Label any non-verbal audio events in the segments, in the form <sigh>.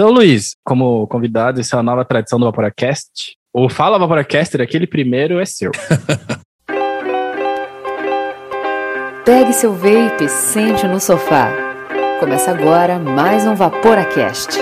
Então, Luiz, como convidado, essa é a nova tradição do Vaporacast. O Fala Vaporacaster, aquele primeiro é seu. <laughs> Pegue seu vape e sente no sofá. Começa agora mais um Vaporacast.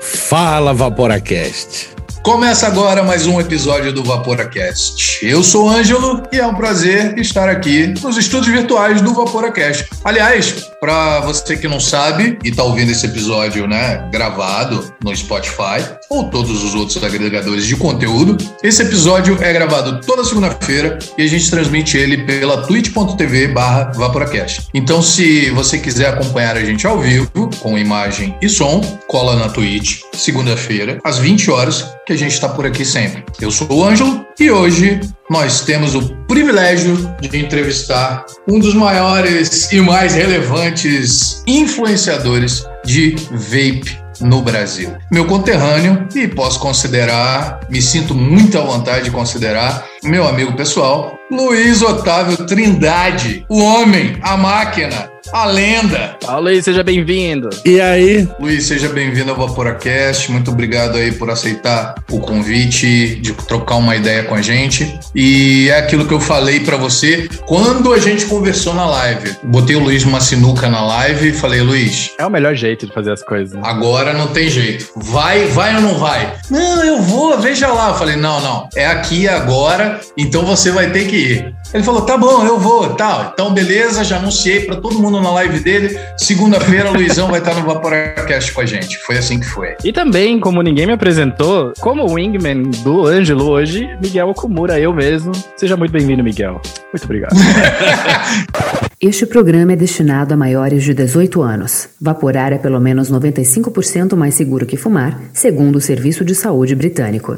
Fala Vaporacast. Começa agora mais um episódio do VaporaCast. Eu sou o Ângelo e é um prazer estar aqui nos estúdios virtuais do VaporaCast. Aliás, para você que não sabe e está ouvindo esse episódio, né, gravado no Spotify ou todos os outros agregadores de conteúdo, esse episódio é gravado toda segunda-feira e a gente transmite ele pela twitch.tv/vaporacast. Então, se você quiser acompanhar a gente ao vivo com imagem e som, cola na Twitch segunda-feira às 20 horas que a gente está por aqui sempre. Eu sou o Ângelo e hoje nós temos o privilégio de entrevistar um dos maiores e mais relevantes influenciadores de vape no Brasil. Meu conterrâneo, e posso considerar, me sinto muito à vontade de considerar, meu amigo pessoal, Luiz Otávio Trindade, o homem, a máquina, a lenda. Fala, Luiz, seja bem-vindo. E aí? Luiz, seja bem-vindo ao VaporaCast. Muito obrigado aí por aceitar o convite de trocar uma ideia com a gente. E é aquilo que eu falei para você quando a gente conversou na live. Botei o Luiz numa sinuca na live e falei, Luiz. É o melhor jeito de fazer as coisas. Né? Agora não tem jeito. Vai, vai ou não vai? Não, eu vou, veja lá. Eu falei, não, não. É aqui agora, então você vai ter que ir. Ele falou, tá bom, eu vou, tal. Então, beleza, já anunciei para todo mundo na live dele. Segunda-feira, Luizão vai estar no Vaporacast com a gente. Foi assim que foi. E também, como ninguém me apresentou, como wingman do Ângelo hoje, Miguel Okumura, eu mesmo. Seja muito bem-vindo, Miguel. Muito obrigado. <laughs> este programa é destinado a maiores de 18 anos. Vaporar é pelo menos 95% mais seguro que fumar, segundo o Serviço de Saúde Britânico.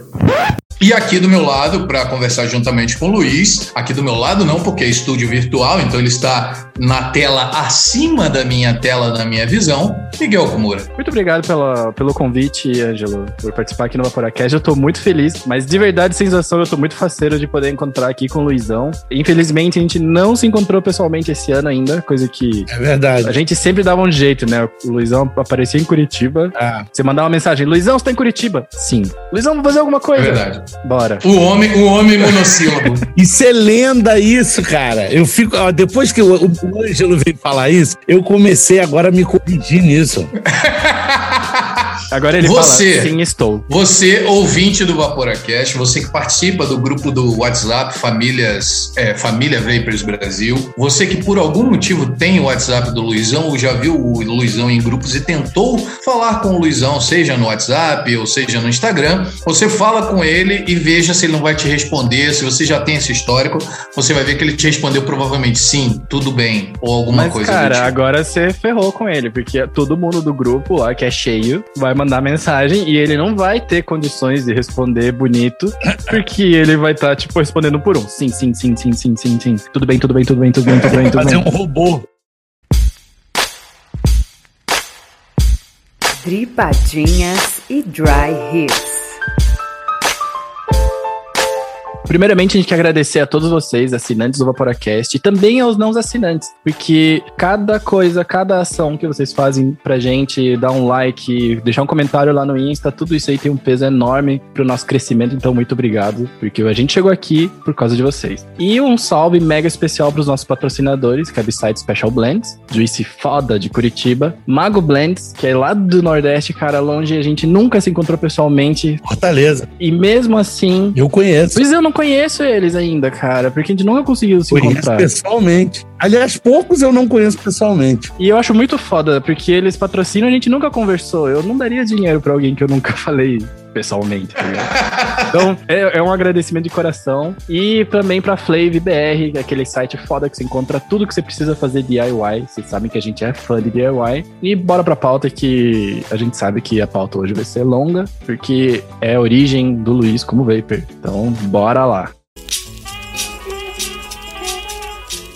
E aqui do meu lado, para conversar juntamente com o Luiz, aqui do meu lado não, porque é estúdio virtual, então ele está na tela acima da minha tela, na minha visão, Miguel Kumura. Muito obrigado pela, pelo convite, Ângelo, por participar aqui no Vaporacast. Eu estou muito feliz, mas de verdade, sensação, eu estou muito faceiro de poder encontrar aqui com o Luizão. Infelizmente, a gente não se encontrou pessoalmente esse ano ainda, coisa que... É verdade. A gente sempre dava um jeito, né? O Luizão aparecia em Curitiba, ah. você mandava uma mensagem, Luizão, você tá em Curitiba? Sim. Luizão, vamos fazer alguma coisa? É verdade. Bora. O homem, o homem monossílabo. <laughs> isso é lenda isso, cara. Eu fico, ó, depois que o, o Ângelo veio falar isso, eu comecei agora a me corrigir nisso. <laughs> Agora ele você, fala, sim, estou. Você, ouvinte do Vaporacast, você que participa do grupo do WhatsApp Famílias, é, Família Vapers Brasil, você que por algum motivo tem o WhatsApp do Luizão ou já viu o Luizão em grupos e tentou falar com o Luizão, seja no WhatsApp ou seja no Instagram, você fala com ele e veja se ele não vai te responder, se você já tem esse histórico, você vai ver que ele te respondeu provavelmente sim, tudo bem, ou alguma Mas, coisa cara, tipo. agora você ferrou com ele, porque todo mundo do grupo lá, que é cheio, vai mandar mensagem e ele não vai ter condições de responder bonito, porque ele vai estar, tá, tipo, respondendo por um. Sim, sim, sim, sim, sim, sim, sim. Tudo bem, tudo bem, tudo bem, tudo bem, tudo bem, tudo bem. Fazer um robô. Dripadinhas e dry hits. Primeiramente, a gente quer agradecer a todos vocês, assinantes do Vaporacast, e também aos não assinantes, porque cada coisa, cada ação que vocês fazem pra gente, dar um like, deixar um comentário lá no Insta, tudo isso aí tem um peso enorme pro nosso crescimento, então muito obrigado, porque a gente chegou aqui por causa de vocês. E um salve mega especial pros nossos patrocinadores, site Special Blends, Juicy Foda de Curitiba, Mago Blends, que é lá do Nordeste, cara, longe, a gente nunca se encontrou pessoalmente. Fortaleza. E mesmo assim... Eu conheço. Pois eu não conheço eles ainda, cara, porque a gente nunca conseguiu se conheço encontrar. pessoalmente. Aliás, poucos eu não conheço pessoalmente. E eu acho muito foda, porque eles patrocinam, a gente nunca conversou. Eu não daria dinheiro para alguém que eu nunca <laughs> falei pessoalmente, tá <laughs> Então, é, é, um agradecimento de coração. E também pra Flave BR, aquele site foda que você encontra tudo que você precisa fazer DIY. Vocês sabem que a gente é fã de DIY. E bora pra pauta que a gente sabe que a pauta hoje vai ser longa, porque é a origem do Luiz como Vapor. Então, bora lá.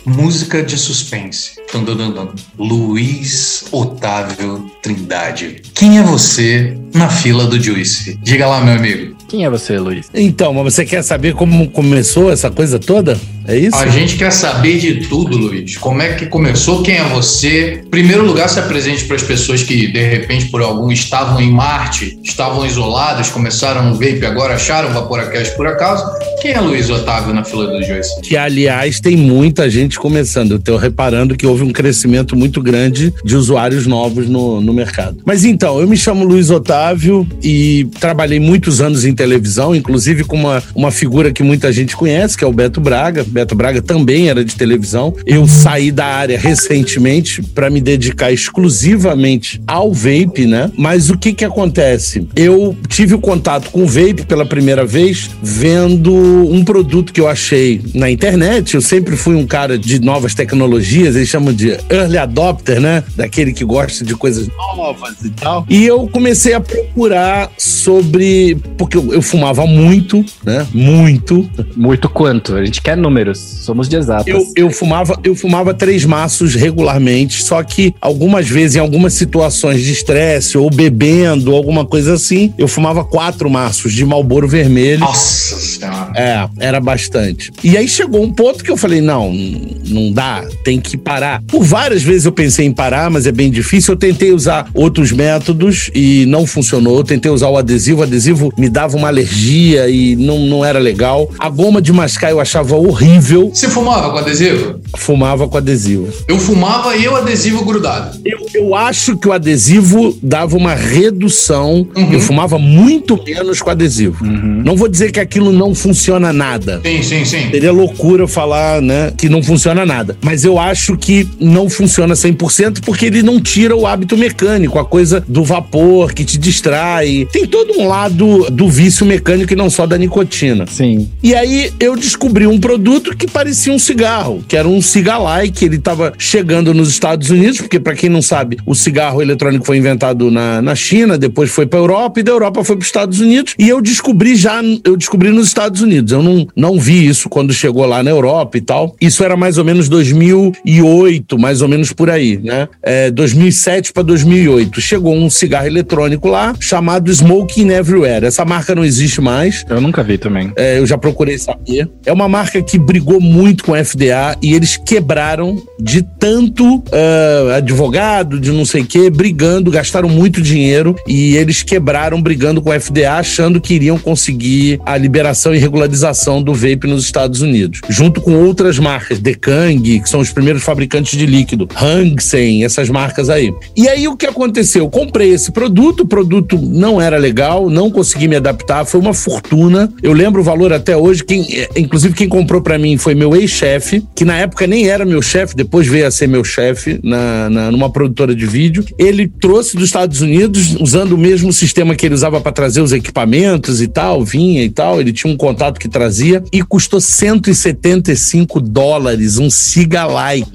Música de suspense. Dun, dun, dun, Luiz Otávio Trindade. Quem é você na fila do Juice? Diga lá, meu amigo. Quem é você, Luiz? Então, mas você quer saber como começou essa coisa toda? É isso? A gente quer saber de tudo, Luiz. Como é que começou? Quem é você? Primeiro lugar, se apresente para as pessoas que, de repente, por algum estavam em Marte, estavam isoladas, começaram no vape, agora acharam Vaporacast por acaso. Quem é Luiz Otávio na fila do Joyce? Que, aliás, tem muita gente começando. Eu estou reparando que houve um crescimento muito grande de usuários novos no, no mercado. Mas então, eu me chamo Luiz Otávio e trabalhei muitos anos em televisão, inclusive com uma, uma figura que muita gente conhece, que é o Beto Braga. Beto Braga também era de televisão. Eu saí da área recentemente para me dedicar exclusivamente ao vape, né? Mas o que que acontece? Eu tive o contato com o vape pela primeira vez vendo um produto que eu achei na internet. Eu sempre fui um cara de novas tecnologias, eles chamam de early adopter, né? Daquele que gosta de coisas novas e tal. E eu comecei a procurar sobre. Porque eu, eu fumava muito, né? Muito. Muito quanto? A gente quer números. Somos de exatas. Eu, eu, fumava, eu fumava três maços regularmente, só que algumas vezes, em algumas situações de estresse ou bebendo, alguma coisa assim, eu fumava quatro maços de Malboro Vermelho. Nossa Senhora. É, era bastante. E aí chegou um ponto que eu falei: não, não dá, tem que parar. Por várias vezes eu pensei em parar, mas é bem difícil. Eu tentei usar outros métodos e não funcionou. Eu tentei usar o adesivo, o adesivo me dava uma alergia e não, não era legal. A goma de mascar eu achava horrível. Você fumava com adesivo? Fumava com adesivo. Eu fumava e o adesivo grudado. Eu, eu acho que o adesivo dava uma redução. Uhum. Eu fumava muito menos com adesivo. Não vou dizer que aquilo não funciona nada. Sim, sim, sim. Seria loucura falar, né, que não funciona nada. Mas eu acho que não funciona 100% porque ele não tira o hábito mecânico, a coisa do vapor que te distrai. Tem todo um lado do vício mecânico e não só da nicotina. Sim. E aí eu descobri um produto que parecia um cigarro, que era um cigalike, ele estava chegando nos Estados Unidos, porque para quem não sabe, o cigarro eletrônico foi inventado na, na China, depois foi para Europa e da Europa foi para os Estados Unidos. E eu descobri já, eu descobri nos Estados Unidos. Eu não, não vi isso quando chegou lá na Europa e tal. Isso era mais ou menos 2008, mais ou menos por aí, né? É, 2007 para 2008. Chegou um cigarro eletrônico lá chamado Smoking Everywhere. Essa marca não existe mais. Eu nunca vi também. É, eu já procurei saber. É uma marca que brigou muito com a FDA e eles quebraram de tanto ah, advogado, de não sei o quê, brigando, gastaram muito dinheiro e eles quebraram brigando com a FDA, achando que iriam conseguir a liberação e regularização do vape nos Estados Unidos. Junto com outras marcas, Dekang, que são os primeiros fabricantes de líquido, Hangsen, essas marcas aí. E aí o que aconteceu? Eu comprei esse produto, o produto não era legal, não consegui me adaptar, foi uma fortuna. Eu lembro o valor até hoje, quem, eh, inclusive quem comprou pra mim foi meu ex-chefe, que na época nem era meu chefe, depois veio a ser meu chefe na, na- numa produtora de vídeo. Ele trouxe dos Estados Unidos, usando o mesmo sistema que ele usava para trazer os equipamentos e tal, vinha e tal, ele tinha um contato que trazia e custou 175 dólares, um.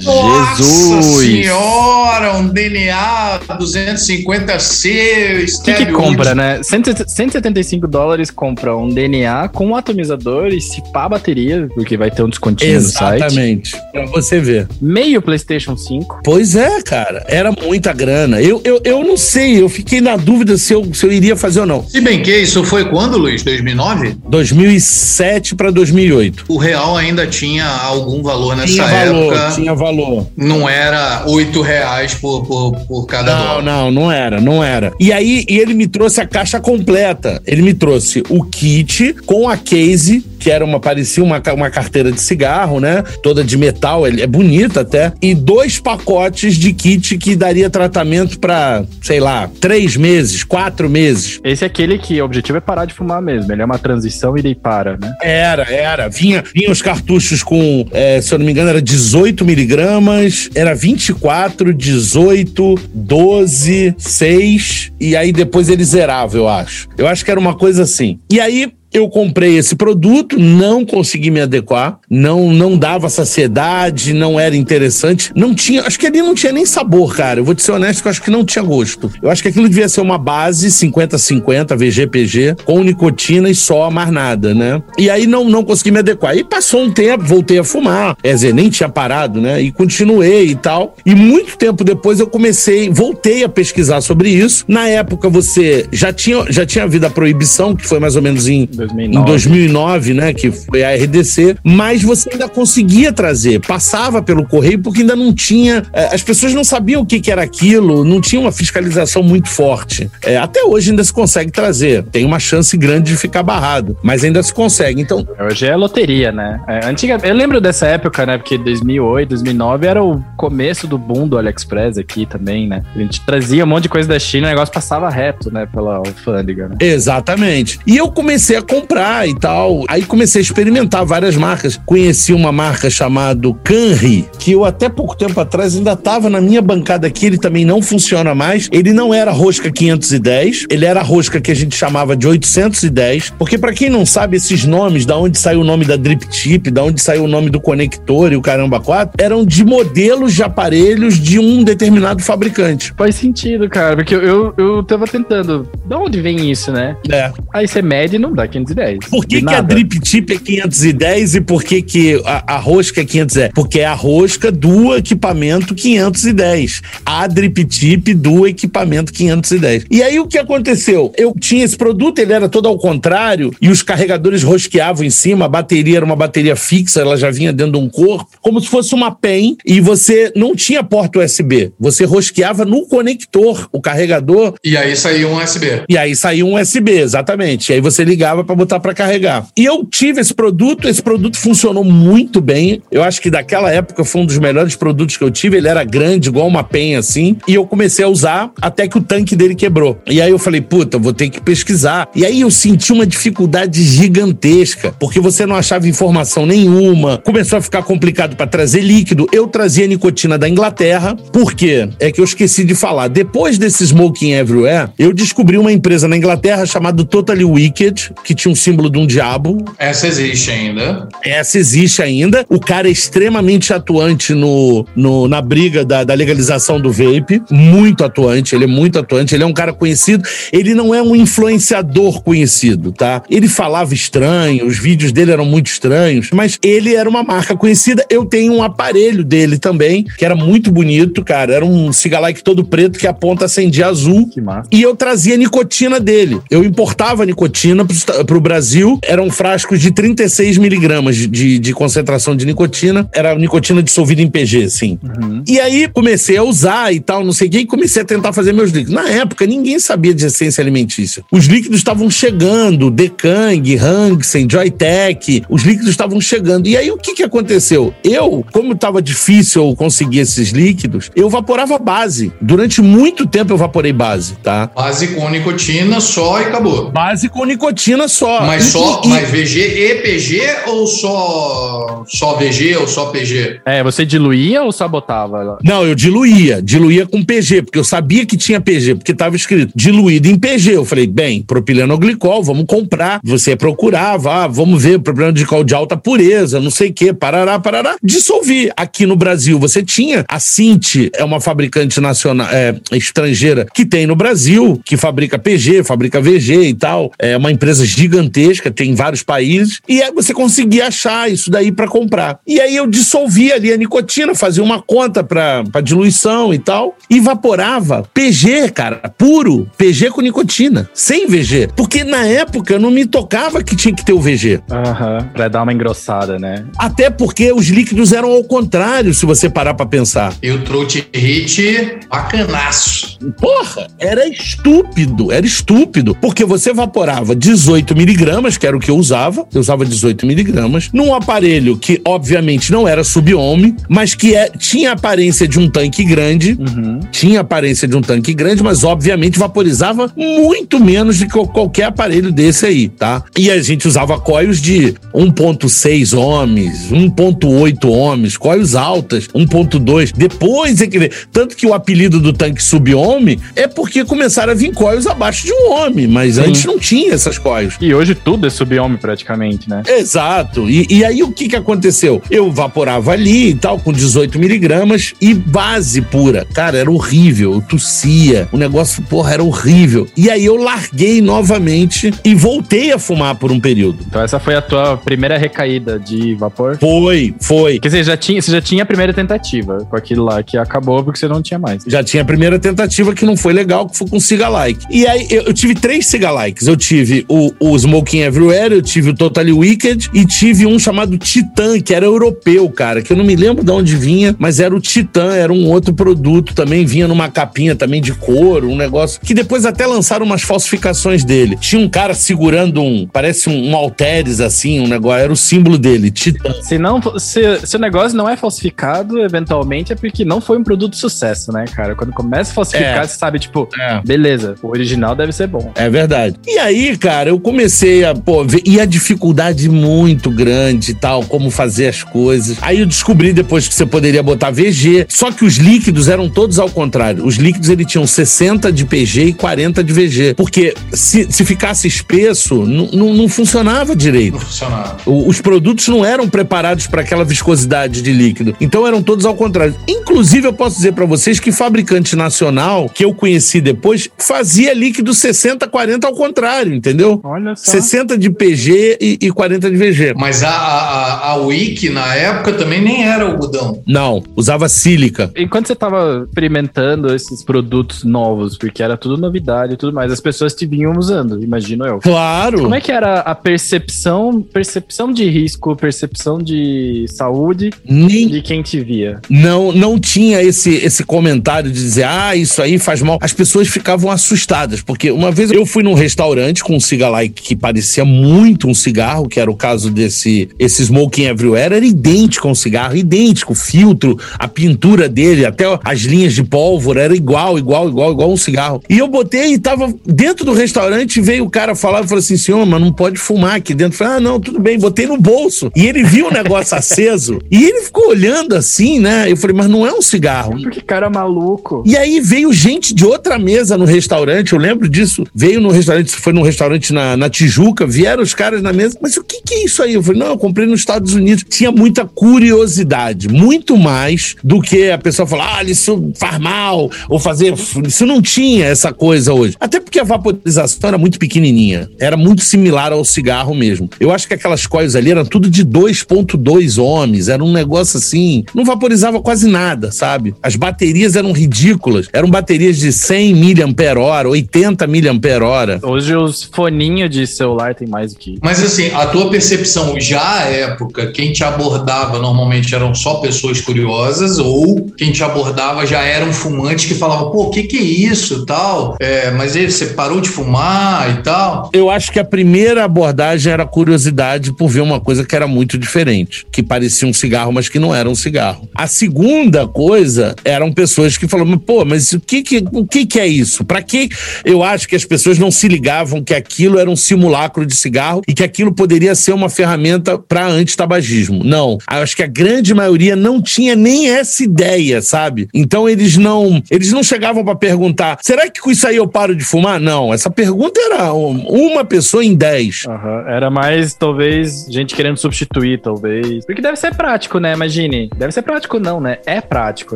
Nossa Jesus! senhora, um DNA 250C, O que, que compra, né? 100 175 dólares compra um DNA com um atomizador e se pá a bateria, porque vai ter um descontinho no site. Exatamente. Pra você ver. Meio PlayStation 5. Pois é, cara. Era muita grana. Eu, eu, eu não sei, eu fiquei na dúvida se eu, se eu iria fazer ou não. Se bem que isso foi quando, Luiz? 2009? 2007 para 2008. O real ainda tinha algum valor nessa Tinha valor, época. tinha valor. Não era 8 reais por, por, por cada Não, dólar. não, não era, não era. E aí, e ele me trouxe a caixa completa. Ele me trouxe o kit com a case, que era uma, parecia uma, uma carteira de cigarro, né? Toda de metal, ele é bonita até. E dois pacotes de kit que daria tratamento para, sei lá, três meses, quatro meses. Esse é aquele que o objetivo é parar de fumar mesmo. Ele é uma transição e daí para, né? Era, era. Vinha, vinha os cartuchos com, é, se eu não me engano, era 18 miligramas, era 24, 18, 12, 6, e aí depois ele zerava, eu acho. Eu acho que era uma coisa assim. E aí. Eu comprei esse produto, não consegui me adequar, não não dava saciedade, não era interessante, não tinha, acho que ali não tinha nem sabor, cara. Eu vou te ser honesto que eu acho que não tinha gosto. Eu acho que aquilo devia ser uma base 50-50 VGPG com nicotina e só mais nada, né? E aí não não consegui me adequar. E passou um tempo, voltei a fumar, quer dizer, nem tinha parado, né? E continuei e tal. E muito tempo depois eu comecei, voltei a pesquisar sobre isso. Na época você já tinha já tinha havido a proibição, que foi mais ou menos em 2009. em 2009, né, que foi a RDC, mas você ainda conseguia trazer, passava pelo correio porque ainda não tinha, é, as pessoas não sabiam o que, que era aquilo, não tinha uma fiscalização muito forte. É, até hoje ainda se consegue trazer, tem uma chance grande de ficar barrado, mas ainda se consegue. Então, Hoje é loteria, né? É, antiga, eu lembro dessa época, né? Porque 2008, 2009 era o começo do boom do AliExpress aqui também, né? A gente trazia um monte de coisa da China, o negócio passava reto, né? Pela alfândega, né? Exatamente. E eu comecei a comprar e tal. Aí comecei a experimentar várias marcas. Conheci uma marca chamada Canri, que eu até pouco tempo atrás ainda estava na minha bancada aqui. Ele também não funciona mais. Ele não era rosca 510, ele era a rosca que a gente chamava de 810. Porque para quem não sabe esses nomes, da onde saiu o nome da drip tip, da onde saiu o nome do conector e o caramba 4, eram de modelos de aparelhos de um determinado fabricante. Faz sentido, cara, porque eu, eu, eu tava tentando. Da onde vem isso, né? É. Aí você mede e não dá 510. Por que, que a drip tip é 510 e por que, que a, a rosca é 510? Porque é a rosca do equipamento 510. A drip tip do equipamento 510. E aí o que aconteceu? Eu tinha esse produto, ele era todo ao contrário e os carregadores rosqueavam em cima, a bateria era uma bateria fixa, ela já vinha dentro de um corpo, como se fosse uma PEN e você não tinha porta USB. Você rosqueava no conector, o carregador E aí saiu um USB. e aí saiu um USB, exatamente. E aí você ligava para botar para carregar. E eu tive esse produto, esse produto funcionou muito bem. Eu acho que daquela época foi um dos melhores produtos que eu tive. Ele era grande, igual uma penha assim. E eu comecei a usar até que o tanque dele quebrou. E aí eu falei, puta, vou ter que pesquisar. E aí eu senti uma dificuldade gigantesca, porque você não achava informação nenhuma. Começou a ficar complicado para trazer líquido. Eu trazia nicotina da Inglaterra. Por quê? É que eu esqueci de falar. Depois desse Smoking Everywhere, eu descobri uma empresa na Inglaterra chamada Totally Wicked, que tinha um símbolo de um diabo. Essa existe ainda. Essa existe ainda. O cara é extremamente atuante no, no- na briga da, da legalização do vape. Muito atuante, ele é muito atuante. Ele é um cara conhecido. Ele não é um influenciador conhecido, tá? Ele falava estranho, os vídeos dele eram muito estranhos, mas ele era uma marca conhecida. Eu tenho um aparelho dele também, que era muito bonito, cara. Era um cigalike todo preto que a ponta acendia azul. Que massa. E eu trazia nicotina dele. Eu importava nicotina para o Brasil. Eram frascos de 36 miligramas de, de, de concentração de nicotina. Era nicotina dissolvida em PG, sim. E aí comecei a usar e tal, não sei o quê, e comecei a tentar fazer meus líquidos. Na época, ninguém sabia de essência alimentícia. Os líquidos estavam chegando, Decang, Hangsen, Joytech, os líquidos estavam chegando. E aí o que que aconteceu? Eu, como estava difícil eu conseguir esses líquidos, eu vaporava base. Durante muito tempo eu vaporei base, tá? Base com nicotina só e acabou. Base com nicotina só. Mas E- só e- mas VG e PG ou só só VG ou só PG? É, você diluía ou sabotava? Não, eu diluía, diluía com PG, porque eu sabia que tinha PG, porque estava escrito diluído em PG. Eu falei, bem, propilenoglicol, vamos comprar. Você procurava, ah, vamos ver, propilenoglicol de alta pureza, não sei o quê, parará, parará. Dissolvi. Aqui no Brasil, você tinha a Cinti, é uma fabricante nacional, é, estrangeira, que tem no Brasil, que fabrica PG, fabrica VG e tal. É uma empresa gigantesca, tem em vários países. E aí você conseguia achar isso daí para comprar. E aí eu dissolvia ali a nicotina, fazia uma conta para diluição e tal, e evaporava PG, cara, puro, PG com nicotina, sem VG. Porque na época eu não me tocava que tinha que ter o VG. Aham. Pra dar uma engrossada, né? Até porque os líquidos eram ao contrário, se você parar pra pensar. E o Trut Hit, bacanaço. Porra, era estúpido, era estúpido. Porque você evaporava 18 miligramas, que era o que eu usava, eu usava 18 miligramas, num aparelho que, obviamente, não era sub-ohm, mas que é, tinha a aparência de um tanque grande, Uhum. tinha a aparência de um tanque grande, mas obviamente vaporizava muito menos do que qualquer aparelho desse aí, tá? E a gente usava coils de 1.6 ohms, 1.8 ohms, coils altas, 1.2. Depois é que veio. Tanto que o apelido do tanque sub-ohm é porque começaram a vir coils abaixo de um ohm, mas Sim. antes não tinha essas coils. E hoje tudo é sub-ohm praticamente, né? Exato. E, e aí o que que aconteceu? Eu vaporava ali e tal, com 18 miligramas e base pura. Cara, era horrível. Eu tossia. O negócio, porra, era horrível. E aí eu larguei novamente e voltei a fumar por um período. Então essa foi a tua primeira recaída de vapor? Foi, foi. Porque você já tinha, você já tinha a primeira tentativa com aquilo lá que acabou porque você não tinha mais. Já tinha a primeira tentativa que não foi legal, que foi com Siga Like. E aí eu, eu tive três Siga Likes. Eu tive o, o Smoking Everywhere, eu tive o Totally Wicked e tive um chamado Titan, que era europeu, cara, que eu não me lembro de onde vinha, mas era o Titan, era um outro produto, também vinha numa capinha também de couro, um negócio que depois até lançaram umas falsificações dele. Tinha um cara segurando um, parece um, um Alteres assim, um negócio, era o símbolo dele, Titan. Se não, se, se o negócio não é falsificado, eventualmente é porque não foi um produto de sucesso, né, cara? Quando começa a falsificar, É. você sabe, tipo, É. beleza, o original deve ser bom. É verdade. E aí, cara, eu comecei a, pô, ver, e a dificuldade muito grande e tal, como fazer as coisas. Aí eu descobri depois que você poderia botar VG, só que os líquidos eram todos ao contrário. Os líquidos, ele tinham 60 de PG e 40 de VG. Porque se, se ficasse espesso, não funcionava direito. Não funcionava. O- Os produtos não eram preparados para aquela viscosidade de líquido. Então eram todos ao contrário. Inclusive, eu posso dizer para vocês que fabricante nacional, que eu conheci depois, fazia líquido 60, 40 ao contrário, entendeu? Olha. 60 de PG e, e 40 de VG. Mas a, a, a- Wiki, na época, também nem era algodão. Não, usava sílica. Enquanto você tava experimentando esses produtos novos, porque era tudo novidade e tudo mais, as pessoas te vinham usando, imagino eu. Claro. Como é que era a percepção, percepção de risco, percepção de saúde Nem de quem te via? não não tinha esse esse comentário de dizer ah isso aí faz mal as pessoas ficavam assustadas porque uma vez eu fui num restaurante com um cigalike que parecia muito um cigarro que era o caso desse esse smoking everywhere era idêntico a um cigarro idêntico o filtro a pintura dele até as linhas de pólvora era igual igual igual igual um cigarro e eu botei e tava dentro do restaurante veio o cara falar e falou assim senhor mas não pode fumar aqui dentro eu falei ah não tudo bem botei no bolso e ele viu o negócio aceso <laughs> e ele ficou olhando assim né eu falei mas não é um cigarro Porque cara maluco. e aí veio gente de outra mesa no restaurante, eu lembro disso. Veio no restaurante, foi num restaurante na, na Tijuca, vieram os caras na mesa. Mas o que, que é isso aí? Eu falei, não, eu comprei nos Estados Unidos. Tinha muita curiosidade, muito mais do que a pessoa falar, ah, isso faz mal, ou fazer. Isso não tinha essa coisa hoje. Até porque a vaporização era muito pequenininha. Era muito similar ao cigarro mesmo. Eu acho que aquelas coisas ali eram tudo de 2,2 ohms. Era um negócio assim. Não vaporizava quase nada, sabe? As baterias eram ridículas. Eram baterias de 100 mAh, 80 mAh. Hoje os foninhos de celular tem mais do que. Mas assim, a tua percepção já à época, quem te abordava normalmente eram só pessoas curiosas, ou quem te abordava já eram fumantes que falavam, pô, o que, que é isso tal? É, mas aí você parou de fumar e tal. Eu acho que a primeira abordagem era curiosidade por ver uma coisa que era muito diferente, que parecia um cigarro, mas que não era um cigarro. A segunda coisa eram pessoas que falavam, pô, mas o que que, o que, que é isso? Pra que eu acho que as pessoas não se ligavam que aquilo era um simulacro de cigarro e que aquilo poderia ser uma ferramenta para antitabagismo? Não. Eu acho que a grande maioria não tinha nem essa ideia, sabe? Então eles não, eles não chegavam para perguntar: será que com isso aí eu paro de fumar? Não. Essa pergunta era um- uma pessoa em dez. Aham, Era mais, talvez, gente querendo substituir, talvez. Porque deve ser prático, né? Imagine. Deve ser prático, não, né? É prático,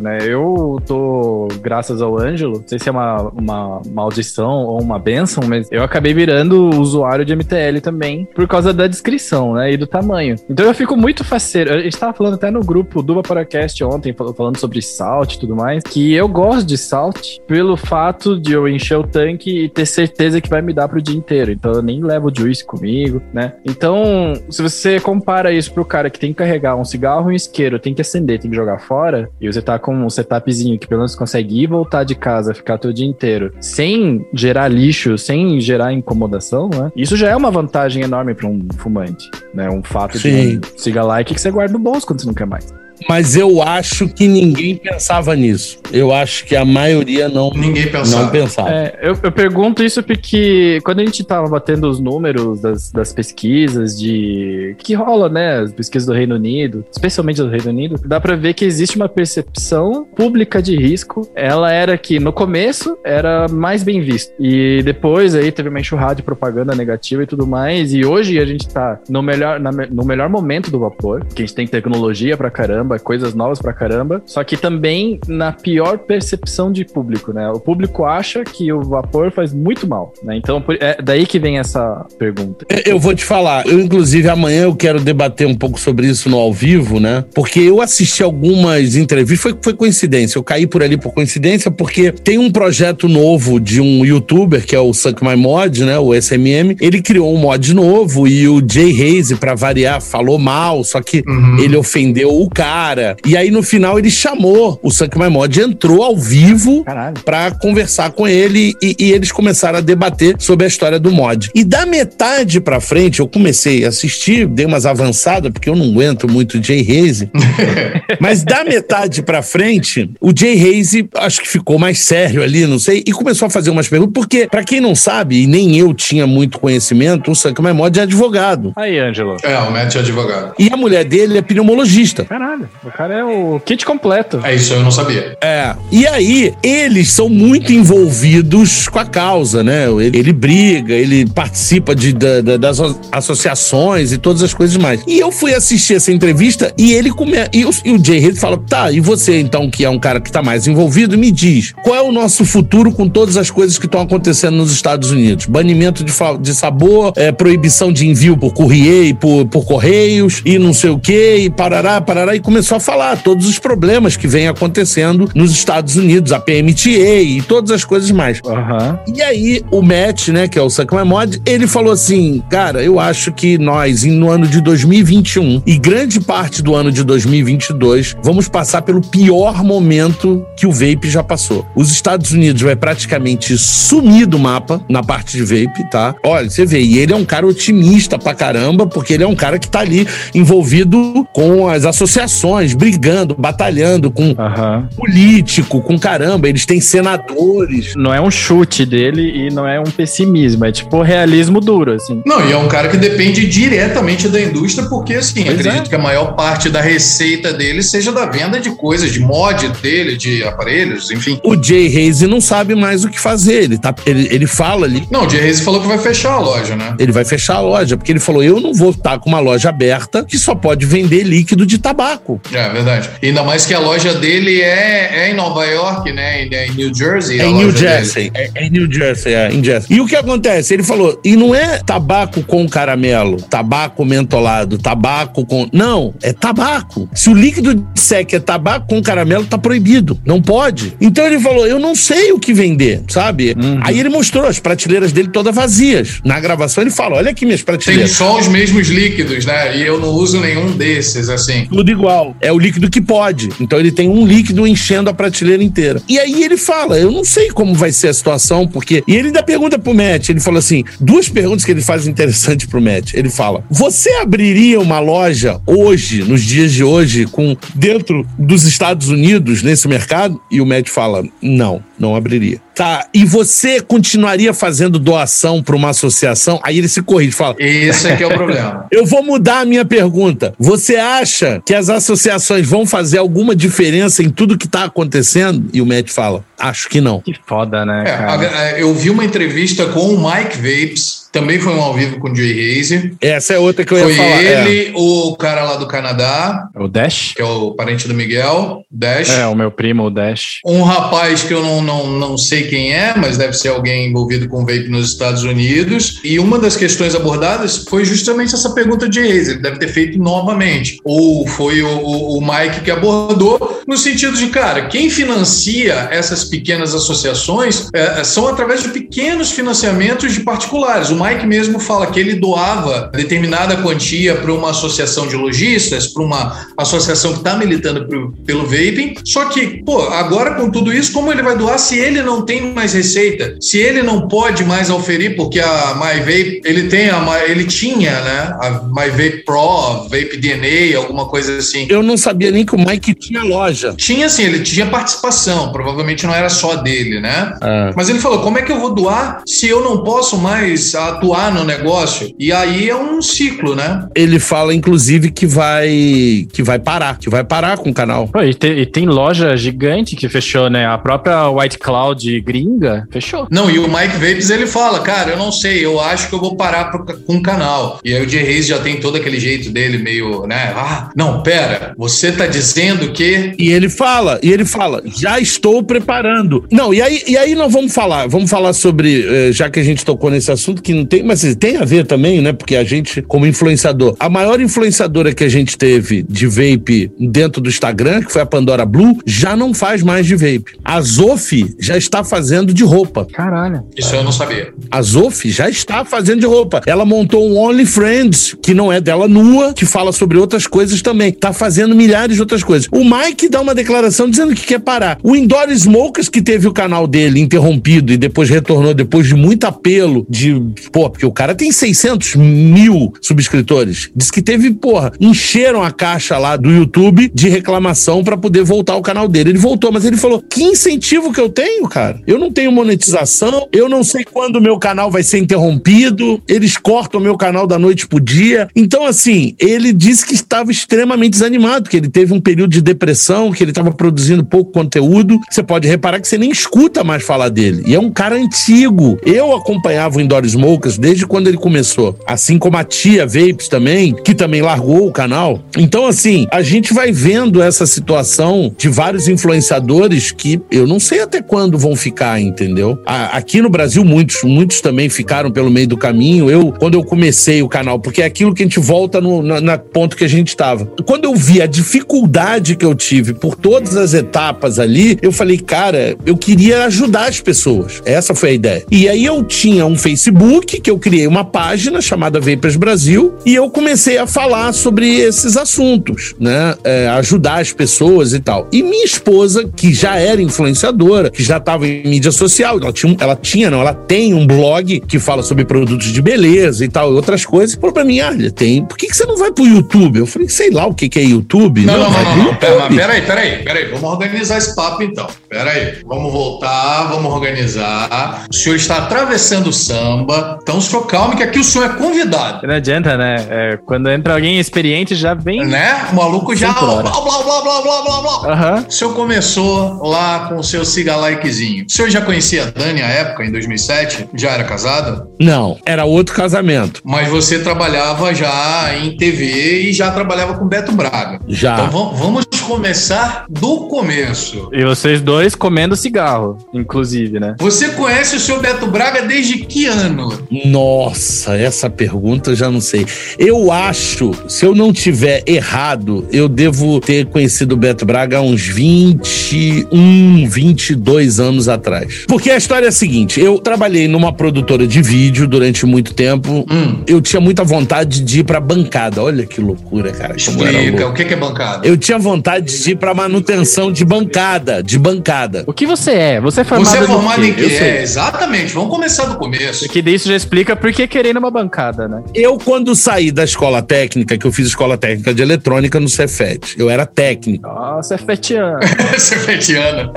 né? Eu tô, graças ao Ângelo, não sei se é uma, uma maldição ou uma benção, mas eu acabei virando usuário de MTL também por causa da descrição, né? E do tamanho. Então eu fico muito faceiro. A gente tava falando até no grupo do Vaporacast ontem, fal- falando sobre salt e tudo mais, que eu gosto de salt pelo fato de eu encher o tanque e ter certeza que vai me dar pro dia inteiro. Então eu nem levo juice comigo, né? Então, se você compara isso pro cara que tem que carregar um cigarro e um isqueiro, tem que acender, tem que jogar fora, e você tá com um setupzinho que pelo menos consegue ir e voltar de casa, ficar todo dia inteiro, sem gerar lixo, sem gerar incomodação, né? Isso já é uma vantagem enorme pra um fumante, né? Um fato Sim. de um cigarlike que você guarda no bolso quando você não quer mais. Mas eu acho que ninguém pensava nisso. Eu acho que a maioria não, Ninguém pensava. não pensava. É, eu, eu pergunto isso porque quando a gente tava batendo os números das, das pesquisas de que rola, né, as pesquisas do Reino Unido, especialmente do Reino Unido, dá pra ver que existe uma percepção pública de risco. Ela era que no começo era mais bem visto e depois aí teve uma enxurrada de propaganda negativa e tudo mais. E hoje a gente tá no melhor, na no melhor momento do vapor, que a gente tem tecnologia pra caramba, caramba, coisas novas pra caramba. Só que também na pior percepção de público, né? O público acha que o vapor faz muito mal, né? Então é daí que vem essa pergunta. Eu vou te falar, eu inclusive amanhã eu quero debater um pouco sobre isso no ao vivo, né? Porque eu assisti algumas entrevistas, foi, foi coincidência, eu caí por ali por coincidência, porque tem um projeto novo de um youtuber que é o Suck My Mod, né? O SMM. Ele criou um mod novo e o Jay Hayes, pra variar, falou mal, só que uhum. ele ofendeu o cara. E aí no final ele chamou o Suck My Mod, entrou ao vivo pra conversar com ele e, e eles começaram a debater sobre a história do mod. E da metade pra frente, eu comecei a assistir, dei umas avançadas, porque eu não aguento muito o Jay Hayes. <laughs> Mas da metade pra frente, o Jay Hayes acho que ficou mais sério ali, não sei, e começou a fazer umas perguntas, porque, pra quem não sabe, e nem eu tinha muito conhecimento, o Sanka Mod é advogado. Aí, Ângelo. É, o Matt é advogado. E a mulher dele é pneumologista. Caralho, o cara é o kit completo. É isso, eu não sabia. É. E aí, eles são muito envolvidos com a causa, né? Ele, ele briga, ele participa de, da, das associações e todas as coisas mais. E eu fui assistir essa entrevista e ele come... e, o, e o Jay Reid fala: tá, e você então, que é um cara que tá mais envolvido, me diz qual é o nosso futuro com todas as coisas que estão acontecendo nos Estados Unidos? Banimento de, de sabor, é, proibição de envio por courrier e por, por correios e não sei o que, e parará, parará, e começou a falar todos os problemas que vem acontecendo nos Estados Unidos, a PMTA e todas as coisas mais. Uhum. E aí, o Matt, né, que é o My Mod, ele falou assim: cara, eu acho que nós, no ano de 2021 e grande parte do ano de 2022, vamos passar pelo pior momento que o vape já passou. Os Estados Unidos vai praticamente sumir do mapa na parte de vape, tá? Olha, você vê, e ele é um cara otimista pra caramba, porque ele é um cara que tá ali envolvido com as associações, brigando, batalhando com uhum. político, com caramba, eles têm senadores. Não é um chute dele e não é um pessimismo, é tipo realismo duro, assim. Não, e é um cara que depende diretamente da indústria, porque assim, pois acredito é. que a maior parte da receita dele seja da venda de coisas, de mod dele, de aparelhos, enfim. O Jay Hayes não sabe mais o que fazer, ele, tá, ele, ele fala ali. Não, o Jay Hayes falou que vai fechar a loja, né? Ele vai fechar a loja, porque ele falou: eu não vou estar com uma loja aberta que só pode vender líquido de tabaco. É verdade. Ainda mais que a loja dele é, é em Nova York, né? É em New Jersey. É em New Jersey. É, é, em New Jersey, é, em Jersey. E o que acontece? Ele falou: e não é tabaco com caramelo, tabaco mentolado, tabaco com. Não, é tabaco. Se o líquido disser que é tabaco com caramelo, tá proibido. Não pode. Então ele falou: eu não sei o que vender, sabe? Uhum. Aí ele mostrou as prateleiras dele todas vazias. Na gravação ele fala: olha aqui minhas prateleiras. Tem só os mesmos líquidos, né? E eu não uso nenhum desses, assim. Tudo igual. É o líquido que pode. Então ele tem um líquido enchendo a prateleira inteira. E aí ele fala: eu não sei como vai ser a situação, porque. E ele ainda pergunta pro Matt: ele fala assim: duas perguntas que ele faz interessantes pro Matt. Ele fala: você abriria uma loja hoje, nos dias de hoje, com dentro dos Estados Unidos, nesse mercado? E o Matt fala: não, não abriria. Tá, e você continuaria fazendo doação para uma associação? Aí ele se corrige, fala. Esse é que é o problema. <laughs> Eu vou mudar a minha pergunta. Você acha que as associações vão fazer alguma diferença em tudo que está acontecendo? E o Matt fala: Acho que não. Que foda, né? É, eu vi uma entrevista com o Mike Vapes também foi um ao vivo com o Jay Haze. Essa é outra que eu foi ia falar. Foi ele, é. o cara lá do Canadá. O Dash? Que é o parente do Miguel. Dash. É, o meu primo, o Dash. Um rapaz que eu não, não, não sei quem é, mas deve ser alguém envolvido com vape nos Estados Unidos. E uma das questões abordadas foi justamente essa pergunta de Haze. Ele deve ter feito novamente. Ou foi o, o Mike que abordou, no sentido de, cara, quem financia essas pequenas associações é, são através de pequenos financiamentos de particulares. O Mike mesmo fala que ele doava determinada quantia para uma associação de lojistas, para uma associação que está militando pro, pelo vaping. Só que, pô, agora com tudo isso, como ele vai doar se ele não tem mais receita? Se ele não pode mais oferir, porque a MyVape, ele tem a ele tinha, né? A MyVape Pro, Vape DNA, alguma coisa assim. Eu não sabia nem que o Mike tinha loja. Tinha sim, ele tinha participação, provavelmente não era só dele, né? É. Mas ele falou: como é que eu vou doar se eu não posso mais atuar no negócio. E aí é um ciclo, né? Ele fala, inclusive, que vai que vai parar, que vai parar com o canal. Pô, e, te, e tem loja gigante que fechou, né? A própria White Cloud gringa fechou. Não, e o Mike Vapes, ele fala, cara, eu não sei, eu acho que eu vou parar pro, com o canal. E aí o Jay Reis já tem todo aquele jeito dele meio, né? Ah, não, pera, você tá dizendo que... E ele fala, e ele fala, já estou preparando. Não, e aí, e aí nós vamos falar, vamos falar sobre, eh, já que a gente tocou nesse assunto, que não tem, mas tem a ver também, né? Porque a gente, como influenciador, a maior influenciadora que a gente teve de vape dentro do Instagram, que foi a Pandora Blue, já não faz mais de vape. A Zofi já está fazendo de roupa. Caralho. Isso eu não sabia. A Zofi já está fazendo de roupa. Ela montou um OnlyFriends, que não é dela nua, que fala sobre outras coisas também. Tá fazendo milhares de outras coisas. O Mike dá uma declaração dizendo que quer parar. O Indoor Smokers, que teve o canal dele interrompido e depois retornou depois de muito apelo de. Pô, porque o cara tem 600 mil subscritores. Diz que teve, porra, encheram a caixa lá do YouTube de reclamação para poder voltar ao canal dele. Ele voltou, mas ele falou: que incentivo que eu tenho, cara? Eu não tenho monetização, eu não sei quando o meu canal vai ser interrompido, eles cortam o meu canal da noite pro dia. Então, assim, ele disse que estava extremamente desanimado, que ele teve um período de depressão, que ele estava produzindo pouco conteúdo. Você pode reparar que você nem escuta mais falar dele. E é um cara antigo. Eu acompanhava o Indoor Smokers desde quando ele começou. Assim como a tia Vapes também, que também largou o canal. Então, assim, a gente vai vendo essa situação de vários influenciadores que eu não sei até quando vão ficar, entendeu? aqui no Brasil, muitos, muitos também ficaram pelo meio do caminho. Eu, quando eu comecei o canal, porque é aquilo que a gente volta no na, na ponto que a gente estava. Quando eu vi a dificuldade que eu tive por todas as etapas ali, eu falei, cara, eu queria ajudar as pessoas. Essa foi a ideia. E aí eu tinha um Facebook que eu criei uma página chamada Vapers Brasil e eu comecei a falar sobre esses assuntos, né? É, ajudar as pessoas e tal. E minha esposa, que já era influenciadora, que já estava em mídia social, ela tinha, ela tinha, não, ela tem um blog que fala sobre produtos de beleza e tal, e outras coisas, falou pra mim, olha, tem, por que, que você não vai pro YouTube? Eu falei, sei lá o que, que é YouTube. Não, não, não, não, não, pera, peraí, peraí, peraí, vamos organizar esse papo então. Peraí, vamos voltar, vamos organizar. O senhor está atravessando o samba, então o senhor calme que aqui o senhor é convidado. Não adianta, né? É, quando entra alguém experiente já vem. Né? O maluco já. Blá, blá, blá, blá, blá, blá, blá. Uhum. O senhor começou lá com o seu siga likezinho. O senhor já conhecia a Dani à época, em 2007? Já era casado? Não, era outro casamento. Mas você trabalhava já em TV e já trabalhava com Beto Braga. Já. Então vamos começar do começo. E vocês dois comendo cigarro, inclusive, né? Você conhece o seu Beto Braga desde que ano? Nossa, essa pergunta eu já não sei. Eu acho, se eu não tiver errado, eu devo ter conhecido o Beto Braga há uns 21, 22 anos atrás. Porque a história é a seguinte: eu trabalhei numa produtora de vídeo durante muito tempo. Hum. Eu tinha muita vontade de ir pra bancada. Olha que loucura, cara. Explica, o que é bancada? Eu tinha vontade de ir pra manutenção de bancada, de bancada. O que você é? Você é formado, Você é formado em quê? É, exatamente. Vamos começar do começo. Que isso já explica por que querer ir numa bancada, né? Eu, quando saí da escola técnica, que eu fiz escola técnica de eletrônica no Cefet, eu era técnico, Nossa, é fetiano. Você <laughs> é fetiano.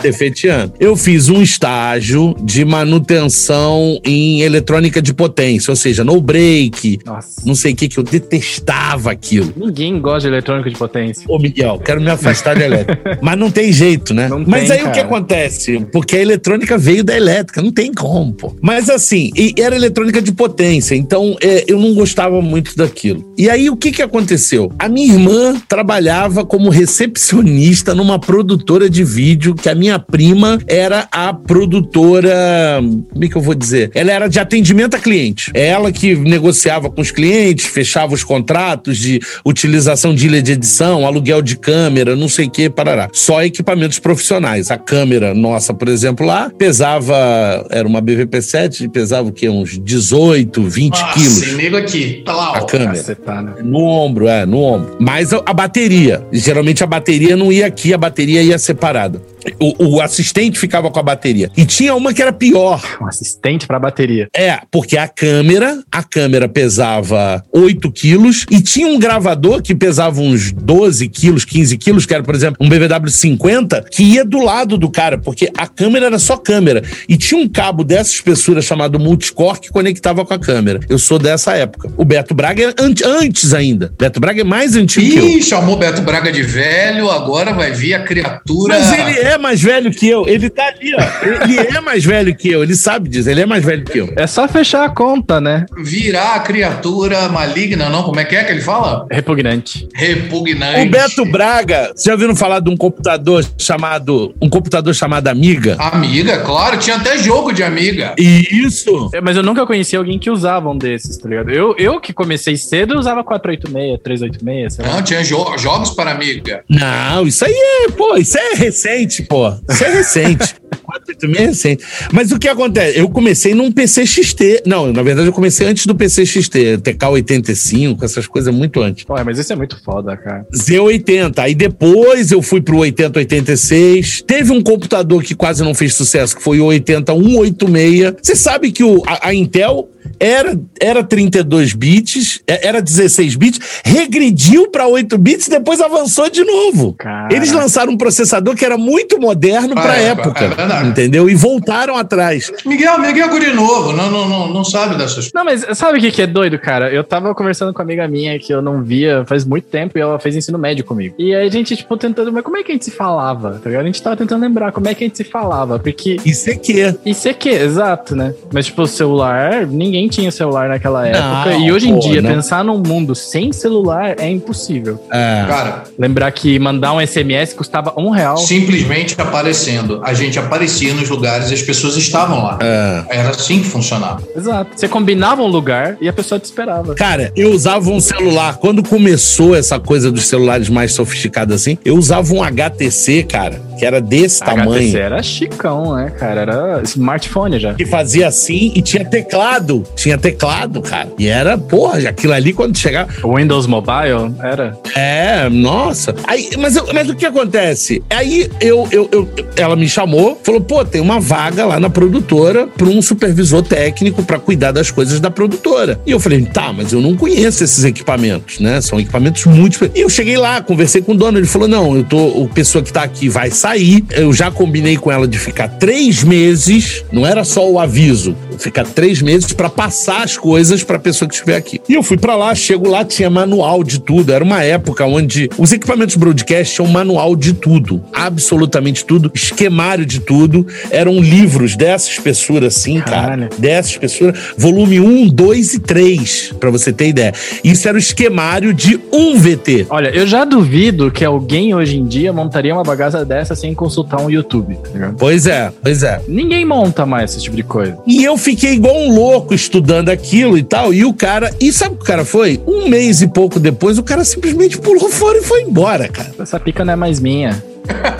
cefetiano. Eu fiz um estágio de manutenção em eletrônica de potência, ou seja, no break, Nossa. não sei o que, que eu detestava aquilo. Ninguém gosta de eletrônica de potência. Ô, Miguel, quero me afastar da elétrica. <laughs> Mas não tem jeito, né? Não Mas tem, aí o que cara. acontece? Porque a eletrônica veio da elétrica, não tem como, pô. Mas assim, e era eletrônica de potência, então é, eu não gostava muito daquilo. E aí o que que aconteceu? A minha irmã trabalhava como recepcionista numa produtora de vídeo, que a minha prima era a produtora. Como é que eu vou dizer? Ela era de atendimento a cliente. É ela que negociava com os clientes, fechava os contratos de utilização de ilha de edição, aluguel de câmera, não sei o que, parará. Só equipamentos profissionais. A câmera nossa, por exemplo, lá pesava, era uma BVP7, pesava o quê? Uns 18, 20 Nossa, quilos. nego aqui. Tá lá, ó. A câmera. Cacetana. No ombro, é, no ombro. Mas a, a bateria. Geralmente a bateria não ia aqui, a bateria ia separada. O, o assistente ficava com a bateria. E tinha uma que era pior. Um assistente pra bateria. É, porque a câmera, a câmera pesava 8 quilos e tinha um gravador que pesava uns 12 quilos, 15 quilos, que era, por exemplo, um BVW 50, que ia do lado do cara, porque a câmera era só câmera. E tinha um cabo dessa espessura chamado multicore que conectava com a câmera. Eu sou dessa época. O Beto Braga é an antes ainda. Beto Braga é mais antigo que eu. Ih, chamou Beto Braga de velho, agora vai vir a criatura. Mas ele é mais velho que eu. Ele tá ali, ó. Ele é mais velho que eu. Ele sabe disso. Ele é mais velho que eu. É só fechar a conta, né? Virar a criatura maligna, não? Como é que é que ele fala? Repugnante. Repugnante. O Beto Braga, vocês já ouviram falar de um computador chamado. Um computador chamado Amiga? Amiga, claro, tinha até jogo de amiga. Isso! É, Mas eu nunca conheci alguém que usava um desses, tá ligado? Eu, eu que comecei cedo eu usava 486, 386, sei lá. Não, tinha jo- jogos para amiga. Não, isso aí é, pô, isso é recente, pô. Isso é recente. 486 é recente. Mas o que acontece? Eu comecei num PC XT. Não, na verdade eu comecei antes do PC XT, TK85, essas coisas muito antes. Pô, mas isso é muito foda, cara. Z80. Aí depois eu fui pro 8086. Teve um computador que quase não fez sucesso, que foi o 80186. Você sabe que o, a, a Intel era, era 32 bits, é- era 16 bits, regrediu para 8 bits e depois avançou de novo. Caraca. Eles lançaram um processador que era muito moderno Pra para época, época, é verdade. entendeu? E voltaram atrás. Miguel, Miguel é guri novo, não, não, não, não sabe dessas Não, mas sabe o que, que é doido, cara? Eu tava conversando com uma amiga minha que eu não via faz muito tempo e ela fez ensino médio comigo. E aí a gente, tipo, tentando, mas como é que a gente se falava? Tá ligado? A gente tava tentando lembrar como é que a gente se falava, porque Isso é que isso é que, exato, né? Mas, tipo, o celular, ninguém tinha celular naquela época. Não, e hoje em pô, dia, não. pensar num mundo sem celular é impossível. é, Cara, Lembrar que mandar um SMS custava um real. simplesmente aparecendo. A gente aparecia nos lugares e as pessoas estavam lá. é. Era assim que funcionava. Exato. Você combinava um lugar e a pessoa te esperava. Cara, eu usava um celular. Quando começou essa coisa dos celulares mais sofisticados assim, eu usava um HTC, cara, que era desse A tamanho. HTC era chicão, né, cara? Era smartphone já. Que fazia assim e tinha teclado. Tinha teclado, cara. E era, porra, aquilo ali quando chegava. O Windows Mobile era. É, nossa. Aí, mas, eu- mas o que acontece? Aí eu, eu, eu- ela me chamou, falou: pô, tem uma vaga lá na produtora para um supervisor técnico para cuidar das coisas da produtora. E eu falei: tá, mas eu não conheço esses equipamentos, né? São equipamentos muito. E eu cheguei lá, conversei com o dono, ele falou: não, eu tô. O pessoa que tá aqui vai sair. Eu já combinei com ela de ficar três meses, não era só o aviso, ficar três meses para passar as coisas para pessoa que estiver aqui. E eu fui para lá, chego lá, tinha manual de tudo. Era uma época onde os equipamentos broadcast tinham manual de tudo, absolutamente tudo, esquemário de tudo. Eram livros dessa espessura assim, cara, Caralho. dessa espessura, volume 1, 2 e 3, para você ter ideia. Isso era o esquemário de um VT. Olha, eu já duvido que alguém hoje em dia montaria uma bagaça dessa sem consultar um YouTube, tá? Pois é, pois é. Ninguém monta mais esse tipo de coisa. E eu fiquei igual um louco estudando aquilo e tal. E o cara. E sabe o que o cara foi? Um mês e pouco depois, o cara simplesmente pulou fora e foi embora, cara. Essa pica não é mais minha.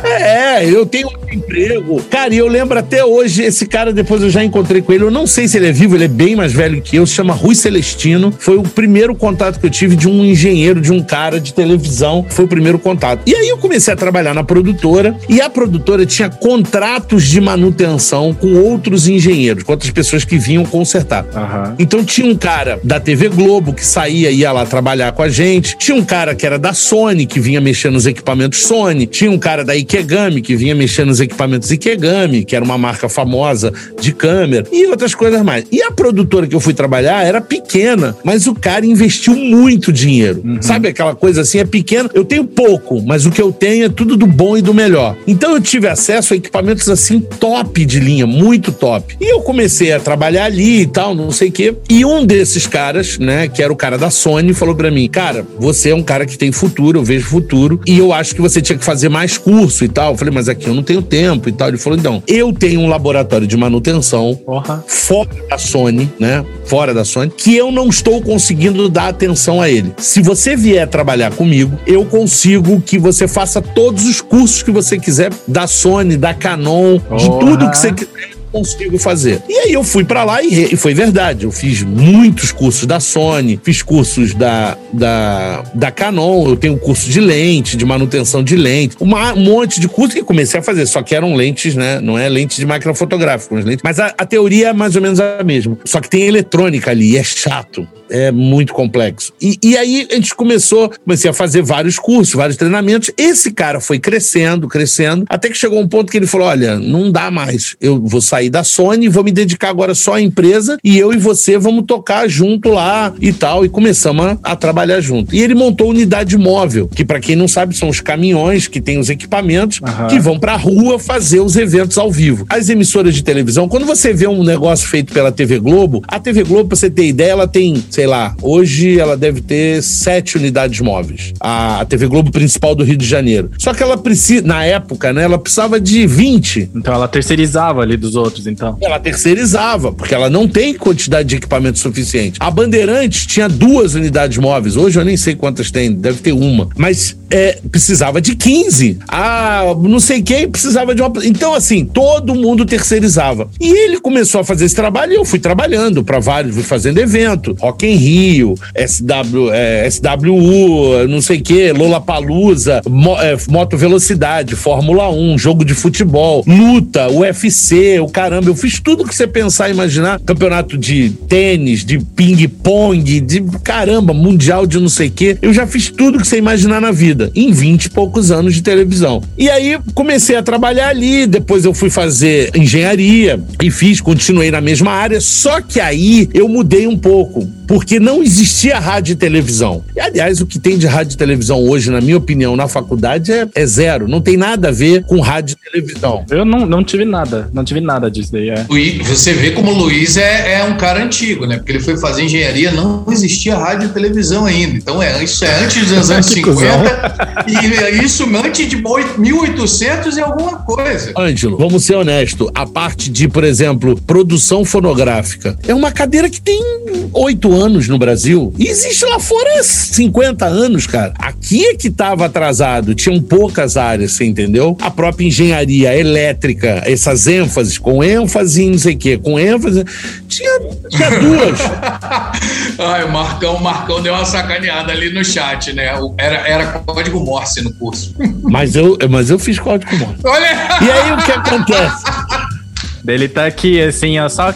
É, eu tenho outro emprego. Cara, e eu lembro até hoje, esse cara, depois eu já encontrei com ele. Eu não sei se ele é vivo, ele é bem mais velho que eu. Se chama Rui Celestino. Foi o primeiro contato que eu tive de um engenheiro, de um cara de televisão. Foi o primeiro contato. E aí eu comecei a trabalhar na produtora. E a produtora tinha contratos de manutenção com outros engenheiros, com outras pessoas que vinham consertar. Aham. Então tinha um cara da TV Globo que saía e ia lá trabalhar com a gente. Tinha um cara que era da Sony, que vinha mexer nos equipamentos Sony. Tinha um cara da Ikegami, que vinha mexer nos equipamentos Ikegami, que era uma marca famosa de câmera. E outras coisas mais. E a produtora que eu fui trabalhar era pequena, mas o cara investiu muito dinheiro. Sabe aquela coisa assim? É pequeno. Eu tenho pouco, mas o que eu tenho é tudo do bom e do melhor. Então eu tive acesso a equipamentos assim top de linha, muito top. E eu comecei a trabalhar ali e tal, não sei o quê. E um desses caras, né, que era o cara da Sony, falou pra mim: Cara, você é um cara que tem futuro, eu vejo futuro, e eu acho que você tinha que fazer mais curso e tal. Eu falei, mas aqui eu não tenho tempo e tal. Ele falou: Então, eu tenho um laboratório de manutenção fora da Sony, né? Fora da Sony, que eu não estou conseguindo dar atenção a ele. Se você vier trabalhar comigo, eu consigo que você faça todos os cursos que você quiser da Sony, da Canon, de tudo que você quiser. Consigo fazer. E aí eu fui para lá e, e, foi verdade. Eu fiz muitos cursos da Sony, fiz cursos da, da, da Canon, eu tenho curso de lente, de manutenção de lente, uma, um monte de curso que comecei a fazer, só que eram lentes, né? Não é lente de máquina fotográfica, lentes. Mas a, a teoria é mais ou menos a mesma. Só que tem eletrônica ali, é chato é muito complexo. E, e aí a gente começou, comecei a fazer vários cursos, vários treinamentos. Esse cara foi crescendo, crescendo, até que chegou um ponto que ele falou: olha, não dá mais. Eu vou sair da Sony, vou me dedicar agora só à empresa e eu e você vamos tocar junto lá e tal. E começamos a, a trabalhar junto. E ele montou unidade móvel, que para quem não sabe são os caminhões que têm os equipamentos uhum. que vão pra rua fazer os eventos ao vivo. As emissoras de televisão, quando você vê um negócio feito pela TV Globo, a TV Globo, pra você ter ideia, ela tem sei lá, hoje ela deve ter sete unidades móveis. A, TV Globo principal do Rio de Janeiro. Só que ela precisa, na época, né, ela precisava de 20. Então ela terceirizava ali dos outros, então. Ela terceirizava, porque ela não tem quantidade de equipamento suficiente. A Bandeirantes tinha duas unidades móveis. Hoje eu nem sei quantas tem, deve ter uma. Mas é, precisava de 15. Ah, não sei quem precisava de uma. Então, assim, todo mundo terceirizava. E ele começou a fazer esse trabalho e eu fui trabalhando para vários, fui fazendo evento. Rock em Rio, SW, é, SWU, não sei o que, Lollapalooza, mo, é, Moto Velocidade, Fórmula 1, jogo de futebol, luta, UFC, o caramba. Eu fiz tudo que você pensar e imaginar. Campeonato de tênis, de ping-pong, de caramba, mundial de não sei o que. Eu já fiz tudo que você imaginar na vida, em 20 e poucos anos de televisão. E aí comecei a trabalhar ali, depois eu fui fazer engenharia e fiz, continuei na mesma área, só que aí eu mudei um pouco porque não existia rádio e televisão. E, aliás, o que tem de rádio e televisão hoje, na minha opinião, na faculdade é, é zero. Não tem nada a ver com rádio e televisão. Eu não, não tive nada, não tive nada disso daí. É. Você vê como o Luiz é, é um cara antigo, né? Porque ele foi fazer engenharia, não existia rádio e televisão ainda. Então, é, isso é antes dos anos <laughs> 50 e é isso antes de 1800 e alguma coisa. Ângelo, vamos ser honestos. A parte de, por exemplo, produção fonográfica é uma cadeira que tem oito anos no Brasil. E existe lá fora 50 anos, cara. Aqui é que estava atrasado, tinham poucas áreas, você entendeu? A própria engenharia elétrica, essas ênfases, com ênfase em não sei o quê, com ênfase. Tinha, tinha duas. <laughs> Ai, o Marcão, o Marcão deu uma sacaneada ali no chat, né? Era, era código Morse no curso. Mas eu, mas eu fiz código Morse. Olha! E aí o que acontece? <laughs> Ele tá aqui, assim, ó, só.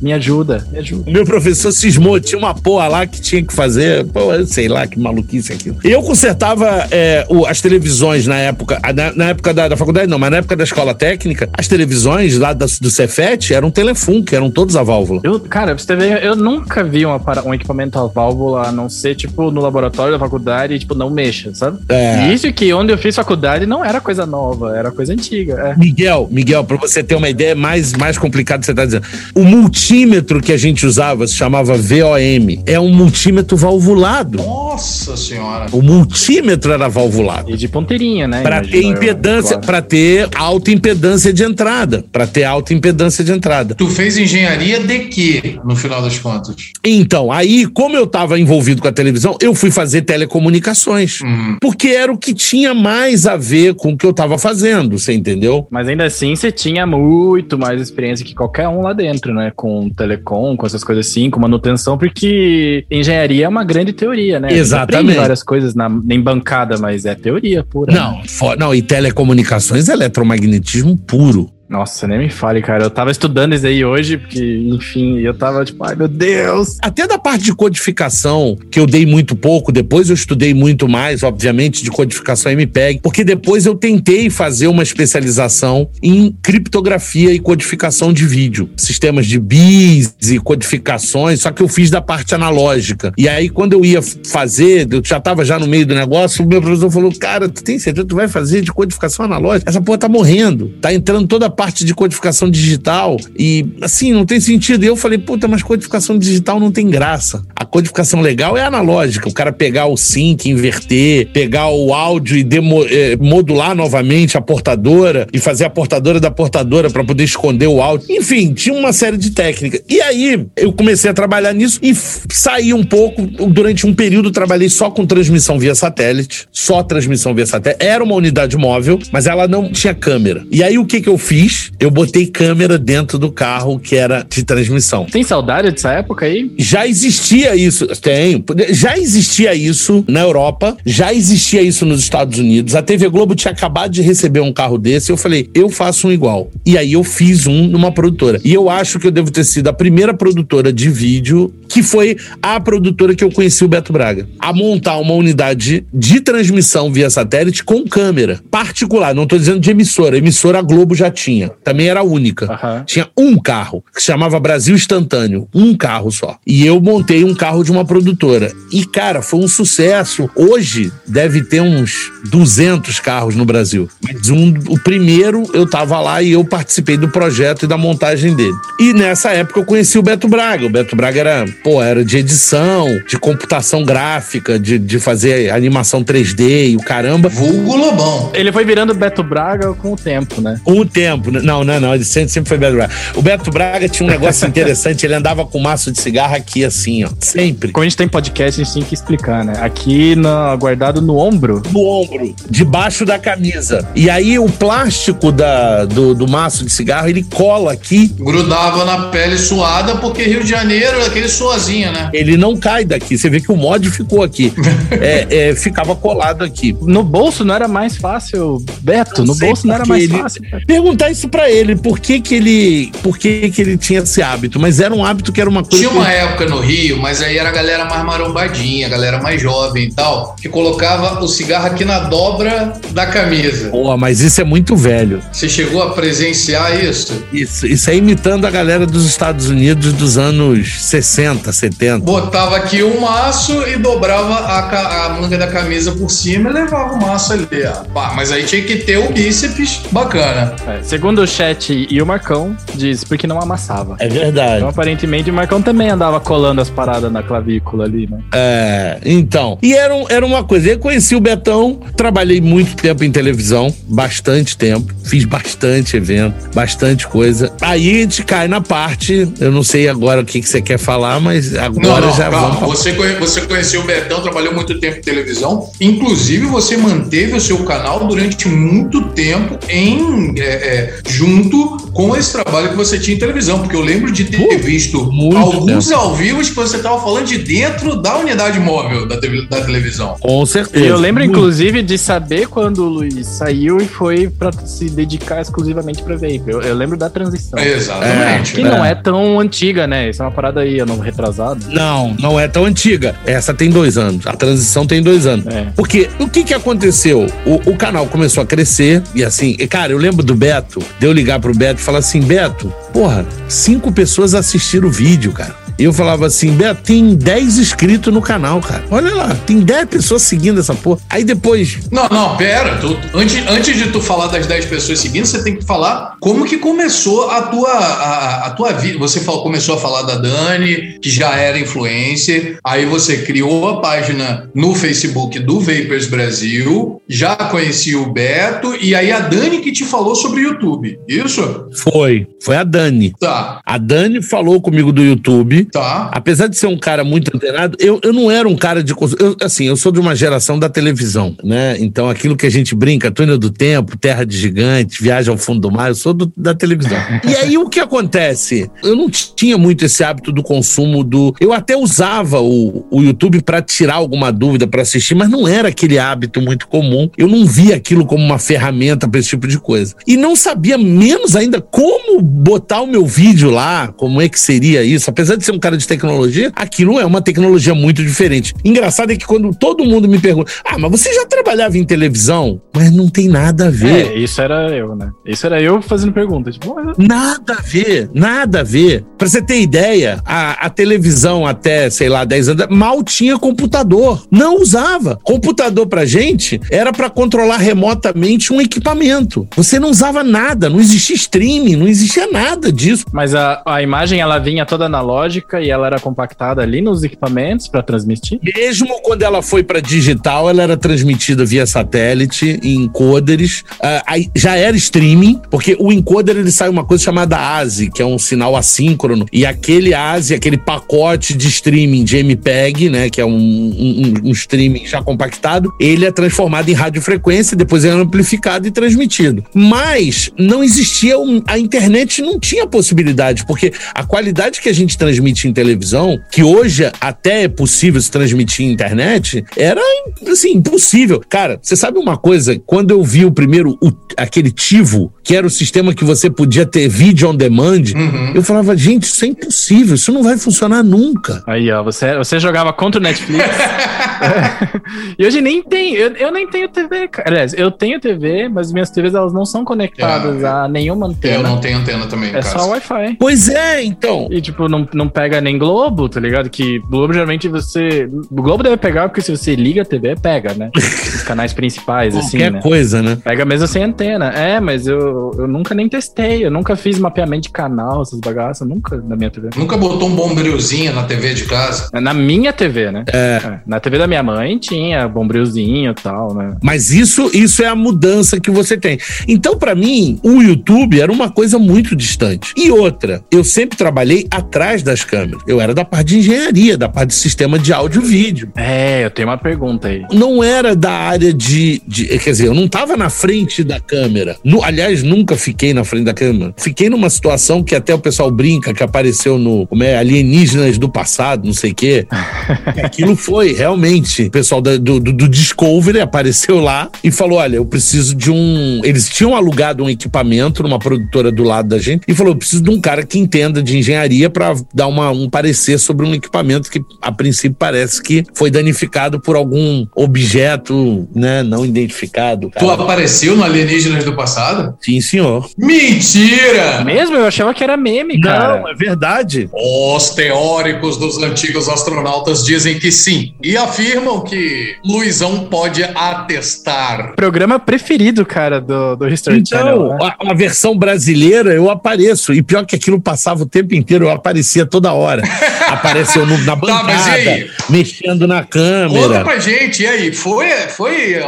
Me ajuda, me ajuda. Meu professor cismou, tinha uma porra lá que tinha que fazer. Sei lá que maluquice é aquilo. Eu consertava é, o, as televisões na época, na, na época da, da, faculdade, não, mas na época da escola técnica, as televisões lá da, do Cefet eram Telefun, que eram todas a válvula. Eu, cara, você vê, eu nunca vi uma, um equipamento a válvula, a não ser, tipo, no laboratório da faculdade, tipo, não mexa, sabe? É. E isso que onde eu fiz faculdade não era coisa nova, era coisa antiga. É. Miguel, Miguel, pra você ter uma ideia, é mais, mais complicado que você está dizendo. O multímetro que a gente usava se chamava VOM. É um multímetro valvulado. Nossa senhora. O multímetro era valvulado. E de ponteirinha, né? Para ter impedância, claro. para ter alta impedância de entrada. Para ter alta impedância de entrada. Tu fez engenharia de quê, no final das contas? Então, aí, como eu estava envolvido com a televisão, eu fui fazer telecomunicações. Uhum. Porque era o que tinha mais a ver com o que eu estava fazendo, você entendeu? Mas ainda assim, você tinha muito muito mais experiência que qualquer um lá dentro, né? Com telecom, com essas coisas assim, com manutenção, porque engenharia é uma grande teoria, né? Exatamente. várias coisas na, em bancada, mas é teoria pura. Não, né? for, não, e telecomunicações é eletromagnetismo puro. Nossa, nem me fale, cara. Eu tava estudando isso aí hoje, porque, enfim, eu tava tipo, ai meu Deus. Até da parte de codificação, que eu dei muito pouco, depois eu estudei muito mais, obviamente, de codificação MPEG, porque depois eu tentei fazer uma especialização em criptografia e codificação de vídeo. Sistemas de bis e codificações, só que eu fiz da parte analógica. E aí, quando eu ia fazer, eu já tava já no meio do negócio, o meu professor falou: Cara, tu tem certeza que tu vai fazer de codificação analógica? Essa porra tá morrendo. Tá entrando toda parte de codificação digital e, assim, não tem sentido. E eu falei, puta, mas codificação digital não tem graça. A codificação legal é analógica. O cara pegar o sync, inverter, pegar o áudio e demo, eh, modular novamente a portadora e fazer a portadora da portadora para poder esconder o áudio. Enfim, tinha uma série de técnicas. E aí eu comecei a trabalhar nisso e saí um pouco. Durante um período trabalhei só com transmissão via satélite, só transmissão via satélite. Era uma unidade móvel, mas ela não tinha câmera. E aí o que que eu fiz? Fiz? Eu botei câmera dentro do carro que era de transmissão. Tem saudade dessa época aí? Já existia isso, tem. Já existia isso na Europa, já existia isso nos Estados Unidos. A TV Globo tinha acabado de receber um carro desse. Eu falei, eu faço um igual. E aí eu fiz um numa produtora. E eu acho que eu devo ter sido a primeira produtora de vídeo que foi a produtora que eu conheci o Beto Braga. A montar uma unidade de transmissão via satélite com câmera particular. Não estou dizendo de emissora. Emissora a Globo já tinha. Também era única. Uhum. Tinha um carro que se chamava Brasil Instantâneo. Um carro só. E eu montei um carro de uma produtora. E, cara, foi um sucesso. Hoje deve ter uns 200 carros no Brasil. Mas um, o primeiro eu tava lá e eu participei do projeto e da montagem dele. E nessa época eu conheci o Beto Braga. O Beto Braga era, pô, era de edição, de computação gráfica, de, de fazer animação 3D e o caramba. Vulgo Lobão. Ele foi virando Beto Braga com o tempo, né? Com o tempo. Não, não, não. Ele sempre, sempre foi Beto Braga. O Beto Braga tinha um negócio <laughs> interessante. Ele andava com um maço de cigarro aqui, assim, ó. Sempre. Quando a gente tem podcast, a gente tem que explicar, né? Aqui, no, guardado no ombro. No ombro. Debaixo da camisa. E aí o plástico da, do, do maço de cigarro, ele cola aqui. Grudava na pele suada, porque Rio de Janeiro é aquele suazinho, né? Ele não cai daqui. Você vê que o mod ficou aqui. <laughs> é, é, ficava colado aqui. No bolso não era mais fácil, Beto? Eu no bolso não era mais ele... fácil. Perguntar isso para ele, por que que ele, por que que ele tinha esse hábito? Mas era um hábito que era uma coisa. Tinha uma que... época no Rio, mas aí era a galera mais marombadinha, a galera mais jovem e tal, que colocava o cigarro aqui na dobra da camisa. Boa, mas isso é muito velho. Você chegou a presenciar isso? Isso, isso é imitando a galera dos Estados Unidos dos anos 60, 70. Botava aqui um maço e dobrava a, a manga da camisa por cima e levava o maço ali. Ah, mas aí tinha que ter o bíceps bacana. É, segundo o chat e o Marcão, diz porque não amassava. É verdade. Então, aparentemente, o Marcão também andava colando as paradas na clavícula ali, né? É, então. E era, era uma coisa. Eu conheci o Betão, trabalhei muito tempo em televisão, bastante tempo, fiz bastante evento, bastante coisa. Aí a gente cai na parte, eu não sei agora o que, que você quer falar, mas agora não, não, já calma. vamos. Você, você conheceu o Betão, trabalhou muito tempo em televisão, inclusive você manteve o seu canal durante muito tempo em é, é, junto com esse trabalho que você tinha em televisão, porque eu lembro de ter uh, visto alguns tempo. ao vivo que você estava falando de dentro da unidade móvel da, da televisão. Com certeza. Eu lembro, inclusive, de saber quando o Luiz saiu e foi para se dedicar exclusivamente para vape. Eu, eu, lembro da transição. Exatamente. É, que é. não é tão antiga, né? Isso é uma parada aí, eu não retrasado. Não, não é tão antiga. Essa tem dois anos. A transição tem dois anos. É. Porque o que que aconteceu? O, o canal começou a crescer e assim, cara, eu lembro do Beto, de eu ligar pro Beto e falar assim, Beto, porra, cinco pessoas assistiram o vídeo, cara. E eu falava assim, Beto, tem 10 inscritos no canal, cara. Olha lá, tem 10 pessoas seguindo essa porra. Aí depois. Não, não, pera. Tu, antes, antes de tu falar das 10 pessoas seguindo, você tem que falar como que começou a tua, a, a tua vida. Você falou, começou a falar da Dani, que já era influencer. Aí você criou a página no Facebook do Vapers Brasil. Já conhecia o Beto. E aí a Dani que te falou sobre o YouTube. Isso? Foi. Foi a Dani. Tá. A Dani falou comigo do YouTube. Tá. Apesar de ser um cara muito antenado, eu, eu não era um cara de. Eu, assim, eu sou de uma geração da televisão, né? Então aquilo que a gente brinca, túnel do tempo, terra de gigante, viagem ao fundo do mar, eu sou do, da televisão. e aí o que acontece? Eu não tinha muito esse hábito do consumo do. Eu até usava o, o YouTube para tirar alguma dúvida, para assistir, mas não era aquele hábito muito comum. Eu não via aquilo como uma ferramenta para esse tipo de coisa. E não sabia menos ainda como botar o meu vídeo lá, como é que seria isso, apesar de ser um cara de tecnologia, aquilo é uma tecnologia muito diferente. Engraçado é que quando todo mundo me pergunta, ah, mas você já trabalhava em televisão? Mas não tem nada a ver. É, isso era eu, né? Isso era eu fazendo perguntas. Tipo, nada a ver, nada a ver. Pra você ter ideia, a, a televisão até, sei lá, 10 anos, mal tinha computador. Não usava. Computador pra gente era para controlar remotamente um equipamento. Você não usava nada, não existia streaming, não existia nada disso. Mas a, a imagem, ela vinha toda analógica analógica e ela era compactada ali nos equipamentos para transmitir? Mesmo quando ela foi para digital, ela era transmitida via satélite em encoders. Uh, já era streaming, porque o encoder ele sai uma coisa chamada ASI, que é um sinal assíncrono, e aquele ASI, aquele pacote de streaming de MPEG, né, que é um, um, um streaming já compactado, ele é transformado em radiofrequência, depois é amplificado e transmitido. Mas não existia um, a internet não tinha possibilidade, porque a qualidade que a gente transmite em televisão, que hoje até é possível se transmitir em internet, era assim impossível. Cara, você sabe uma coisa? Quando eu vi o primeiro o, aquele Tivo, que era o sistema que você podia ter vídeo on demand, uhum. eu falava, gente, isso é impossível, isso não vai funcionar nunca. Aí, ó, você, você jogava contra o Netflix. <laughs> e hoje nem tem, eu, eu nem tenho TV, cara. Aliás, eu tenho TV, mas minhas TVs elas não são conectadas é, a nenhuma antena. Eu não tenho antena também. É só Wi-Fi. Pois é, então. E tipo, não, não pega nem Globo, tá ligado? Que Globo geralmente você. O Globo deve pegar, porque se você liga a TV, pega, né? Os canais principais, assim. Qualquer né? coisa, né? Pega mesmo sem antena. É, mas eu, eu nunca nem testei. Eu nunca fiz mapeamento de canal, essas bagaças, nunca na minha TV. Nunca botou um bombrilzinho na TV de casa? Na minha TV, né? É. é. Na TV da minha mãe tinha bombrilzinho e tal, né? Mas isso, isso é a mudança que você tem. Então, para mim, o YouTube era uma coisa muito distante. E outra, eu sempre trabalhei atrás das câmeras. Eu era da parte de engenharia, da parte de sistema de áudio e vídeo. É, eu tenho uma pergunta aí. Não era da área de, de quer dizer, eu não tava na frente da câmera. No, aliás, nunca fiquei na frente da câmera. Fiquei numa situação que até o pessoal brinca que apareceu no como é, alienígenas do passado, não sei o quê. <laughs> Aquilo foi realmente. O pessoal do, do, do Discovery apareceu lá e falou: olha, eu preciso de um. Eles tinham alugado um equipamento numa produtora do lado da gente e falou: eu preciso de um cara que entenda de engenharia para dar uma, um parecer sobre um equipamento que, a princípio, parece que foi danificado por algum objeto né, não identificado. Cara. Tu apareceu no Alienígenas do Passado? Sim, senhor. Mentira! Mesmo? Eu achava que era meme, cara. Não, é verdade. Os teóricos dos antigos astronautas dizem que sim e afirmam que Luizão pode atestar. Programa preferido, cara, do, do History então, Channel. Né? A, a, versão brasileira eu apareço. E pior que aquilo passava o tempo inteiro, eu aparecia toda hora. Apareceu no, na bancada, tá, mexendo na câmera. Conta pra gente, e aí? Foi, foi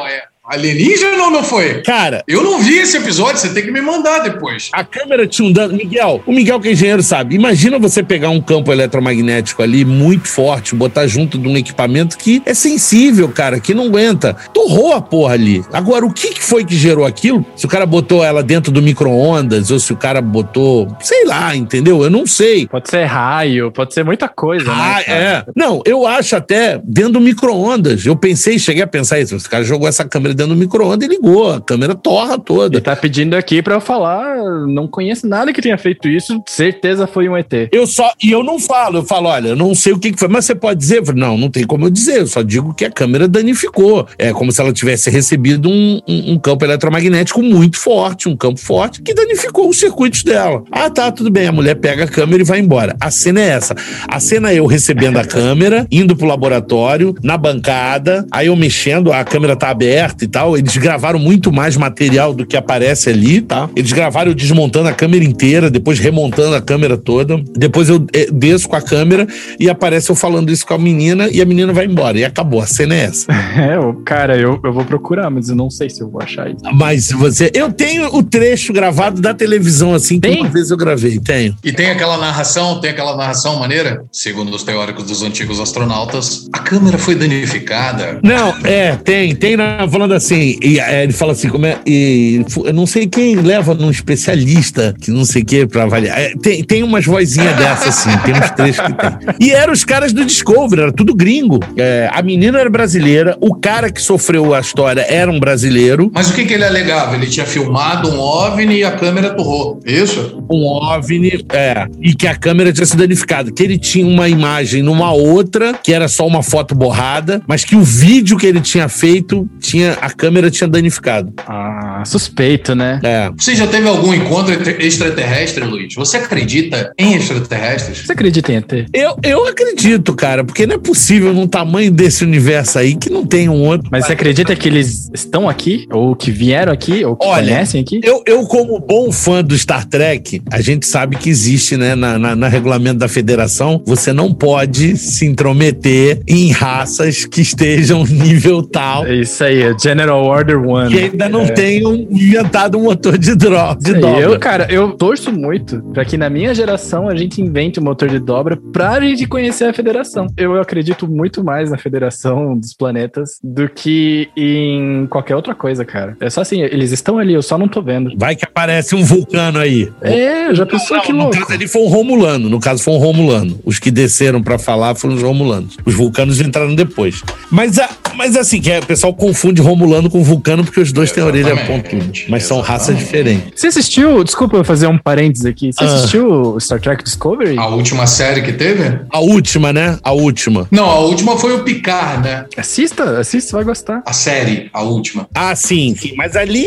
Alienígena ou não foi? Cara. Eu não vi esse episódio, você tem que me mandar depois. A câmera tinha um dano. Miguel, o Miguel que é engenheiro sabe. Imagina você pegar um campo eletromagnético ali muito forte, botar junto de um equipamento que é sensível, cara, que não aguenta. Torrou a porra ali. Agora, o que foi que gerou aquilo? Se o cara botou ela dentro do micro-ondas, ou se o cara botou, sei lá, entendeu? Eu não sei. Pode ser raio, pode ser muita coisa, né, ah, né? é. Não, eu acho até dentro do micro-ondas. Eu pensei, cheguei a pensar isso. Esse cara jogou essa câmera dentro do micro-ondas e ligou. A câmera torra toda. Ele tá pedindo aqui pra eu falar, não conheço nada que tenha feito isso, certeza foi um ET. Eu só, e eu não falo, eu falo, olha, eu não sei o que, que foi, mas você pode dizer? Não, não tem como eu dizer, eu só digo que a câmera danificou. É como se ela tivesse recebido um, um, um campo eletromagnético muito forte, um campo forte, que danificou os circuitos dela. Ah, tá, tudo bem. A mulher pega a câmera e vai embora. A cena é essa. A cena é eu recebendo a câmera, indo pro laboratório, na bancada, aí eu mexendo, a câmera tá aberta e tal. Eles gravaram muito mais material do que aparece ali, tá? Eles gravaram eu desmontando a câmera inteira, depois remontando a câmera toda. Depois eu eh, desço com a câmera e aparece eu falando isso com a menina e a menina vai embora. E acabou. A cena é essa. <laughs> É, cara, eu, eu vou procurar, mas eu não sei se eu vou achar isso. Mas você. Eu tenho o trecho gravado da televisão, assim, tem? que uma vez eu gravei. Tenho. E tem aquela narração, tem aquela narração maneira? Segundo os teóricos dos antigos astronautas, a câmera foi danificada. Não, é, tem. Tem na, falando assim, e é, ele fala assim, como é, e, eu não sei quem leva num especialista, que não sei o que, pra avaliar. É, tem, tem umas vozinhas dessas, assim, tem uns trechos que tem. E eram os caras do Discovery, era tudo gringo. É, a menina era brasileira, o cara que sofreu a história era um brasileiro. Mas o que, que ele alegava? Ele tinha filmado um OVNI e a câmera torrou, isso? Um OVNI, é, e que a câmera tinha se danificado, que ele tinha uma imagem numa outra, que era só uma foto borrada, mas que o vídeo que ele tinha feito tinha a câmera tinha danificado. Ah, suspeito, né? É. Você já teve algum encontro extraterrestre, Luiz? Você acredita em extraterrestres? Você acredita em ET? Eu, eu acredito, cara, porque não é possível num tamanho desse universo aí que não tem um outro. Mas você acredita que eles estão aqui? Ou que vieram aqui? Ou que Olha, conhecem aqui? Eu, eu, como bom fã do Star Trek, a gente sabe que existe, né, na, na, na regulamento da federação, você não pode se intrometer em raças que estejam <laughs> nível tal É Isso aí, é General Order One. que ainda não tenham inventado um motor de, dro de dobra. Eu, cara, eu torço muito pra que na minha geração a gente invente um motor de dobra pra gente conhecer a federação. Eu acredito muito mais na federação dos planetas do que em qualquer outra coisa, cara. É só assim, eles estão ali, eu só não tô vendo. Vai que aparece um vulcano aí. É, já pensou Não, que no louco. caso ali foi um Romulano. No caso foi um Romulano. Os que desceram pra falar foram os Romulanos. Os vulcanos entraram depois. Mas, a, mas assim, que é, o pessoal confunde Romulano com vulcano porque os dois têm a orelha pontuda. Mas são raças diferentes. Você assistiu, desculpa eu fazer um parênteses aqui, você Ah. assistiu Star Trek Discovery? A última série que teve? A última, né? A última. Não, a última foi o Picard, né? Assista, assista, você vai gostar. A série, a última. Ah, sim, sim. Mas ali.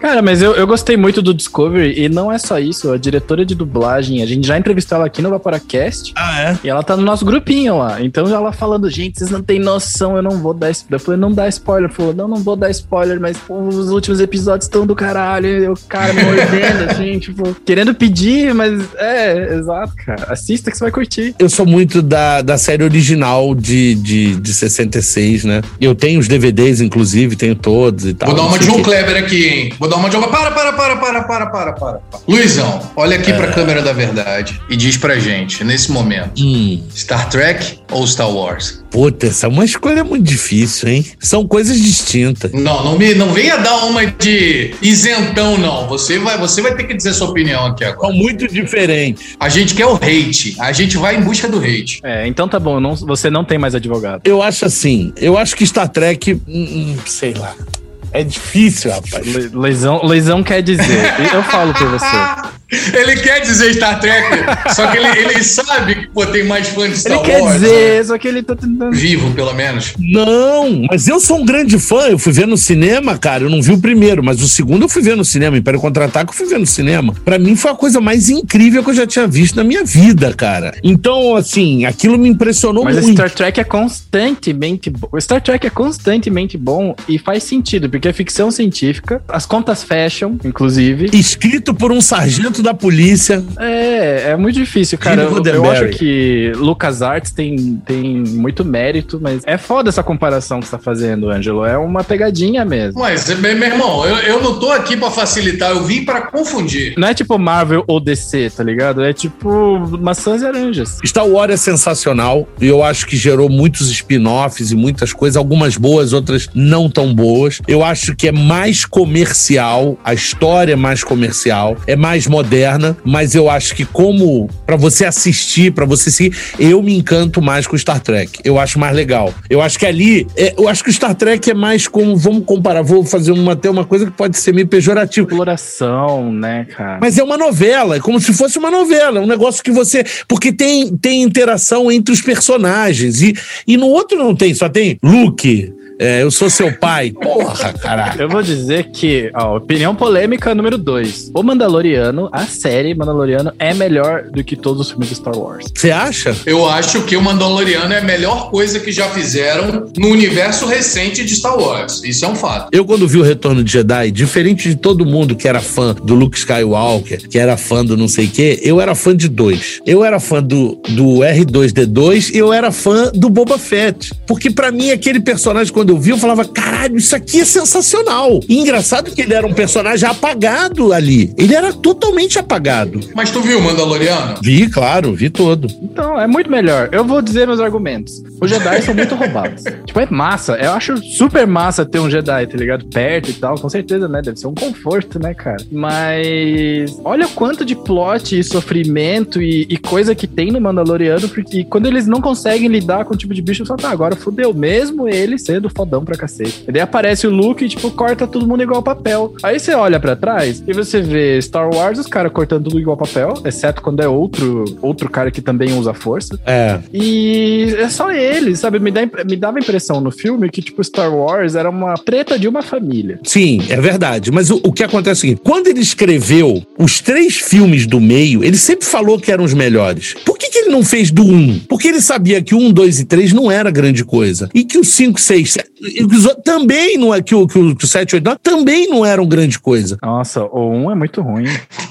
Cara, mas eu, eu gostei muito do Discovery e não é só isso, a diretora de dublagem, a gente já entrevistou ela aqui no Vaporacast Ah, é? e ela tá no nosso grupinho lá. Então ela falando, gente, vocês não têm noção, eu não vou dar spoiler. Eu falei, não dá spoiler. Falou, não, não vou dar spoiler, mas pô, os últimos episódios estão do caralho. E o cara me mordendo, <laughs> assim, tipo, querendo pedir, mas é, exato, cara. Assista que você vai curtir. Eu sou muito da, da série original de, de, de 66, né? Eu tenho os DVDs, inclusive, tenho todos e tal. Vou dar não uma de João quê. Kleber aqui, hein? Vou dar uma de João Para, para, para, para, para, para, para. Luizão, olha aqui pra câmera da verdade e diz pra gente, nesse momento, Hum, Star Trek ou Star Wars? Puta, essa é uma escolha muito difícil, hein? São coisas distintas. Não, não, me, não venha dar uma de isentão, não. Você vai, você vai ter que dizer sua opinião aqui agora. São muito diferentes. A gente quer o hate. A gente vai em busca do hate. É, então tá bom, não- você não tem mais advogado. Eu acho assim, eu acho que Star Trek, hum, hum, sei lá. É difícil, rapaz. Le- Lesão, lesão quer dizer. <laughs> Eu falo pra você. Ele quer dizer Star Trek, só que ele, ele sabe que pô, tem mais fã de Star Ele quer Wars. dizer, só que ele tá tentando. né? Vivo, pelo menos. Não, mas eu sou um grande fã. Eu fui ver no cinema, cara. Eu não vi o primeiro, mas o segundo eu fui ver no cinema. Império Contra-Ataque eu fui ver no cinema. Pra mim foi a coisa mais incrível que eu já tinha visto na minha vida, cara. Então, assim, aquilo me impressionou Mas muito. Star Trek é constantemente bom. O Star Trek é constantemente bom e faz sentido, porque é ficção científica, as contas fecham, inclusive. Escrito por um sargento da polícia. É, é muito difícil, cara. Eu, eu acho que LucasArts tem, tem muito mérito, mas é foda essa comparação que você tá fazendo, Ângelo. É uma pegadinha mesmo. Mas, meu meu irmão, eu, eu não tô aqui pra facilitar, eu vim pra confundir. Não é tipo Marvel ou DC, tá ligado? É tipo maçãs e laranjas. Star Wars é sensacional e eu acho que gerou muitos spin-offs e muitas coisas, algumas boas, outras não tão boas. Eu acho que é mais comercial, a história é mais comercial, é mais moderna, mas eu acho que como pra você assistir, pra você seguir, eu me encanto mais com Star Trek. Eu acho mais legal. Eu acho que ali, é, eu acho que o Star Trek é mais como, vamos comparar, vou fazer uma, até uma coisa que pode ser meio pejorativa. Exploração, né, cara? Mas é uma novela, é como se fosse uma novela, é um negócio que você. Porque tem, tem interação entre os personagens. E, e no outro não tem, só tem Luke, é, eu sou seu pai. Porra, caralho. Eu vou dizer que, ó, opinião polêmica número 2. O Mandaloriano, a série Mandaloriano, é melhor do que todos os filmes de Star Wars. Você acha? Eu acho que o Mandaloriano é a melhor coisa que já fizeram no universo recente de Star Wars. Isso é um fato. Eu, quando vi o Retorno de Jedi, diferente de todo mundo que era fã do Luke Skywalker, que era fã do não sei o quê, eu era fã de dois. Eu era fã do, do R2D2 e eu era fã do Boba Fett. Porque pra mim, aquele personagem, quando eu vi, eu falava, caralho, isso aqui é sensacional. E engraçado que ele era um personagem apagado ali. Ele era totalmente apagado. Mas tu viu o Mandaloriano? Vi, claro, vi todo. Então, é muito melhor. Eu vou dizer meus argumentos. Os Jedi são muito roubados. <laughs> Tipo, é massa. Eu acho super massa ter um Jedi, tá ligado? Perto e tal. Com certeza, né? Deve ser um conforto, né, cara? Mas olha o quanto de plot e sofrimento e, e coisa que tem no Mandaloriano, porque quando eles não conseguem lidar com o tipo de bicho, só tá, agora fudeu. Mesmo ele sendo fodão pra cacete. E daí aparece o Luke e, tipo, corta todo mundo igual papel. Aí você olha pra trás e você vê Star Wars, os caras cortando tudo igual papel, exceto quando é outro, outro cara que também usa força. É. E é só ele, sabe? Me, dá, me dava a impressão no filme que, tipo, Star Wars era uma treta de uma família. Sim, é verdade. Mas o, o que acontece é o seguinte: quando ele escreveu os três filmes do meio, ele sempre falou que eram os melhores. Por que, que ele não fez do 1? Porque ele sabia que o 1, 2 e 3 não era grande coisa. E que o 5, 6, 7 que os outros também não é que o, que o, que o 7, 8, 9 também não eram grande coisa. Nossa, o 1 é muito ruim.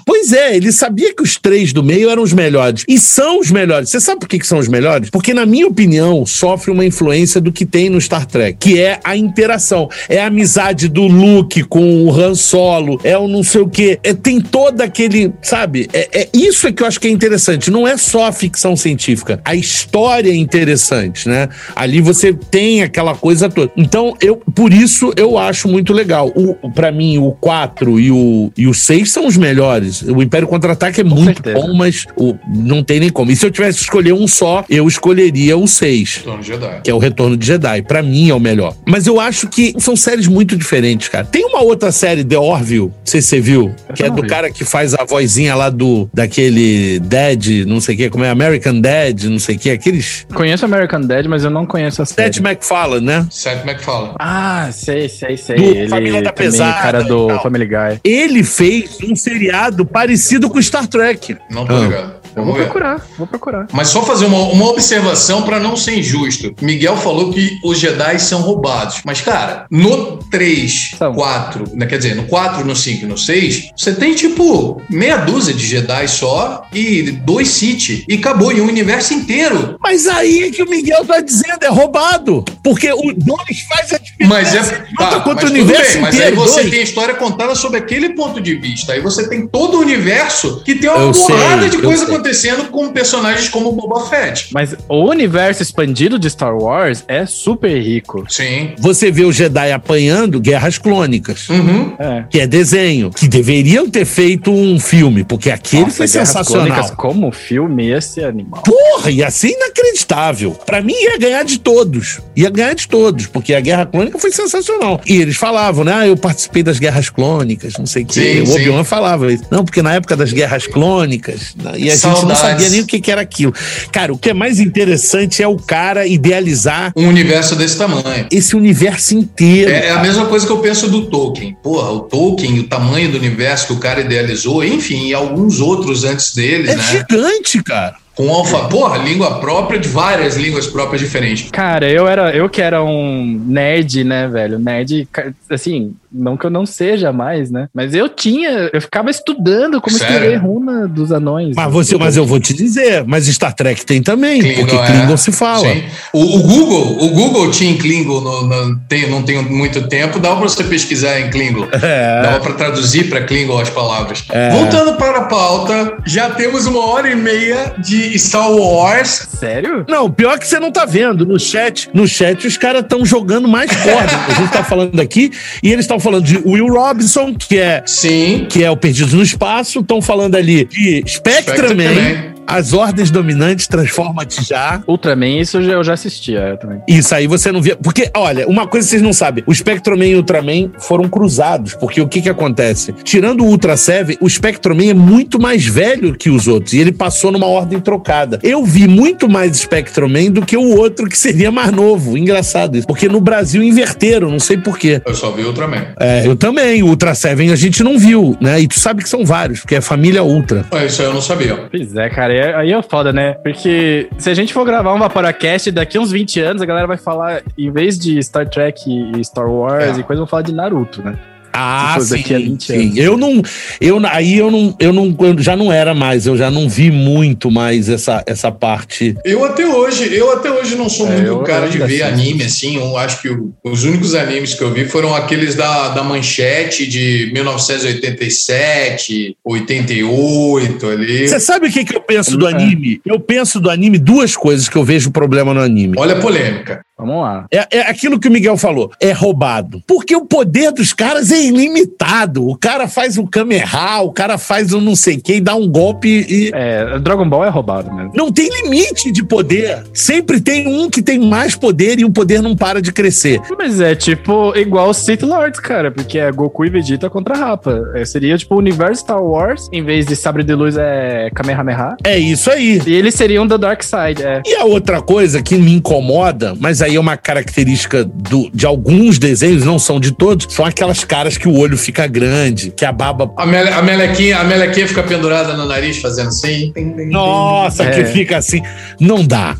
Pois é, ele sabia que os três do meio eram os melhores. E são os melhores. Você sabe por que, que são os melhores? Porque, na minha opinião, sofre uma influência do que tem no Star Trek, que é a interação. É a amizade do Luke com o Han Solo, é o não sei o quê. É, tem todo aquele, sabe? É, é isso é que eu acho que é interessante. Não é só a ficção científica. A história é interessante, né? Ali você tem aquela coisa toda. Então, eu, por isso, eu acho muito legal. O, para mim, o 4 e o, e o 6 são os melhores. O Império Contra-Ataque é Com muito certeza. bom, mas o, não tem nem como. E se eu tivesse que escolher um só, eu escolheria o 6 Retorno de Jedi. que é o Retorno de Jedi. Pra mim é o melhor. Mas eu acho que são séries muito diferentes, cara. Tem uma outra série, The Orville, não sei se você viu, que é do vi. cara que faz a vozinha lá do daquele Dead, não sei o que, como é American Dead, não sei o que, aqueles Conheço American Dad, mas eu não conheço a série. Seth MacFarlane, né? Seth MacFarlane. Ah, sei, sei, sei. Do ele Família da também, Pesada cara do. Family Guy. Ele fez um seriado parecido com Star Trek. Não tô Ah. ligado. Eu vou procurar, vou procurar. Mas só fazer uma, uma observação para não ser injusto. Miguel falou que os Jedi são roubados. Mas, cara, no 3, São. 4, né, quer dizer, no 4, no 5 e no 6, você tem tipo meia dúzia de Jedi só e dois Sith. E acabou, e um universo inteiro. Mas aí é que o Miguel tá dizendo, é roubado. Porque o 2 faz a diferença. Mas é. Tá, contra mas o universo bem, mas aí inteiro. você dois. tem a história contada sob aquele ponto de vista. Aí você tem todo o universo que tem uma Eu porrada sei, de coisa sei. Acontecendo com personagens como Boba Fett. Mas o universo expandido de Star Wars é super rico. Sim. Você vê o Jedi apanhando guerras clônicas. Uhum. É. que é desenho, que deveriam ter feito um filme, porque aquele Nossa, foi Guerras sensacional. Clônicas como filme, esse animal. Porra, ia ser inacreditável. Pra mim ia ganhar de todos. Ia ganhar de todos, porque a Guerra Clônica foi sensacional. E eles falavam, né? Ah, eu participei das Guerras Clônicas, não sei o quê. Sim, o. Obi-Wan falava isso. Não, porque na época das Guerras Clônicas, né, e a gente não sabia nem o que, que era aquilo. Cara, o que é mais interessante é o cara idealizar Um universo desse tamanho. esse universo inteiro. É, é a mesma coisa que eu penso do Tolkien. Porra, o Tolkien, o tamanho do universo que o cara idealizou, enfim, e alguns outros antes deles, É né? gigante, cara. Com alfa, porra, língua própria de várias línguas próprias diferentes. Cara, eu era, eu que era um nerd, né, velho? Nerd, assim, não que eu não seja mais, né? Mas eu tinha, eu ficava estudando como Sério? escrever runa dos anões. Mas, você, mas eu vou te dizer, mas Star Trek tem também, porque é. Klingon se fala. Sim. O, o Google, o Google tinha em Klingon, no, no- tem, não tem muito tempo, dava pra você pesquisar em Klingon. <laughs> É. Dava pra traduzir pra Klingon as palavras. É. Voltando para a pauta, já temos uma hora e meia de Star Wars. Sério? Não, pior que você não tá vendo. No chat, no chat os caras estão jogando mais corda. A gente tá falando aqui e eles estão falando de Will Robinson, que é Sim. que é o Perdido no Espaço, estão falando ali de Spectreman, Spectreman. As Ordens Dominantes Transforma-te já. Ultraman, isso eu já, eu já assistia eu também. Isso aí você não via. Porque, olha, uma coisa que vocês não sabem: o Spectroman e o Ultraman foram cruzados. Porque o que que acontece? Tirando o Ultra Seven, o Spectroman é muito mais velho que os outros. E ele passou numa ordem trocada. Eu vi muito mais Spectroman do que o outro que seria mais novo. Engraçado isso. Porque no Brasil inverteram, não sei porquê. Eu só vi Ultraman. É, eu também. O Ultra Seven a gente não viu, né? E tu sabe que são vários, porque é família Ultra. Ah, Isso aí eu não sabia. Pois é, cara, e aí é foda, né? Porque se a gente for gravar um Vaporacast daqui uns 20 anos, a galera vai falar, em vez de Star Trek e Star Wars É. e coisa, vão falar de Naruto, né? Ah, sim, daqui a 20 sim. anos. Eu não, eu aí eu não, eu não, eu já não era mais. Eu já não vi muito mais essa, essa parte. Eu até hoje, eu até hoje não sou É, muito cara de ver assisto. anime, assim. Eu acho que os únicos animes que eu vi foram aqueles da, da Manchete de 1987, 88 ali. Você sabe o que, que eu penso do É. anime? Eu penso do anime duas coisas que eu vejo problema no anime. Olha a polêmica. Vamos lá. É, é aquilo que o Miguel falou, é roubado. Porque o poder dos caras é ilimitado. O cara faz um Kamehameha, o cara faz um não sei quem, dá um golpe e. É, Dragon Ball é roubado mesmo. Não tem limite de poder. Sempre tem um que tem mais poder e o poder não para de crescer. Mas é tipo igual Sith Lords, cara, porque é Goku e Vegeta contra Rapa. É, seria tipo o universo Star Wars, em vez de sabre de luz é Kamehameha. É isso aí. E eles seriam da Dark Side, é. E a outra coisa que me incomoda, mas aí é uma característica do, de alguns desenhos, não são de todos, são aquelas caras que o olho fica grande, que a baba. A, mele, a, melequinha, a melequinha fica pendurada no nariz fazendo assim. Nossa, é. que fica assim. Não dá.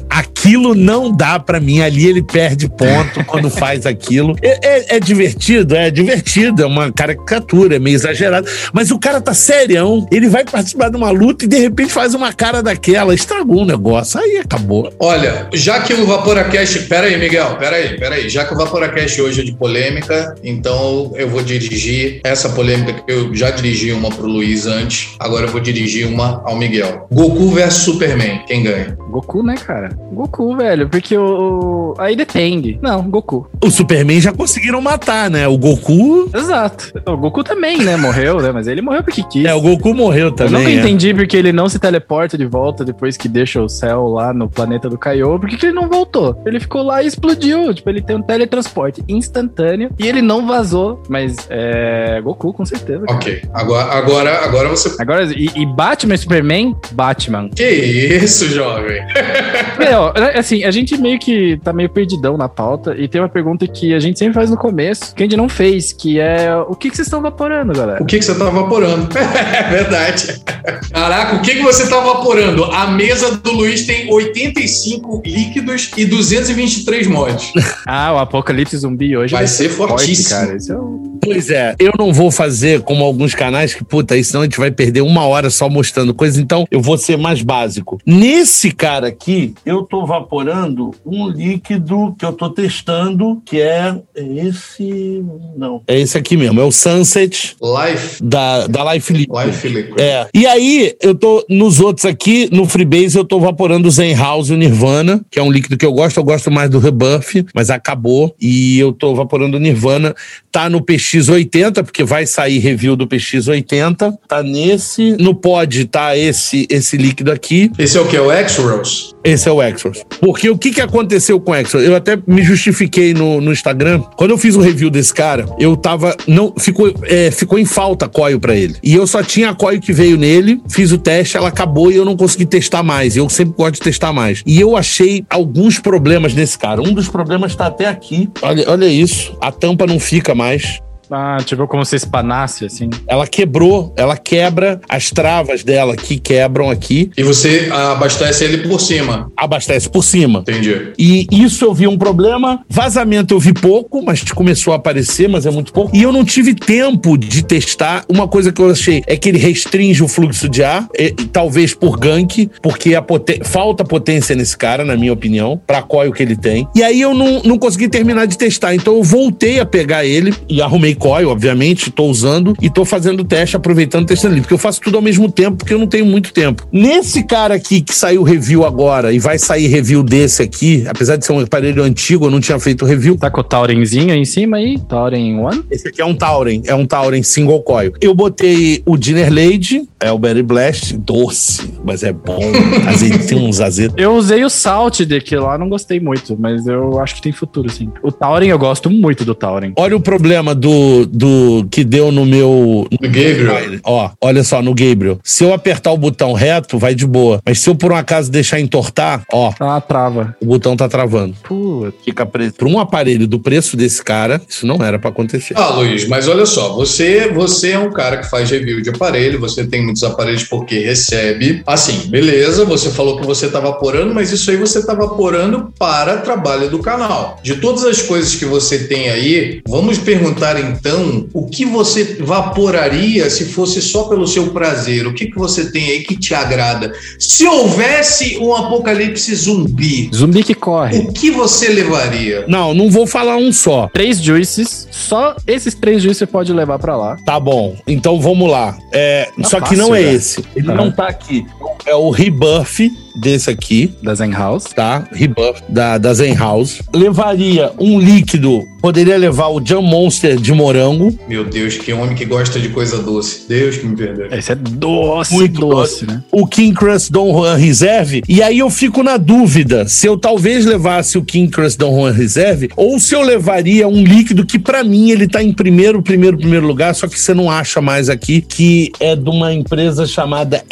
Aquilo não dá para mim. Ali ele perde ponto quando faz aquilo. É, é, é, divertido, é divertido, é uma caricatura, é meio exagerado. Mas o cara tá serião, ele vai participar de uma luta e de repente faz uma cara daquela, estragou o negócio. Aí acabou. Olha, já que o Vaporacast. Pera aí, Miguel, pera aí, pera aí. Já que o Vaporacast hoje é de polêmica, então eu vou dirigir essa polêmica que eu já dirigi uma pro Luiz antes, agora eu vou dirigir uma ao Miguel. Goku versus Superman, quem ganha? Goku, né, cara? Goku, velho, porque o. Aí depende. Não, Goku. O Superman já conseguiram matar, né? O Goku. Exato. O Goku também, né? Morreu, né? Mas ele morreu porque quis. É, o Goku morreu também. Eu nunca é. entendi porque ele não se teleporta de volta depois que deixa o céu lá no planeta do Kaiô. Por que, que ele não voltou? Ele ficou lá e explodiu. Tipo, ele tem um teletransporte instantâneo e ele não vazou. Mas é. Goku, com certeza. Cara. Ok. Agora, agora, agora você. Agora, e, e Batman e Superman? Batman. Que isso, jovem? né, <laughs> assim, a gente meio que tá meio perdidão na pauta e tem uma pergunta que a gente sempre faz no começo, que a gente não fez, que é o que, que vocês estão vaporando, galera? O que, que você tá vaporando? <laughs> é verdade. Caraca, o que, que você tá vaporando? A mesa do Luiz tem 85 líquidos e 223 mods. <laughs> ah, o Apocalipse Zumbi hoje vai, vai ser fortíssimo. Forte, cara. Esse é o... Pois é, eu não vou fazer como alguns canais que, puta, aí senão a gente vai perder uma hora só mostrando coisas, então eu vou ser mais básico. Nesse cara aqui, eu tô vaporando um líquido que eu tô testando, que é esse. Não. É esse aqui mesmo, é o Sunset. Life. Da, da Life Liquid. Life Liquid. É. E aí, eu tô nos outros aqui, no Freebase, eu tô vaporando o Zen House e o Nirvana, que é um líquido que eu gosto, eu gosto mais do Rebuff, mas acabou. E eu tô vaporando o Nirvana. Tá no PX80, porque vai sair review do PX80. Tá nesse. No pod tá esse, esse líquido aqui. Esse é o que? É o X-Rose? Esse é o Extras. Porque o que, que aconteceu com o Extras? Eu até me justifiquei no, no Instagram. Quando eu fiz o review desse cara, eu tava. não Ficou, é, ficou em falta a coil pra ele. E eu só tinha a coil que veio nele, fiz o teste, ela acabou e eu não consegui testar mais. Eu sempre gosto de testar mais. E eu achei alguns problemas nesse cara. Um dos problemas tá até aqui. Olha, olha isso. A tampa não fica mais. Ah, tipo como se espanasse, assim. Ela quebrou, ela quebra as travas dela que quebram aqui. E você abastece ele por cima. Abastece por cima. Entendi. E isso eu vi um problema. Vazamento eu vi pouco, mas começou a aparecer, mas é muito pouco. E eu não tive tempo de testar. Uma coisa que eu achei é que ele restringe o fluxo de ar, e, talvez por gank, porque a poten falta potência nesse cara, na minha opinião, pra coil que ele tem. E aí eu não, não consegui terminar de testar. Então eu voltei a pegar ele e arrumei coil, obviamente, tô usando e tô fazendo teste, aproveitando testando ali, porque eu faço tudo ao mesmo tempo, porque eu não tenho muito tempo. Nesse cara aqui que saiu review agora e vai sair review desse aqui, apesar de ser um aparelho antigo, eu não tinha feito review. Tá com o Taurenzinho aí em cima aí? Tauren One? Esse aqui é um Tauren, é um Tauren single coil. Eu botei o Dinner Lady, é o Berry Blast, doce, mas é bom. <laughs> Azeite, tem uns azedos. Eu usei o Salt daqui lá, não gostei muito, mas eu acho que tem futuro, sim. O Tauren, eu gosto muito do Tauren. Olha o problema do do, que deu no meu. No Gabriel. Ó, olha só, no Gabriel. Se eu apertar o botão reto, vai de boa. Mas se eu por um acaso deixar entortar, ó. Ah, trava. O botão tá travando. Putz. Fica preso. Pra um aparelho do preço desse cara, isso não era para acontecer. Ah, Luiz, mas olha só, você, você é um cara que faz review de aparelho, você tem muitos aparelhos porque recebe. Assim, beleza, você falou que você tá vaporando, mas isso aí você tá vaporando para trabalho do canal. De todas as coisas que você tem aí, vamos perguntar então então, o que você vaporaria se fosse só pelo seu prazer? O que, que você tem aí que te agrada? Se houvesse um apocalipse zumbi. Zumbi que corre. O que você levaria? Não, não vou falar um só. Três juices. Só esses três juices você pode levar para lá. Tá bom. Então vamos lá. É, tá só fácil, que não é esse. Ele uhum. não tá aqui. É o rebuff desse aqui, Da Zen House. tá? Rebuff da, da Zen House. Levaria um líquido, poderia levar o Jam Monster de morango. Meu Deus, que homem que gosta de coisa doce. Deus que me perdoe. Esse é doce, Muito doce, né? o King Crust Don Juan Reserve. E aí eu fico na dúvida se eu talvez levasse o King Crust Don Juan Reserve ou se eu levaria um líquido que pra mim ele tá em primeiro, primeiro, primeiro lugar, só que você não acha mais aqui, que é de uma empresa chamada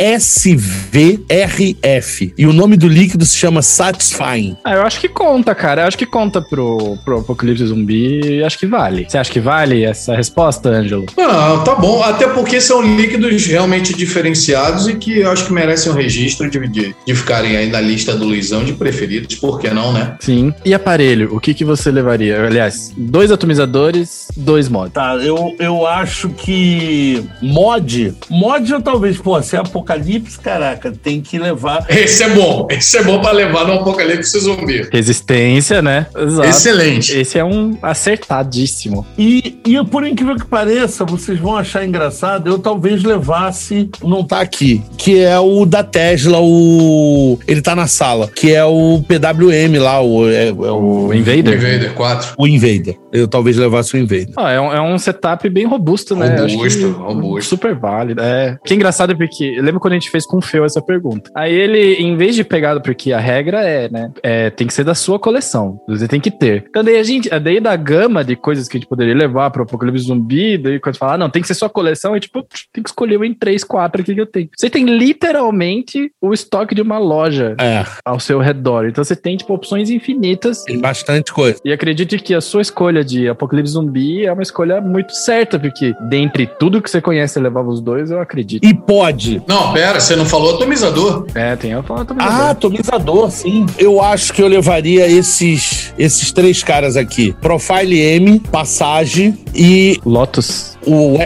SVRF. E o nome do líquido se chama Satisfying. Ah, eu acho que conta, cara. Eu acho que conta pro, pro Apocalipse Zumbi. Acho que vale. Você acha que vale essa resposta, Ângelo? Não, tá bom. Até porque são líquidos realmente diferenciados e que eu acho que merecem um registro de, de, de ficarem aí na lista do Luizão de preferidos. Por que não, né? Sim. E aparelho, o que, que você levaria? Aliás, dois atomizadores, dois mods. Tá, eu, eu acho que mod, mod eu talvez, pô, se é apocalipse, caraca, tem que levar. Esse é bom. Esse é bom pra levar no Apocalipse Zumbi. Resistência, né? Exato. Excelente. Esse é um acertadíssimo. E, e por incrível que pareça, vocês vão achar engraçado, eu talvez levasse, não tá aqui, que é o da Tesla, o. Ele tá na sala, que é o PWM lá, o, é, é o, O Invader. Invader 4. o Invader. Eu talvez levasse o Invader. Ah, é, um, é um setup bem robusto, né? Robusto, que robusto. Super válido. É. Que engraçado é porque. Eu lembro quando a gente fez com o Feu essa pergunta. Aí ele, em vez de pegar, porque a regra é, né? É, tem que ser da sua coleção. Você tem que ter. Então daí a gente. Daí da gama de coisas que a gente poderia levar pro Apocalipse Zumbi, daí quando fala, ah, não, tem que ser sua coleção, é tipo, tem que escolher um em três, quatro aqui que eu tenho. Você tem literalmente o estoque de uma loja É, ao seu redor. Então você tem, tipo, opções infinitas. tem bastante coisa. E acredite que a sua escolha de Apocalipse Zumbi é uma escolha muito certa, porque dentre tudo que você conhece e levava os dois, eu acredito. E pode. Não, pera, você não falou atomizador. É, tem a também. Ah, atomizador, sim. Eu acho que eu levaria esses, esses três caras aqui: Profile M, Passage e Lotus. o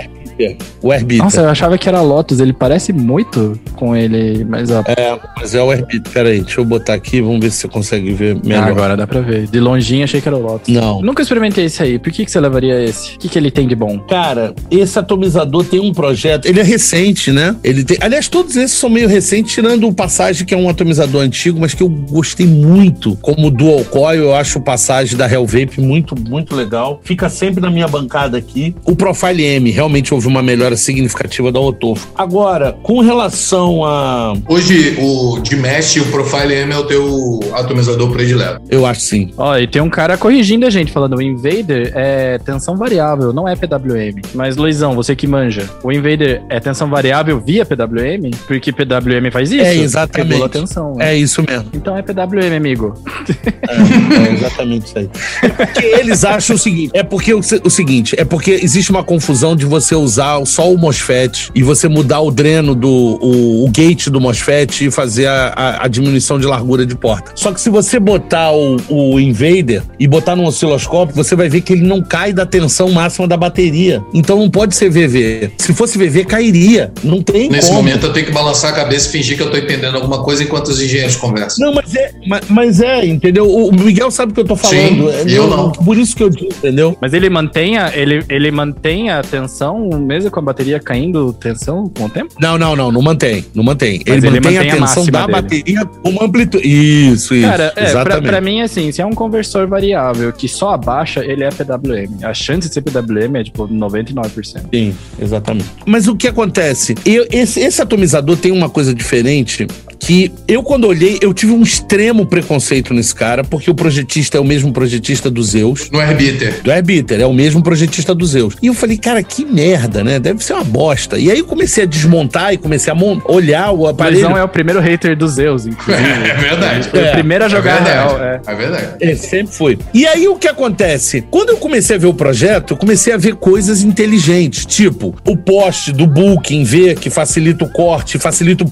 O Airbiter. Nossa, eu achava que era Lotus. Ele parece muito com ele, mas ó. É, mas é o Airbiter. Peraí, deixa eu botar aqui, vamos ver se você consegue ver melhor. Ah, agora dá pra ver. De longinho achei que era o Lotus. Não. Nunca experimentei esse aí. Por que, que você levaria esse? O que, que ele tem de bom? Cara, esse atomizador tem um projeto. Ele é recente, né? Ele tem. Aliás, todos esses são meio recentes, tirando o Passage, que é um atomizador antigo, mas que eu gostei muito. Como Dual Coil, eu acho o Passage da Hell Vape muito, muito legal. Fica sempre na minha bancada aqui. O Profile M, realmente houve uma melhora significativa da Otofo. Agora, com relação a. Hoje, o de Mesh, o Profile M é o teu atomizador predileto. Eu acho sim. Ó, e tem um cara corrigindo a gente, falando o Invader é tensão variável, não é PWM. Mas, Luizão, você que manja, o Invader é tensão variável via PWM? Porque PWM faz isso? É, exatamente. Regula a tensão. né? É isso mesmo. Então é PWM, amigo. É, é exatamente isso aí. Porque eles acham o seguinte: é porque o, o seguinte, é porque existe uma confusão de você usar só o MOSFET e você mudar o dreno do o, o gate do MOSFET e fazer a, a- a diminuição de largura de porta. Só que se você botar o, o Invader e botar no osciloscópio, você vai ver que ele não cai da tensão máxima da bateria. Então não pode ser VV. Se fosse VV, cairia. Não tem Nesse como. momento, eu tenho que balançar a cabeça e fingir que eu tô entendendo alguma coisa enquanto os engenheiros conversam. Não, mas é, mas, mas é, entendeu? O Miguel sabe o que eu tô falando. Sim, É, eu não. Por isso que eu digo, entendeu? Mas ele mantém a, ele, ele mantém a tensão, mesmo com a bateria caindo tensão com o tempo? Não, não, não, não mantém, não mantém. Ele, ele mantém, mantém a tensão da dele. bateria com uma amplitude. Isso, isso. Cara, é, pra, pra mim, assim, se é um conversor variável que só abaixa, ele é PWM. A chance de ser PWM é, tipo, 99%. Sim, exatamente. Mas o que acontece? Eu- esse, esse atomizador tem uma coisa diferente que eu, quando olhei, eu tive um extremo preconceito nesse cara, porque o projetista é o mesmo projetista do Zeus. No Airbiter. Do Airbiter, é o mesmo projetista do Zeus. E eu falei, cara, que merda, né? Deve ser uma bosta. E aí eu comecei a desmontar e comecei a olhar o O aparelho. Luizão é o primeiro hater dos Zeus, inclusive. <laughs> É verdade. Foi o É, primeiro a jogar é verdade. real. É. É verdade. É, sempre foi. E aí o que acontece? Quando eu comecei a ver o projeto, eu comecei a ver coisas inteligentes, tipo o poste do Booking V, que facilita o corte, facilita o.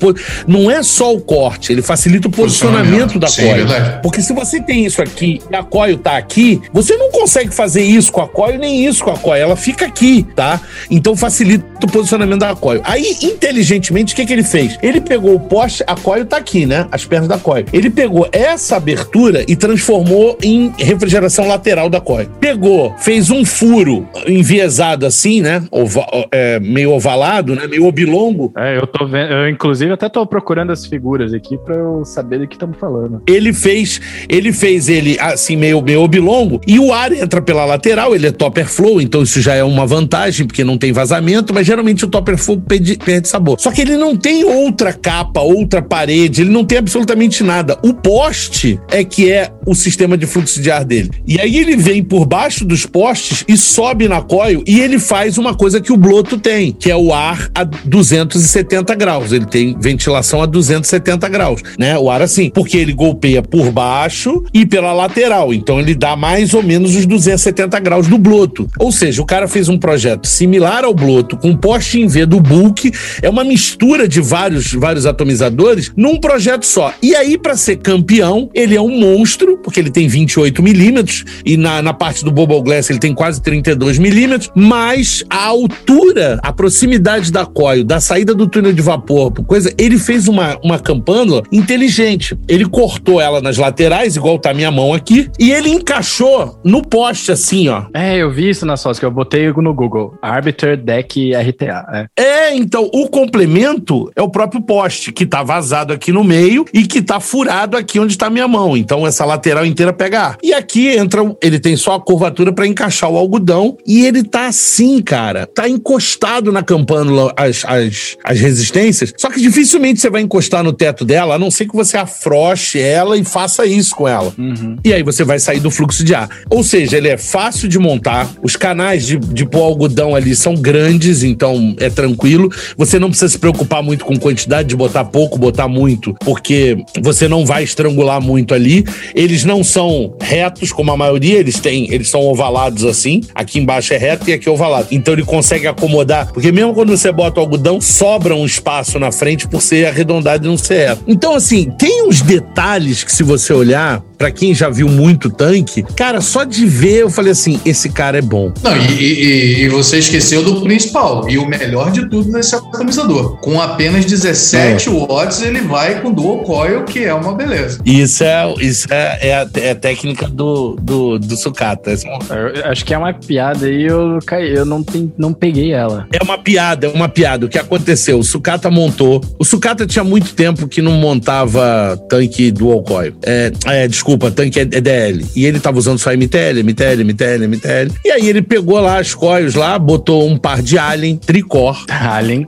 Não é só o corte, ele facilita o posicionamento da Sim, coil. verdade. Porque se você tem isso aqui e a coil tá aqui, você não consegue fazer isso com a coil nem isso com a coil. Ela fica aqui, tá? Então facilita o posicionamento da coil. Aí, inteligentemente, o que, que ele fez? Ele pegou o poste, a coil tá aqui, né? As pernas da coil. Ele pegou essa abertura e transformou em refrigeração lateral da coil. Pegou, fez um furo enviesado assim, né? Ova- é, meio ovalado, né? Meio oblongo. É, eu tô vendo. Eu, inclusive, até tô procurando as figuras figuras aqui pra eu saber do que estamos falando. Ele fez, ele fez ele assim meio meio oblongo e o ar entra pela lateral, ele é topper flow, então isso já é uma vantagem porque não tem vazamento, mas geralmente o topper flow perde, perde sabor. Só que ele não tem outra capa, outra parede, ele não tem absolutamente nada. O poste é que é o sistema de fluxo de ar dele. E aí ele vem por baixo dos postes e sobe na coil e ele faz uma coisa que o bloto tem, que é o ar a 270 graus. Ele tem ventilação a 270 graus, né? O ar assim, porque ele golpeia por baixo e pela lateral. Então ele dá mais ou menos os 270 graus do bloto. Ou seja, o cara fez um projeto similar ao bloto com poste em V do Bulk, é uma mistura de vários vários atomizadores num projeto só. E aí para ser campeão, ele é um monstro, porque ele tem 28 milímetros e na, na parte do Bubble Glass ele tem quase 32 milímetros, mas a altura, a proximidade da coil, da saída do túnel de vapor, coisa, ele fez uma, uma campânula inteligente. Ele cortou ela nas laterais, igual tá minha mão aqui, e ele encaixou no poste assim, ó. É, eu vi isso na sócia, eu botei no Google. Arbiter Deck RTA. É. é, então, o complemento é o próprio poste, que tá vazado aqui no meio e que tá furado aqui onde tá minha mão. Então, essa lateral inteira pega ar. E aqui entra, ele tem só a curvatura para encaixar o algodão e ele tá assim, cara. Tá encostado na campânula as, as, as resistências, só que dificilmente você vai encostar no teto dela, a não ser que você afroche ela e faça isso com ela. Uhum. E aí você vai sair do fluxo de ar. Ou seja, ele é fácil de montar, os canais de, de pôr algodão ali são grandes, então é tranquilo. Você não precisa se preocupar muito com quantidade de botar pouco, botar muito, porque você não vai estrangular muito ali. Eles não são retos, como a maioria, eles têm, eles são ovalados assim. Aqui embaixo é reto e aqui é ovalado. Então ele consegue acomodar, porque mesmo quando você bota o algodão, sobra um espaço na frente por ser arredondado e não Então, assim, tem uns detalhes que, se você olhar, para quem já viu muito tanque, cara, só de ver eu falei assim: esse cara é bom. Não, e, e, e você esqueceu do principal, e o melhor de tudo nesse atomizador. Com apenas 17 é. watts, ele vai com dual coil, que é uma beleza. Isso é, isso é, é, a, é a técnica do, do, do sucata. Eu acho que é uma piada aí, eu, eu não, tem, não peguei ela. É uma piada, é uma piada. O que aconteceu? O sucata montou. O sucata tinha muito tempo que não montava tanque dual coil. É, é desculpa tanque é DL. E ele tava usando só MTL, MTL, MTL, MTL. E aí ele pegou lá as coils lá, botou um par de Alien tricor. <laughs> Alien.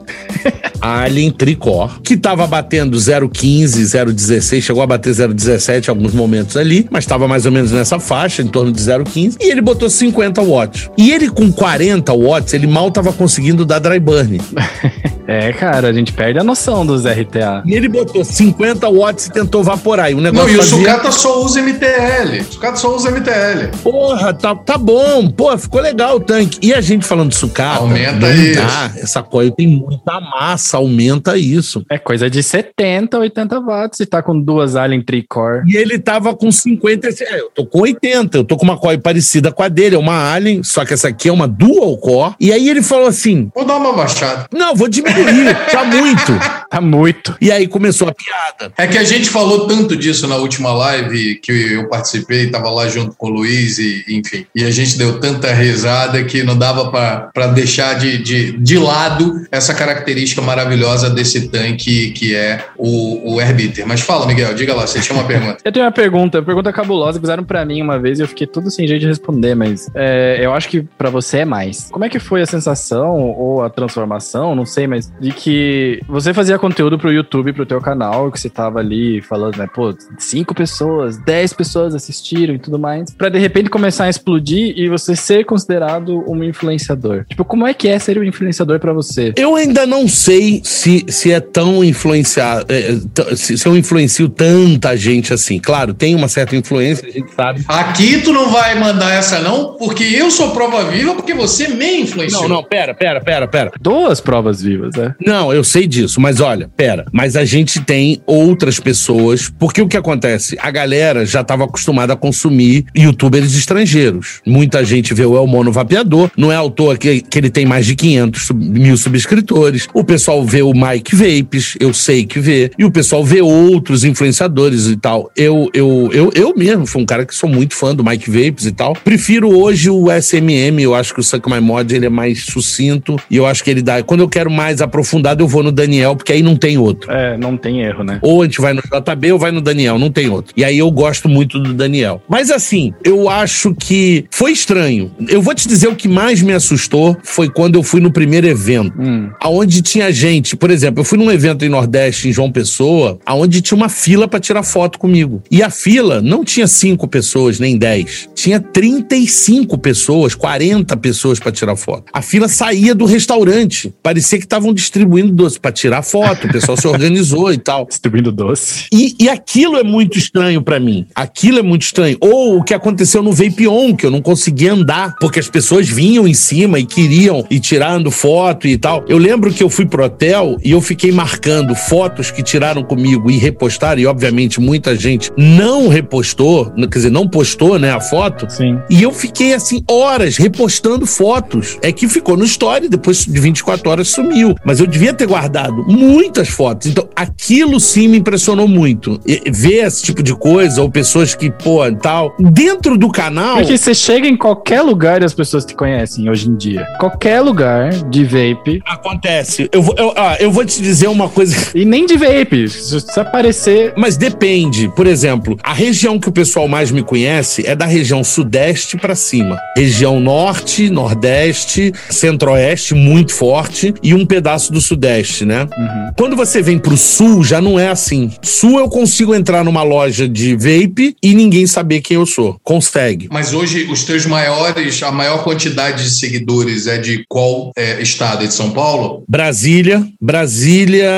Alien tricor, que tava batendo 0,15, 0,16, chegou a bater 0,17 em alguns momentos ali, mas tava mais ou menos nessa faixa, em torno de 0,15. E ele botou 50 watts. E ele com 40 watts, ele mal tava conseguindo dar dry burn. <laughs> É, cara, a gente perde a noção dos RTA. E ele botou 50 watts e tentou vaporar. E o negócio Não, e fazia... o sucata só usa MTL. O sucata só usa MTL. Porra, tá, tá bom. Pô, ficou legal o tanque. E a gente falando de sucata. Aumenta isso. Ah, essa coisa tem muita massa, aumenta isso. É coisa de 70, 80 watts e tá com duas Alien Tricore. E ele tava com 50. É, eu tô com 80. Eu tô com uma coil parecida com a dele. É uma Alien, só que essa aqui é uma dual core. E aí ele falou assim: Vou dar uma baixada. Não, vou diminuir tá muito. <laughs> Tá muito. E aí começou a piada. É que a gente falou tanto disso na última live que eu participei, tava lá junto com o Luiz e enfim. E a gente deu tanta risada que não dava para deixar de, de, de lado essa característica maravilhosa desse tanque que é o, o Airbiter. Mas fala, Miguel, diga lá, você tinha uma pergunta. <laughs> eu tenho uma pergunta, pergunta cabulosa, fizeram para mim uma vez e eu fiquei tudo sem jeito de responder, mas é, eu acho que para você é mais. Como é que foi a sensação ou a transformação, não sei, mas de que você fazia conteúdo pro YouTube, pro teu canal, que você tava ali falando, né, pô, cinco pessoas, dez pessoas assistiram e tudo mais, pra de repente começar a explodir e você ser considerado um influenciador. Tipo, como é que é ser um influenciador para você? Eu ainda não sei se, se é tão influenciado, é, é se, se eu influencio tanta gente assim. Claro, tem uma certa influência, a gente sabe. Aqui tu não vai mandar essa não, porque eu sou prova viva, porque você me influenciou. Não, não, pera, pera, pera, pera. Duas provas vivas, né? Não, eu sei disso, mas olha, pera. Mas a gente tem outras pessoas, porque o que acontece? A galera já estava acostumada a consumir youtubers estrangeiros. Muita gente vê o El Mono Vapeador, não é autor que, que ele tem mais de 500 mil subscritores. O pessoal vê o Mike Vapes, eu sei que vê. E o pessoal vê outros influenciadores e tal. Eu, eu, eu, eu mesmo fui um cara que sou muito fã do Mike Vapes e tal. Prefiro hoje o SMM, eu acho que o Suck My Mod ele é mais sucinto e eu acho que ele dá. Quando eu quero mais aprofundado, eu vou no Daniel, porque aí aí não tem outro. É, não tem erro, né? Ou a gente vai no JB ou vai no Daniel, não tem outro. E aí eu gosto muito do Daniel. Mas assim, eu acho que foi estranho. Eu vou te dizer o que mais me assustou foi quando eu fui no primeiro evento, Hum. aonde tinha gente, por exemplo, eu fui num evento em Nordeste, em João Pessoa, aonde tinha uma fila pra tirar foto comigo. E a fila não tinha cinco pessoas, nem 10. Tinha 35 pessoas, 40 pessoas pra tirar foto. A fila saía do restaurante. Parecia que estavam distribuindo doce pra tirar foto. O pessoal se organizou e tal. Distribuindo doce. E, e aquilo é muito estranho pra mim. Aquilo é muito estranho. Ou o que aconteceu no Vapion, que eu não conseguia andar, porque as pessoas vinham em cima e queriam ir tirando foto e tal. Eu lembro que eu fui pro hotel e eu fiquei marcando fotos que tiraram comigo e repostaram, e obviamente muita gente não repostou, quer dizer, não postou, né, a foto. Sim. E eu fiquei assim horas repostando fotos. É que ficou no story, depois de 24 horas sumiu. Mas eu devia ter guardado muitas fotos. Então aquilo sim me impressionou muito. E- ver esse tipo de coisa, ou pessoas que, pô, tal. Dentro do canal. Porque você chega em qualquer lugar e as pessoas te conhecem hoje em dia. Qualquer lugar de vape. Acontece. Eu, vou- eu, ah, eu vou te dizer uma coisa. <laughs> E nem de vape. Se aparecer. Mas depende. Por exemplo, a região que o pessoal mais me conhece é da região sudeste pra cima. Região norte, nordeste, centro-oeste, muito forte, e um pedaço do sudeste, né? Uhum. Quando você vem pro sul, já não é assim. Sul eu consigo entrar numa loja de vape e ninguém saber quem eu sou. Consegue. Mas hoje os teus maiores, a maior quantidade de seguidores é de qual é, estado? É de São Paulo? Brasília, Brasília,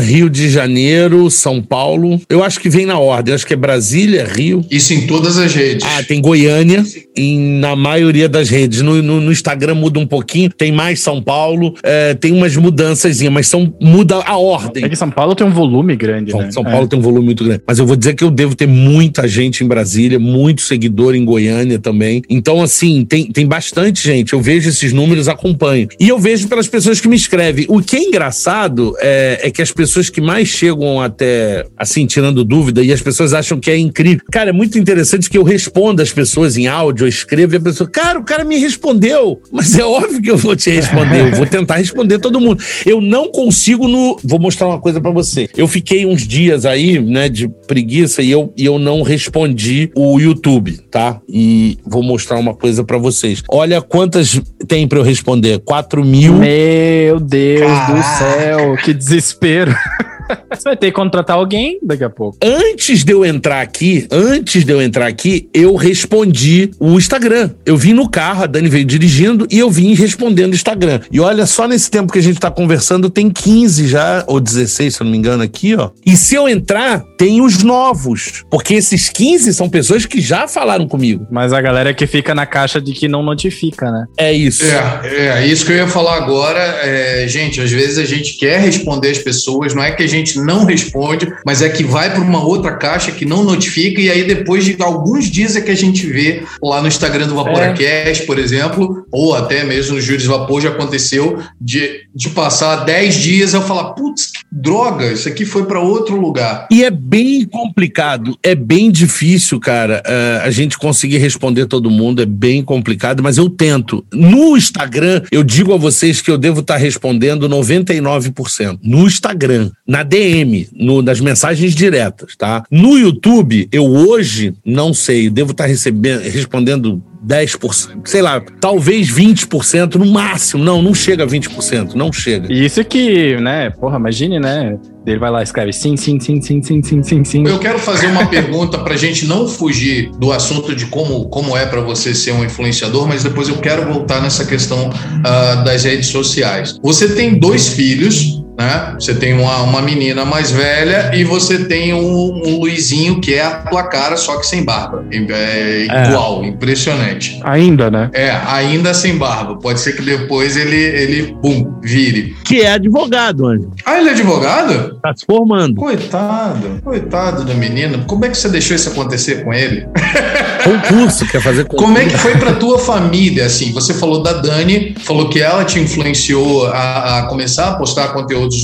Rio de Janeiro, São Paulo. Eu acho que vem na ordem. Eu acho que é Brasília, Rio. Isso em todas as redes. Ah, tem Goiânia em, na maioria das redes. No, no- no Instagram muda um pouquinho, tem mais São Paulo, é, tem umas mudanças, mas são, muda a ordem. É que São Paulo tem um volume grande, São, né? São É. Paulo tem um volume muito grande. Mas eu vou dizer que eu devo ter muita gente em Brasília, muito seguidor em Goiânia também. Então, assim, tem, tem bastante gente. Eu vejo esses números, acompanho. E eu vejo pelas pessoas que me escrevem. O que é engraçado é, é que as pessoas que mais chegam até, assim, tirando dúvida, e as pessoas acham que é incrível. Cara, é muito interessante que eu responda as pessoas em áudio, eu escrevo e a pessoa, cara, o cara me respondeu. Mas é óbvio que eu vou te responder. Eu vou tentar responder todo mundo. Eu não consigo no. Vou mostrar uma coisa pra você. Eu fiquei uns dias aí, né, de preguiça e eu, e eu não respondi o YouTube, tá? E vou mostrar uma coisa pra vocês. Olha quantas tem pra eu responder: 4 mil. Meu Deus Caraca. do céu, que desespero. <laughs> Você vai ter que contratar alguém daqui a pouco. Antes de eu entrar aqui, antes de eu entrar aqui, eu respondi o Instagram. Eu vim no carro, a Dani veio dirigindo e eu vim respondendo o Instagram. E olha, só nesse tempo que a gente tá conversando, tem 15 já, ou 16, se eu não me engano, aqui, ó. E se eu entrar, tem os novos. Porque esses 15 são pessoas que já falaram comigo. Mas a galera que fica na caixa de que não notifica, né? É isso. É, é isso que eu ia falar agora. É, gente, às vezes a gente quer responder as pessoas, não é que a gente não responde, mas é que vai para uma outra caixa que não notifica, e aí depois de alguns dias é que a gente vê lá no Instagram do Vaporacast, por exemplo, ou até mesmo no Júris Vapor já aconteceu de, de passar 10 dias eu falar, putz, que droga, isso aqui foi para outro lugar. E é bem complicado, é bem difícil, cara, eh, a gente conseguir responder todo mundo, é bem complicado, mas eu tento. No Instagram, eu digo a vocês que eu devo estar respondendo 99%. No Instagram, na DM, no, nas mensagens diretas, tá? No YouTube, eu hoje, não sei, devo estar recebendo, respondendo 10%, sei lá, talvez 20% no máximo. Não, não chega a 20%, não chega. E isso que, né, porra, imagine, né? Ele vai lá e escreve sim, sim, sim, sim, sim, sim, sim, sim. Eu quero fazer uma pergunta para a gente não fugir do assunto de como, como é para você ser um influenciador, mas depois eu quero voltar nessa questão ah, das redes sociais. Você tem dois filhos, né? Você tem uma, uma menina mais velha e você tem um, um Luizinho que é a tua cara, só que sem barba. É igual, impressionante. Ainda, né? É, ainda sem barba. Pode ser que depois ele, ele bum, vire. Que é advogado, Anjo. Ah, ele é advogado? Tá se formando. Coitado, coitado do menino. Como é que você deixou isso acontecer com ele? <laughs> concurso, quer fazer concurso. Como é que foi pra tua família, assim? Você falou da Dani, falou que ela te influenciou a, a começar a postar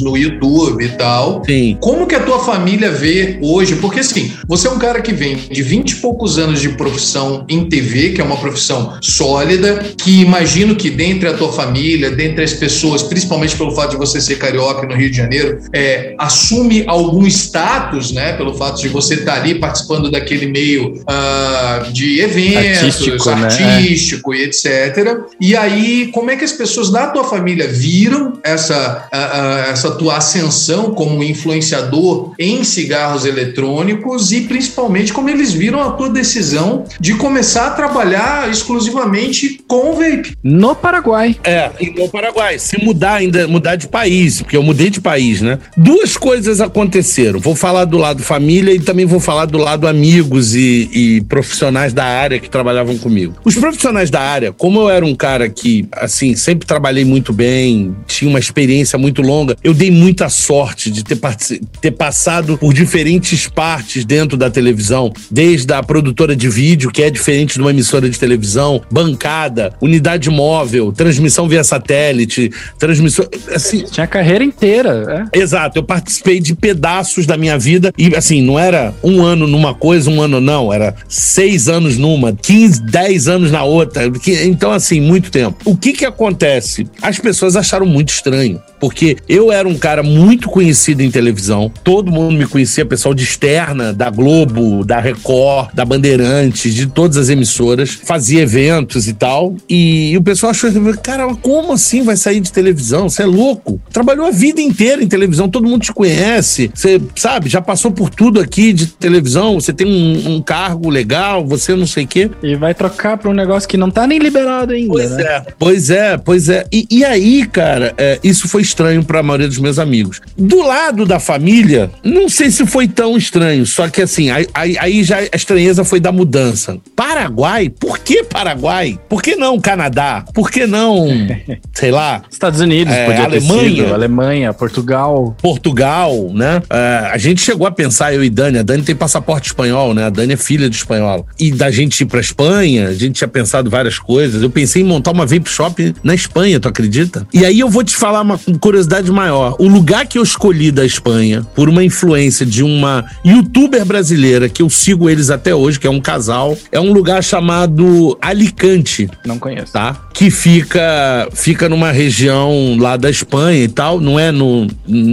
no YouTube e tal. Sim. Como que a tua família vê hoje? Porque, assim, você é um cara que vem de 20 e poucos anos de profissão em TV, que é uma profissão sólida, que imagino que dentre a tua família, dentre as pessoas, principalmente pelo fato de você ser carioca no Rio de Janeiro, é, assume algum status, né? Pelo fato de você estar ali participando daquele meio uh, de eventos, artístico, artístico né? e etc. E aí, como é que as pessoas da tua família viram essa, uh, uh, essa tua ascensão como influenciador em cigarros eletrônicos e principalmente como eles viram a tua decisão de começar a trabalhar exclusivamente com o vape? No Paraguai. É, no Paraguai. Se mudar ainda, mudar de país, porque eu mudei de país, né? Duas coisas aconteceram. Vou falar do lado família e também vou falar do lado amigos e, e profissionais da área que trabalhavam comigo. Os profissionais da área, como eu era um cara que, assim, sempre trabalhei muito bem, tinha uma experiência muito longa, eu dei muita sorte de ter, ter passado por diferentes partes dentro da televisão, desde a produtora de vídeo, que é diferente de uma emissora de televisão, bancada, unidade móvel, transmissão via satélite, transmissão. Assim, Tinha a carreira inteira. É? Exato, eu participei de pedaços da minha vida e, assim, não era um ano numa coisa, um ano não, era seis anos numa, 15, 10 anos na outra. Então, assim, muito tempo. O que que acontece? As pessoas acharam muito estranho porque eu era um cara muito conhecido em televisão, todo mundo me conhecia, pessoal de externa, da Globo, da Record, da Bandeirantes, de todas as emissoras, fazia eventos e tal, e o pessoal achou, cara, como assim vai sair de televisão? Você é louco? Trabalhou a vida inteira em televisão, todo mundo te conhece, você sabe, já passou por tudo aqui de televisão, você tem um, um cargo legal, você não sei o quê. E vai trocar para um negócio que não tá nem liberado ainda, pois né? É, pois é, pois é. E, e aí, cara, é, isso foi estranho para a maioria dos meus amigos. Do lado da família, não sei se foi tão estranho, só que assim, aí, aí já a estranheza foi da mudança. Paraguai? Por que Paraguai? Por que não Canadá? Por que não, <laughs> sei lá? Estados Unidos, é, podia Alemanha, Alemanha, Portugal. Portugal, né? É, a gente chegou a pensar, eu e Dani, a Dani tem passaporte espanhol, né? A Dani é filha de espanhol. E da gente ir pra Espanha, a gente tinha pensado várias coisas. Eu pensei em montar uma vape shop na Espanha, tu acredita? E aí eu vou te falar uma curiosidade maior. O lugar que eu escolhi da Espanha, por uma influência de uma youtuber brasileira, que eu sigo eles até hoje, que é um casal, é um lugar chamado Alicante. Não conheço. Tá? Que fica, fica numa região lá da Espanha e tal, não é no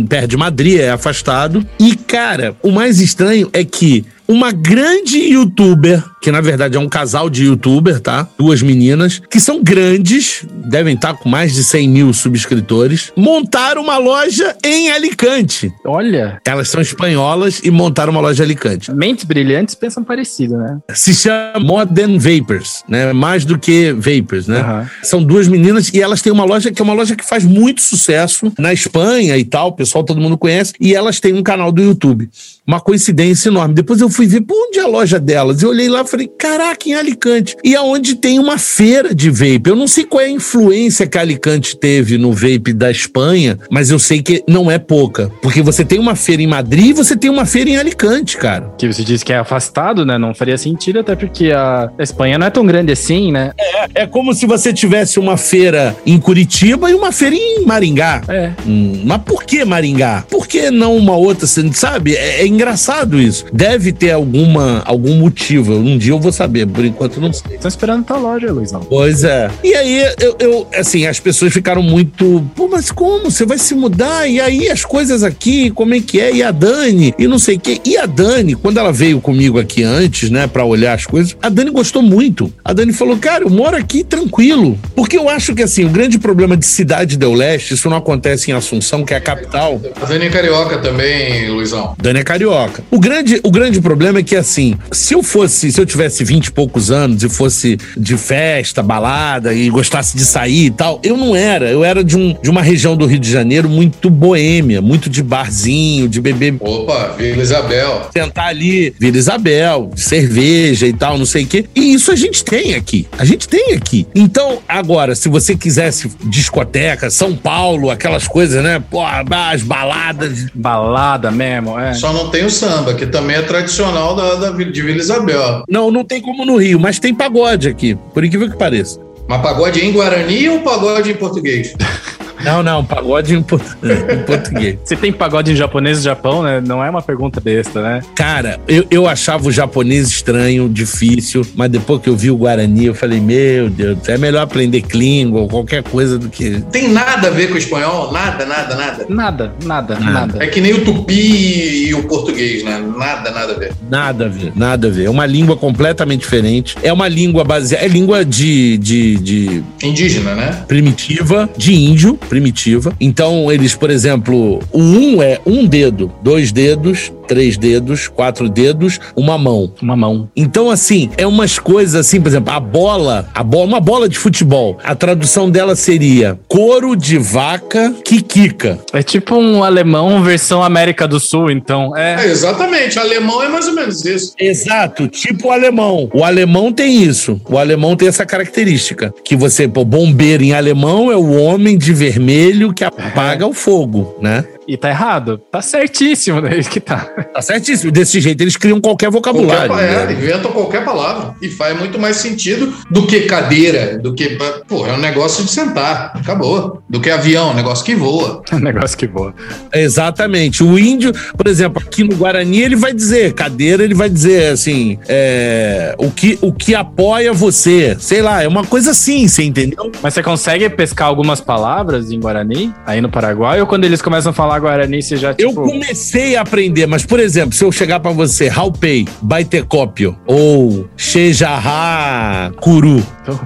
perto de Madrid, é afastado. E, cara, o mais estranho é que uma grande youtuber, que na verdade é um casal de youtuber, tá? Duas meninas, que são grandes, devem estar com mais de 100 mil subscritores, montaram uma loja em Alicante. Olha. Elas são espanholas e montaram uma loja em Alicante. Mentes brilhantes pensam parecido, né? Se chama Modern Vapors, né? Mais do que Vapors, né? Uhum. São duas meninas e elas têm uma loja que é uma loja que faz muito sucesso na Espanha e tal, o pessoal todo mundo conhece, e elas têm um canal do YouTube. Uma coincidência enorme. Depois eu fui ver, por onde é a loja delas? Eu olhei lá e falei, caraca, em Alicante. E aonde tem uma feira de vape. Eu não sei qual é a influência que a Alicante teve no vape da Espanha, mas eu sei que não é pouca. Porque você tem uma feira em Madrid e você tem uma feira em Alicante, cara. Que você disse que é afastado, né? Não faria sentido, até porque a Espanha não é tão grande assim, né? É, é como se você tivesse uma feira em Curitiba e uma feira em Maringá. É. Hum, mas por que Maringá? Por que não uma outra, sabe? É, é engraçado isso. Deve ter alguma, algum motivo. Um dia eu vou saber, por enquanto não sei. Tô esperando tua loja, Luizão. Pois é. E aí, eu, eu, assim, as pessoas ficaram muito. Pô, mas como? Você vai se mudar? E aí as coisas aqui, como é que é? E a Dani? E não sei o quê. E a Dani, quando ela veio comigo aqui antes, né, pra olhar as coisas, a Dani gostou muito. A Dani falou, cara, eu moro aqui tranquilo. Porque eu acho que, assim, o grande problema de cidade do leste, isso não acontece em Assunção, que é a capital. A Dani é carioca também, Luizão. Dani é carioca. O grande, o grande problema problema é que, assim, se eu fosse, se eu tivesse vinte e poucos anos e fosse de festa, balada e gostasse de sair e tal, eu não era. Eu era de, um, de uma região do Rio de Janeiro muito boêmia, muito de barzinho, de beber. Opa, Vila Isabel. Sentar ali, Vila Isabel, cerveja e tal, não sei o quê. E isso a gente tem aqui. A gente tem aqui. Então, agora, se você quisesse discoteca, São Paulo, aquelas coisas, né? Pô, as baladas. Balada mesmo, é. Só não tem o samba, que também é tradicional da, da, de Vila Isabel. Não, Não, não tem como no Rio, mas tem pagode aqui, por incrível que pareça. Mas pagode em Guarani ou pagode em português? <laughs> Não, não, pagode em, em português. Se tem pagode em japonês no Japão, né? Não é uma pergunta besta, né? Cara, eu, eu achava o japonês estranho, difícil, mas depois que eu vi o Guarani, eu falei, meu Deus, é melhor aprender Klingon ou qualquer coisa do que. Tem nada a ver com o espanhol? Nada, nada, nada. Nada, nada, nada. É que nem o tupi e o português, né? Nada, nada a ver. Nada a ver, nada a ver. É uma língua completamente diferente. É uma língua baseada. É língua de, de, de. Indígena, né? Primitiva, de índio primitiva. Então, eles, por exemplo, o um é um dedo, dois dedos, três dedos, quatro dedos, uma mão. Uma mão. Então, assim, é umas coisas assim, por exemplo, a bola, a bola, uma bola de futebol. A tradução dela seria couro de vaca quiquica. É tipo um alemão versão América do Sul, então. É, É, exatamente. Alemão é mais ou menos isso. Exato, tipo o alemão. O alemão tem isso. O alemão tem essa característica. Que você, pô, bombeiro em alemão é o homem de vermelho que apaga o fogo, né? E tá errado. Tá certíssimo, <laughs> né? que tá. Tá certíssimo. Desse jeito eles criam qualquer vocabulário. Qualquer, é, né? inventam qualquer palavra. E faz muito mais sentido do que cadeira, do que. Pô, é um negócio de sentar. Acabou. Do que avião, um negócio que voa. É <laughs> um negócio que boa. Exatamente. O índio, por exemplo, aqui no Guarani, ele vai dizer, cadeira, ele vai dizer assim, é, o, que, o que apoia você. Sei lá, é uma coisa assim, você entendeu? Mas você consegue pescar algumas palavras em Guarani, aí no Paraguai? Ou quando eles começam a falar Guarani, você já, Eu tipo... comecei a aprender, mas, por exemplo, se eu chegar pra você, Halpei, Baitecópio, ou Shejarra Curu. Então,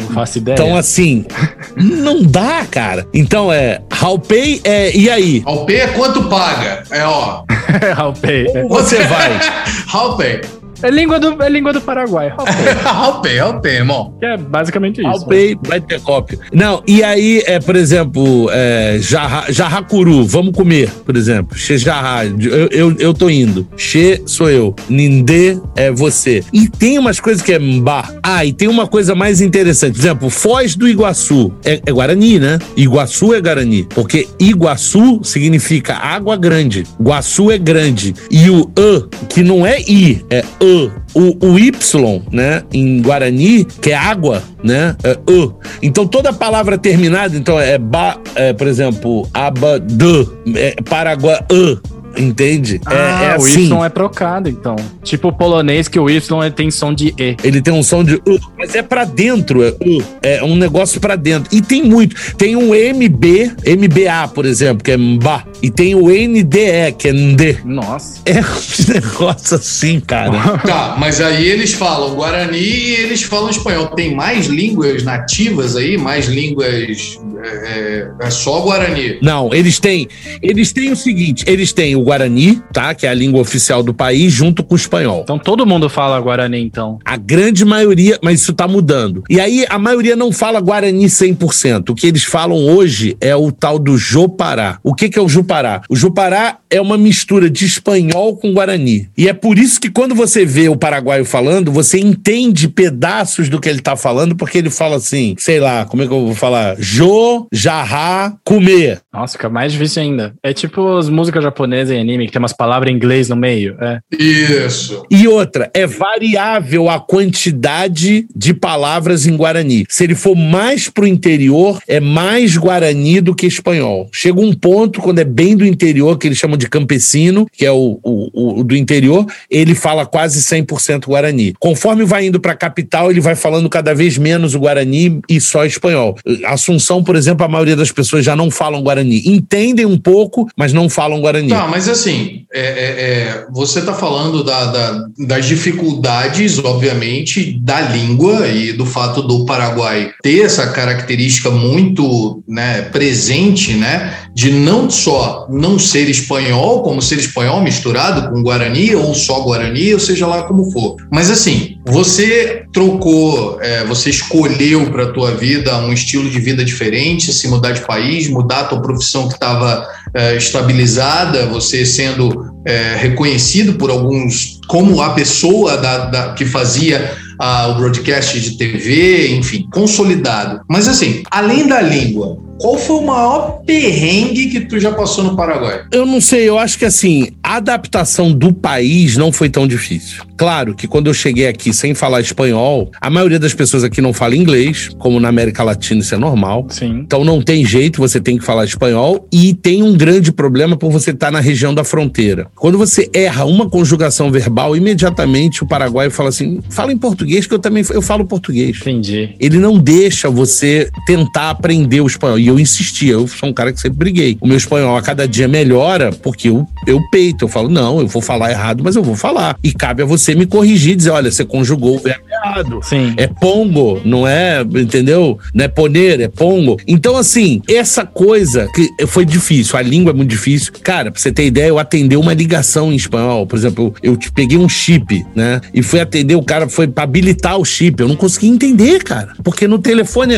não faço ideia. Então, assim, não dá, cara. Então, é, Halpei é, e aí? Alpê é quanto paga? É, ó. <laughs> Halpei. É. Você vai. <laughs> Alpê. É língua do, é língua do Paraguai. Halpei. Alpê, Alpê, irmão. Que é basicamente isso. Alpei, Baitecópio. Não, e aí, é, por exemplo, é, jarra, Jarracuru, vamos comer, por exemplo. Che Jarra, eu, eu, eu tô indo. Che sou eu. Nindê é você. E tem umas coisas que é mbá. Ah, e tem uma coisa mais interessante. Por exemplo, Foz do Iguaçu. É, é Guarani, né? Iguaçu é Guarani. Porque Iguaçu significa água grande. Guaçu é grande. E o ã, que não é i, é ã. O, o Y, né, em Guarani, que é água, né, é ã. Então toda palavra terminada, então é ba, é, por exemplo, abadã, é paraguá. Entende? Ah, é, é o assim. Y é trocado, então. Tipo o polonês, que o Y tem som de E. Ele tem um som de uh, mas é pra dentro, é, uh, é um negócio pra dentro. E tem muito. Tem um MB, MBA, por exemplo, que é MBA. E tem o NDE, que é ND. Nossa. É um <laughs> negócio assim, cara. <laughs> Tá, mas aí eles falam Guarani e eles falam espanhol. Tem mais línguas nativas aí? Mais línguas. É, é só Guarani. Não, eles têm. Eles têm o seguinte: eles têm o Guarani, tá? Que é a língua oficial do país, junto com o espanhol. Então todo mundo fala Guarani, então. A grande maioria, mas isso tá mudando. E aí a maioria não fala Guarani 100%. O que eles falam hoje é o tal do Jopará. O que que é o Jupará? O Jupará é uma mistura de espanhol com Guarani. E é por isso que quando você vê o paraguaio falando, você entende pedaços do que ele tá falando, porque ele fala assim, sei lá, como é que eu vou falar? Jo, jarrá, comer. Nossa, fica mais difícil ainda. É tipo as músicas japonesas e anime, que tem umas palavras em inglês no meio. É. Isso. E outra, é variável a quantidade de palavras em Guarani. Se ele for mais pro interior, é mais Guarani do que espanhol. Chega um ponto, quando é bem do interior, que eles chamam de campesino, que é o, o, o do interior, ele fala quase 100% Guarani. Conforme vai indo pra capital, ele vai falando cada vez menos o Guarani e só espanhol. Assunção, por exemplo, a maioria das pessoas já não falam Guarani. Entendem um pouco, mas não falam Guarani. Tá, mas assim, é, é, é, você está falando da, da- das dificuldades, obviamente, da língua e do fato do Paraguai ter essa característica muito né, presente, né, de não só não ser espanhol, como ser espanhol misturado com Guarani, ou só Guarani, ou seja lá como for. Mas assim, você trocou, é, você escolheu para a tua vida um estilo de vida diferente, se mudar de país, mudar a tua profissão que estava é, estabilizada, você sendo é, reconhecido por alguns como a pessoa da- da- que fazia ah, o broadcast de TV, enfim, consolidado. Mas assim, além da língua, qual foi o maior perrengue que tu já passou no Paraguai? Eu não sei, eu acho que assim, a adaptação do país não foi tão difícil. Claro que quando eu cheguei aqui sem falar espanhol, a maioria das pessoas aqui não fala inglês, como na América Latina isso é normal. Sim. Então não tem jeito, você tem que falar espanhol e tem um grande problema por você estar na região da fronteira. Quando você erra uma conjugação verbal, imediatamente o Paraguai fala assim: "Fala em português que eu também eu falo português". Entendi. Ele não deixa você tentar aprender o espanhol. E eu insistia, eu sou um cara que sempre briguei. O meu espanhol a cada dia melhora porque eu, eu peito, eu falo: "Não, eu vou falar errado, mas eu vou falar". E cabe a você me corrigir, dizer: "Olha, você conjugou o verbo errado". Sim. É pongo, não é, entendeu? Não é poner, é pongo. Então, assim, essa coisa que foi difícil, a língua é muito difícil. Cara, pra você ter ideia, eu atendi uma ligação em espanhol. Por exemplo, eu te peguei um chip, né? E fui atender, o cara foi pra habilitar o chip. Eu não consegui entender, cara. Porque no telefone.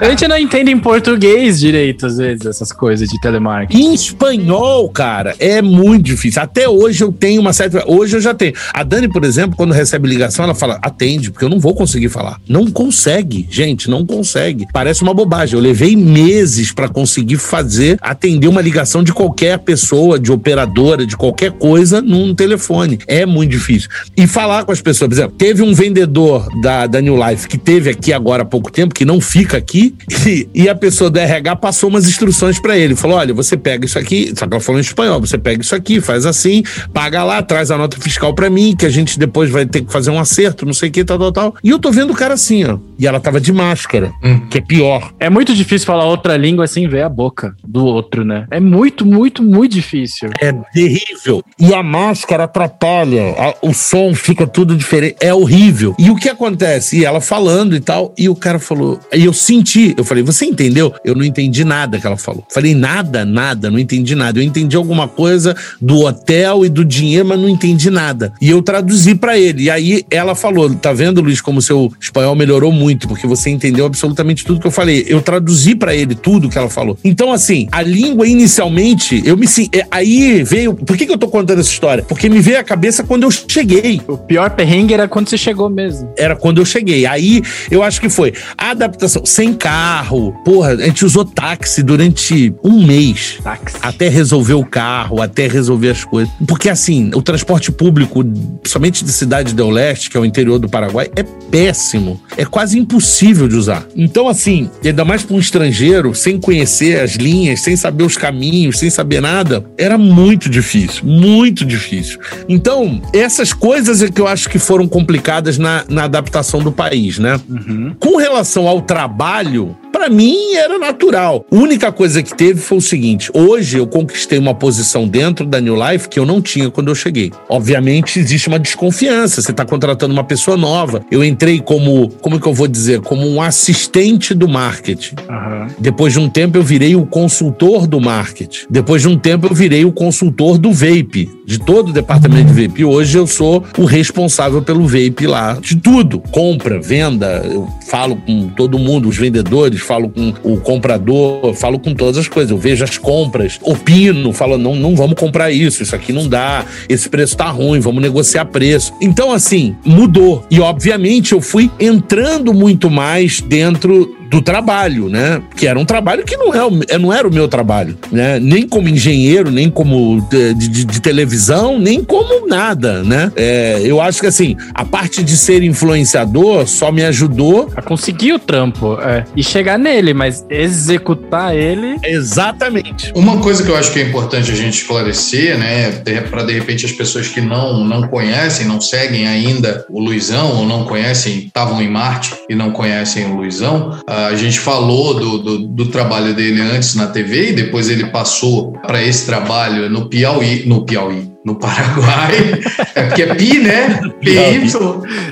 A gente não entende em português direito, às vezes, essas coisas de telemarketing. Em espanhol, cara, é muito difícil. Até hoje eu tenho uma certa. Hoje eu já tenho. A Dani, por exemplo, quando recebe ligação, ela fala: atende, porque eu não vou conseguir falar. Não consegue, gente, não consegue. Parece uma bobagem. Eu levei meses para conseguir fazer, atender uma ligação de qualquer pessoa, de operadora, de qualquer coisa num telefone. É muito difícil. E falar com as pessoas, por exemplo, teve um vendedor da, da New Life que teve aqui agora há pouco tempo, que não fica aqui, <laughs> e, e a pessoa do RH passou umas instruções para ele. Falou: olha, você pega isso aqui, só que ela falou em espanhol, você pega isso aqui, faz assim, paga lá, traz a nota fiscal para mim, que a gente depois vai ter que fazer um acerto, não sei o que, tal, tal, tal. E eu tô vendo o cara assim, ó. E ela tava de máscara, que é pior. É muito difícil falar outra língua sem ver a boca do outro, né? É muito, muito, muito difícil. É terrível. E a máscara atrapalha, a- o som fica tudo diferente. É horrível. E o que acontece? E ela falando e tal, e o cara falou. E eu senti, eu falei, você entendeu? Eu não entendi nada que ela falou. Falei, nada, nada, não entendi nada. Eu entendi alguma coisa do hotel e do dinheiro, mas não entendi nada. E eu traduzi pra ele. E aí ela falou: tá vendo, Luiz, como seu espanhol melhorou muito, porque você entendeu absolutamente tudo que eu falei. Eu traduzi pra ele tudo que ela falou. Então, assim, a língua inicialmente, eu me senti. Aí veio. Por que, que eu tô contando essa história? Porque me veio à cabeça quando eu cheguei. O pior perrengue era quando você chegou mesmo. Era quando eu cheguei. Aí eu acho que foi a adaptação. Sem carro. Porra, a gente usou táxi durante um mês. Táxi. Até resolver o carro, até resolver as coisas. Porque, assim, o transporte público, somente de Cidade del Leste, que é o interior do Paraguai, é péssimo. É quase impossível de usar. Então, assim, ainda mais para um estrangeiro, sem conhecer as linhas, sem saber os caminhos, sem saber nada, era muito difícil. Muito difícil. Então, essas coisas é que eu acho que foram complicadas na, na adaptação do país, né? Com relação ao trabalho, pra mim era natural. A única coisa que teve foi o seguinte: hoje eu conquistei uma posição dentro da New Life que eu não tinha quando eu cheguei. Obviamente existe uma desconfiança, você tá contratando uma pessoa nova. Eu entrei como, como que eu vou dizer, como um assistente do marketing. Aham. Depois de um tempo eu virei o consultor do marketing. Depois de um tempo eu virei o consultor do vape, de todo o departamento de vape. Hoje eu sou o responsável pelo vape lá, de tudo. Compra, venda, eu falo com todo mundo, os vendedores, falo com o comprador, falo com todas as coisas. Eu vejo as compras, opino, falo, não, não vamos comprar isso, isso aqui não dá, esse preço tá ruim, vamos negociar preço. Então, assim, mudou. E, obviamente, eu fui entrando muito mais dentro do trabalho, né? Que era um trabalho que não, é, o- não era o meu trabalho, né? Nem como engenheiro, nem como de, de- de televisão, nem como nada, né? É, eu acho que assim, a parte de ser influenciador só me ajudou A conseguir o trampo, é. E chegar nele, mas executar ele. exatamente. Uma coisa que eu acho que é importante a gente esclarecer, né, para de repente as pessoas que não, não conhecem, não seguem ainda o Luizão, ou não conhecem, estavam em Marte e não conhecem o Luizão, a gente falou do, do, do trabalho dele antes na TV e depois ele passou para esse trabalho no Piauí, no Piauí, no Paraguai, é porque é Pi, né? PY.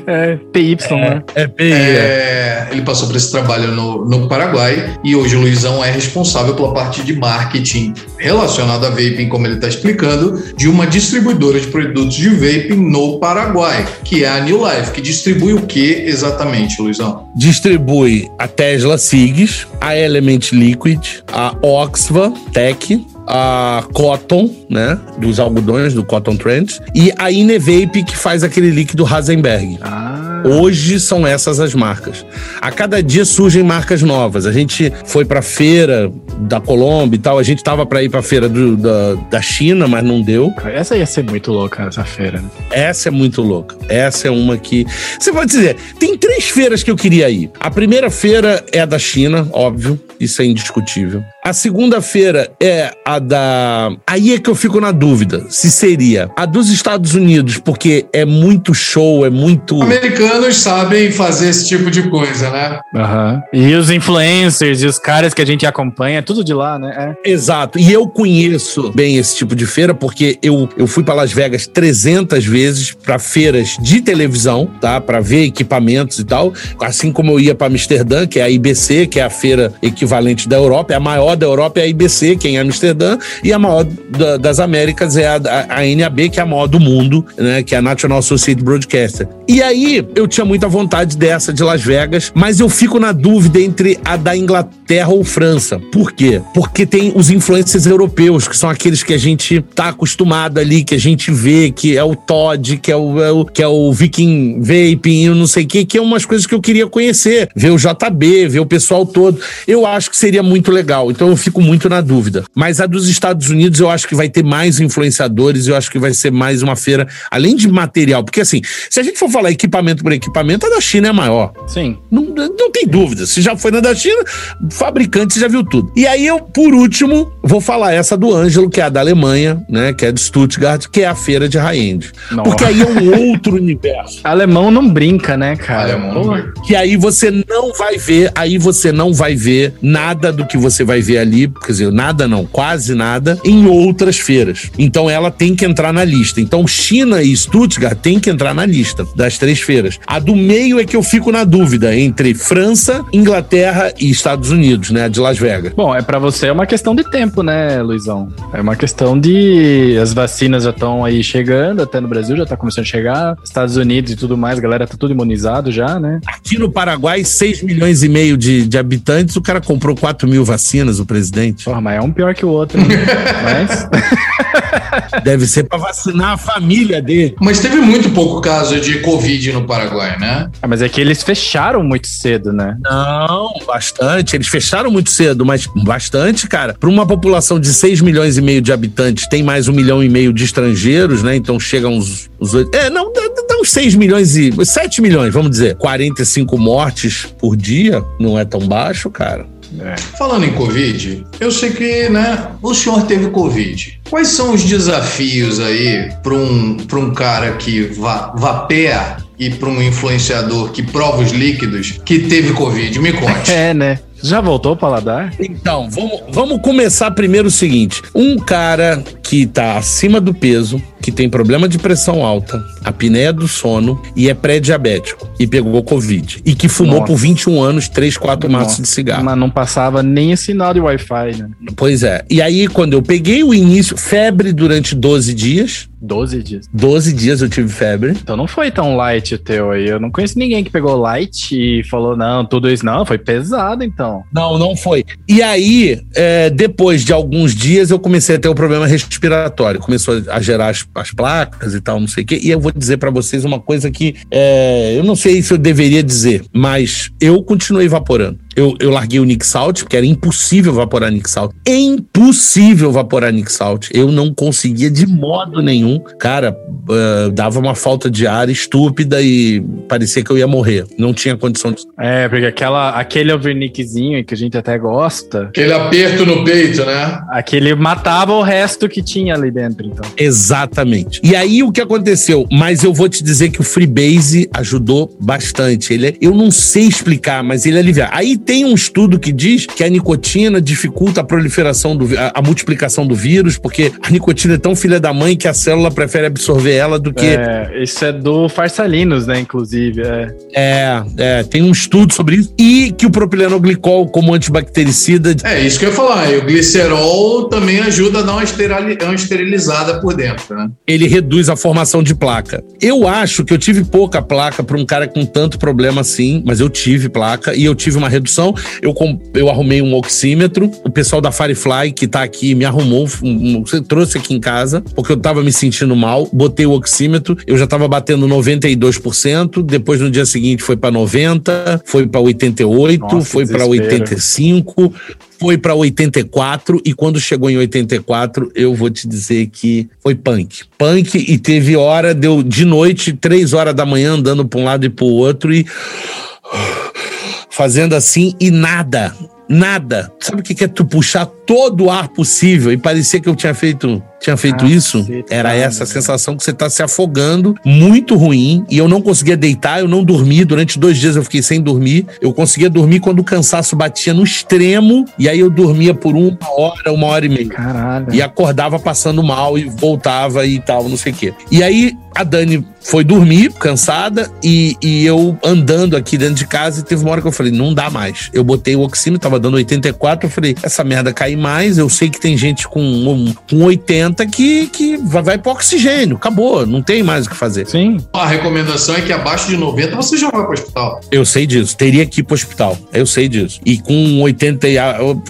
É, PY, né? É, bem, É, ele passou por esse trabalho no, no Paraguai e hoje o Luizão é responsável pela parte de marketing relacionada a vaping, como ele está explicando, de uma distribuidora de produtos de vaping no Paraguai, que é a New Life, que distribui o que exatamente, Luizão? distribui a Tesla Sigs, a Element Liquid, a Oxva Tech, a Cotton, né, dos algodões do Cotton Trends, e a Inevape que faz aquele líquido Hasenberg. Ah, Hoje são essas as marcas. A cada dia surgem marcas novas. A gente foi pra feira da Colômbia e tal. A gente tava para ir pra feira do, da, da China, mas não deu. Essa ia ser muito louca, essa feira. Né? Essa é muito louca. Essa é uma que. Você pode dizer, tem três feiras que eu queria ir. A primeira feira é a da China, óbvio, isso é indiscutível. A segunda-feira é a da. Aí é que eu fico na dúvida se seria a dos Estados Unidos, porque é muito show, é muito. Americanos sabem fazer esse tipo de coisa, né? Uhum. E os influencers e os caras que a gente acompanha, é tudo de lá, né? É. Exato. E eu conheço bem esse tipo de feira, porque eu, eu fui para Las Vegas 300 vezes para feiras de televisão, tá? Para ver equipamentos e tal. Assim como eu ia para Amsterdã, que é a IBC, que é a feira equivalente da Europa, é a maior da Europa é a IBC, que é em Amsterdã, e a maior da, das Américas é a, a, a, NAB, que é a maior do mundo, né? Que é a National Associated Broadcaster. E aí, eu tinha muita vontade dessa de Las Vegas, mas eu fico na dúvida entre a da Inglaterra ou França. Por quê? Porque tem os influencers europeus, que são aqueles que a gente tá acostumado ali, que a gente vê, que é o Todd, que é o, é o que é o Viking Vaping, não sei o que, que é umas coisas que eu queria conhecer. Ver o JB, ver o pessoal todo. Eu acho que seria muito legal. Então eu fico muito na dúvida. Mas a dos Estados Unidos eu acho que vai ter mais influenciadores, eu acho que vai ser mais uma feira, além de material. Porque assim, se a gente for falar equipamento por equipamento, a da China é maior. Sim. Não, não tem dúvida. Se já foi na da China, fabricante já viu tudo. E aí eu, por último, vou falar essa do Ângelo, que é a da Alemanha, né? Que é de Stuttgart, que é a feira de high-end. Porque aí é um outro universo. <laughs> Alemão não brinca, né, cara? Alemão não brinca. Que aí você não vai ver, aí você não vai ver nada do que você vai ver ali, quer dizer, nada não, quase nada, em outras feiras. Então ela tem que entrar na lista. Então China e Stuttgart tem que entrar na lista das três feiras. A do meio é que eu fico na dúvida entre França, Inglaterra e Estados Unidos, né? A de Las Vegas. Bom, é para você é uma questão de tempo, né, Luizão? É uma questão de as vacinas já estão aí chegando, até no Brasil já tá começando a chegar, Estados Unidos e tudo mais, a galera tá tudo imunizado já, né? Aqui no Paraguai, 6 milhões e meio de, de habitantes, o cara comprou 4 mil vacinas o presidente. Porra, mas é um pior que o outro. Né? <laughs> mas. Deve ser para vacinar a família dele. Mas teve muito pouco caso de Covid no Paraguai, né? Ah, mas é que eles fecharam muito cedo, né? Não, bastante. Eles fecharam muito cedo, mas bastante, cara. Para uma população de 6 milhões e meio de habitantes, tem mais um milhão e meio de estrangeiros, né? Então chega uns. uns é, não, dá, dá uns 6 milhões e. 7 milhões, vamos dizer. 45 mortes por dia não é tão baixo, cara. É. Falando em Covid, eu sei que né, o senhor teve Covid. Quais são os desafios aí para um, um cara que va, vapeia e para um influenciador que prova os líquidos que teve Covid? Me conte. <laughs> É, né? Já voltou o paladar? Então, vamos, vamos começar primeiro o seguinte: um cara que tá acima do peso, que tem problema de pressão alta, apneia do sono e é pré-diabético e pegou Covid. E que fumou Nossa. por 21 anos 3, 4 maços de cigarro. Mas não passava nem sinal de Wi-Fi, né? Pois é. E aí, quando eu peguei o início, febre durante 12 dias. 12 dias. 12 dias eu tive febre. Então não foi tão light o teu aí. Eu não conheço ninguém que pegou light e falou, não, tudo isso. Não, foi pesado então. Não, não foi. E aí, é, depois de alguns dias, eu comecei a ter um problema respiratório. Começou a gerar as, as placas e tal, não sei o quê. E eu vou dizer para vocês uma coisa que é, eu não sei se eu deveria dizer, mas eu continuei evaporando. Eu, eu larguei o Nick Salt, porque era impossível evaporar Nick Salt. É impossível evaporar Nick Salt. Eu não conseguia de modo nenhum. Cara, uh, dava uma falta de ar estúpida e parecia que eu ia morrer. Não tinha condição de. É, porque aquela, aquele overnickzinho que a gente até gosta. Aquele aperto no peito, né? Aquele matava o resto que tinha ali dentro, então. Exatamente. E aí o que aconteceu? Mas eu vou te dizer que o Freebase ajudou bastante. Ele é, eu não sei explicar, mas ele alivia. Aí tem um estudo que diz que a nicotina dificulta a proliferação do a, a, multiplicação do vírus, porque a nicotina é tão filha da mãe que a célula prefere absorver ela do que. É, isso é do Farsalinos, né? Inclusive. É. é, é, tem um estudo sobre isso. E que o propilenoglicol, como antibactericida. É, isso que eu ia falar. E o glicerol também ajuda a dar uma, uma esterilizada por dentro, né? Ele reduz a formação de placa. Eu acho que eu tive pouca placa para um cara com tanto problema assim, mas eu tive placa e eu tive uma redução Eu, eu arrumei um oxímetro. O pessoal da Firefly, que tá aqui, me arrumou, um, trouxe aqui em casa, porque eu tava me sentindo mal. Botei o oxímetro, eu já tava batendo 92%. Depois, no dia seguinte, foi para 90%, foi para 88%, Nossa, foi para 85%, foi para 84 e quando chegou em 84, eu vou te dizer que foi punk. Punk e teve hora, deu de noite, três horas da manhã andando para um lado e para o outro e fazendo assim e nada, nada. Sabe o que é tu puxar todo o ar possível e parecia que eu tinha feito tinha feito ah, isso? Era essa sensação que você tá se afogando, muito ruim, e eu não conseguia deitar, eu não dormi, durante dois dias eu fiquei sem dormir, eu conseguia dormir quando o cansaço batia no extremo, e aí eu dormia por uma hora, uma hora e meia. Caralho. E acordava passando mal e voltava e tal, não sei o quê. E aí a Dani foi dormir, cansada, e, e eu andando aqui dentro de casa, e teve uma hora que eu falei, não dá mais. Eu botei o oxímetro, tava dando 84, eu falei, essa merda mais, eu sei que tem gente com, um, com 80 que, que vai, vai para oxigênio, acabou, não tem mais o que fazer. Sim. A recomendação é que abaixo de 90 você já vai para o hospital. Eu sei disso, teria que ir para o hospital, eu sei disso. E com 80 e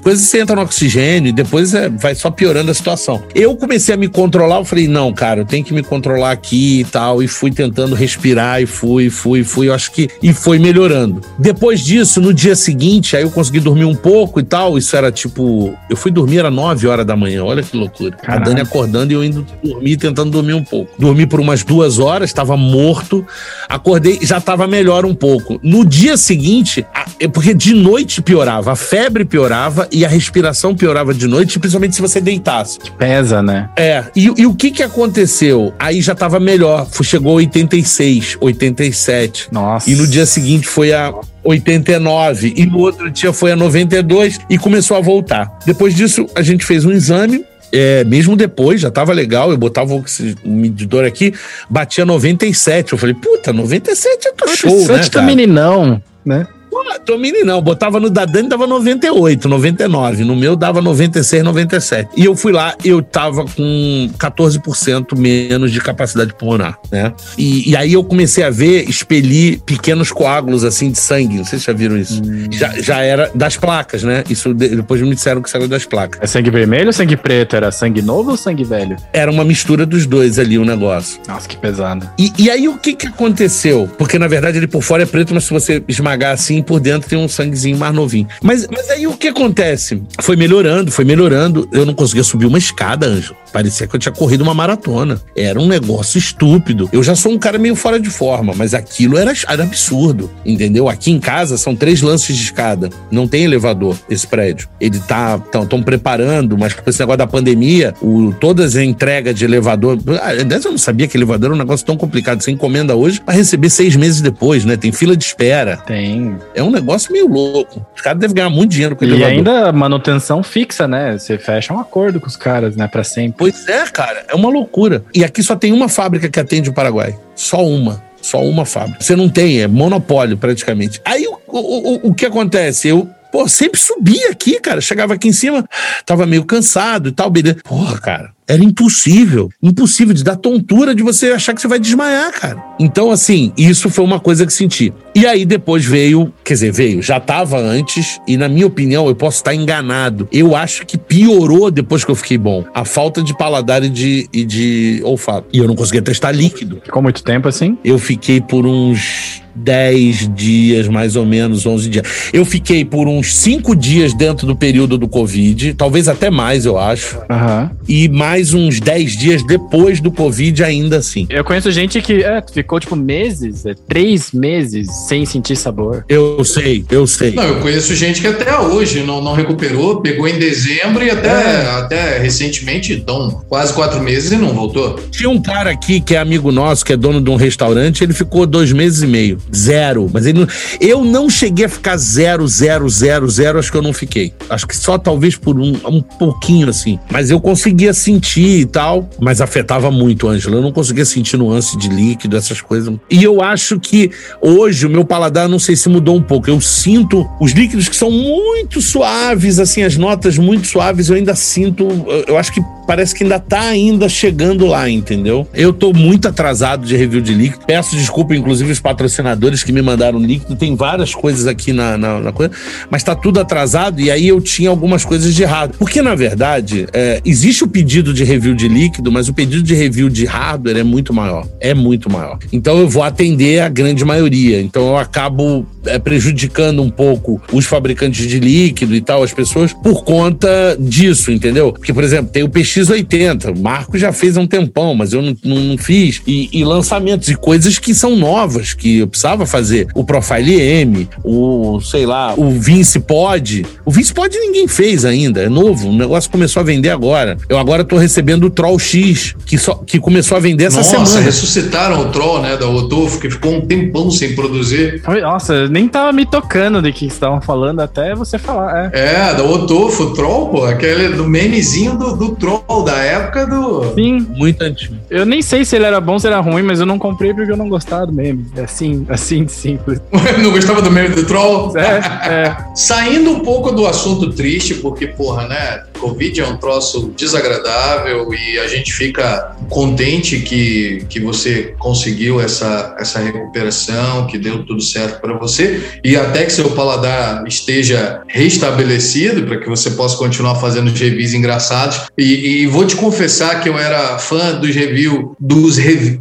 coisa você entra no oxigênio e depois é, vai só piorando a situação. Eu comecei a me controlar, eu falei, não, cara, eu tenho que me controlar aqui e tal, e fui tentando respirar e fui, fui, fui, eu acho que e foi melhorando. Depois disso, no dia seguinte, aí eu consegui dormir um pouco e tal, isso era tipo, eu fui dormir era 9 horas da manhã, olha que loucura. Caralho. A Dani acordando e eu indo dormir, tentando dormir um pouco. Dormi por umas duas horas, estava morto. Acordei, já estava melhor um pouco. No dia seguinte, é porque de noite piorava, a febre piorava e a respiração piorava de noite, principalmente se você deitasse. Pesa, né? É. E, e o que que aconteceu? Aí já estava melhor. Chegou a 86, 87. Nossa. E no dia seguinte foi a 89 e no outro dia foi a 92 e começou a voltar. Depois disso, a gente fez um exame. É, mesmo depois, já tava legal, eu botava o medidor aqui, batia 97. Eu falei, puta, 97 eu tô 97 show, né? 97 tá meninão, né? Pô, tô não. Botava no da Dani, dava 98, 99. No meu dava 96, 97. E eu fui lá, eu tava com 14% menos de capacidade pulmonar, né? E, e, aí eu comecei a ver, expelir pequenos coágulos, assim, de sangue. Não sei se já viram isso. Hum. Já, já era das placas, né? Isso depois me disseram que saiu das placas. É sangue vermelho ou sangue preto? Era sangue novo ou sangue velho? Era uma mistura dos dois ali, o negócio. Nossa, que pesado. E, e aí o que que aconteceu? Porque na verdade ele por fora é preto, mas se você esmagar assim, por dentro tem um sanguezinho mais novinho. Mas, mas aí o que acontece? Foi melhorando, foi melhorando. Eu não conseguia subir uma escada, Anjo. Parecia que eu tinha corrido uma maratona. Era um negócio estúpido. Eu já sou um cara meio fora de forma, mas aquilo era, era absurdo, entendeu? Aqui em casa são três lances de escada. Não tem elevador esse prédio. Ele tá tão, preparando, mas com esse negócio da pandemia, o, todas as entregas de elevador. Aliás, eu não sabia que elevador era um negócio tão complicado. Você encomenda hoje para receber seis meses depois, né? Tem fila de espera. Tem. É um negócio meio louco. Os caras devem ganhar muito dinheiro com e elevador. E ainda manutenção fixa, né? Você fecha um acordo com os caras, né? Para sempre. Pois é, cara, é uma loucura. E aqui só tem uma fábrica que atende o Paraguai. Só uma. Só uma fábrica. Você não tem, é monopólio praticamente. Aí o, o, o, o que acontece? Eu Pô, sempre subia aqui, cara. Chegava aqui em cima, tava meio cansado e tal, beleza. Porra, cara, era impossível. Impossível de dar tontura de você achar que você vai desmaiar, cara. Então, assim, isso foi uma coisa que senti. E aí depois veio, quer dizer, veio, já tava antes, e na minha opinião, eu posso estar enganado. Eu acho que piorou depois que eu fiquei bom. A falta de paladar e de, e de olfato. E eu não conseguia testar líquido. Ficou muito tempo assim? Eu fiquei por uns 10 dias, mais ou menos, 11 dias. Eu fiquei por uns 5 dias dentro do período do Covid, talvez até mais, eu acho. Uhum. E mais uns 10 dias depois do Covid, ainda assim. Eu conheço gente que é, ficou, tipo, meses, é, três meses sem sentir sabor. Eu sei, eu sei. Não, eu conheço gente que até hoje não, não recuperou, pegou em dezembro e até, é. até recentemente, então, quase quatro meses e não voltou. Tinha um cara aqui que é amigo nosso, que é dono de um restaurante, ele ficou dois meses e meio. Zero. Mas ele não, eu não cheguei a ficar zero, zero, zero, zero. Acho que eu não fiquei. Acho que só talvez por um, um pouquinho assim. Mas eu conseguia sentir e tal. Mas afetava muito, Ângela. Eu não conseguia sentir nuance de líquido, essas coisas. E eu acho que hoje o meu paladar, não sei se mudou um pouco. Eu sinto os líquidos que são muito suaves, assim, as notas muito suaves. Eu ainda sinto. Eu acho que parece que ainda tá ainda chegando lá, entendeu? Eu tô muito atrasado de review de líquido. Peço desculpa, inclusive, os patrocinadores que me mandaram líquido. Tem várias coisas aqui na, na, na coisa, mas tá tudo atrasado e aí eu tinha algumas coisas de errado. Porque, na verdade, é, existe o pedido de review de líquido, mas o pedido de review de hardware é muito maior. É muito maior. Então eu vou atender a grande maioria. Então eu acabo é, prejudicando um pouco os fabricantes de líquido e tal, as pessoas, por conta disso, entendeu? Porque, por exemplo, tem o PX80, o Marco já fez há um tempão, mas eu não, não, não fiz. E, e, lançamentos e coisas que são novas, que eu precisava fazer. O Profile M, o, sei lá, o Vince Pod. O Vince Pod ninguém fez ainda, é novo, o negócio começou a vender agora. Eu agora tô recebendo o Troll X, que, só, que começou a vender essa Nossa, semana. Nossa, ressuscitaram o Troll, né, da Rodolfo, que ficou um tempão sem produzir. Nossa, nem tava me tocando de que estavam falando até você falar. É, é o Troll, pô, aquele do memezinho do, do Troll, da época do. Sim. Muito antigo. Eu nem sei se ele era bom, se era ruim, mas eu não comprei porque eu não gostava do meme. É assim, assim de simples. <laughs> não gostava do meme do Troll? É, <laughs> é. Saindo um pouco do assunto triste, porque, porra, né? Covid é um troço desagradável e a gente fica contente que, que você conseguiu essa, essa recuperação, que deu tudo certo para você e até que seu paladar esteja restabelecido para que você possa continuar fazendo os reviews engraçados. E, e, vou te confessar que eu era fã dos reviews, dos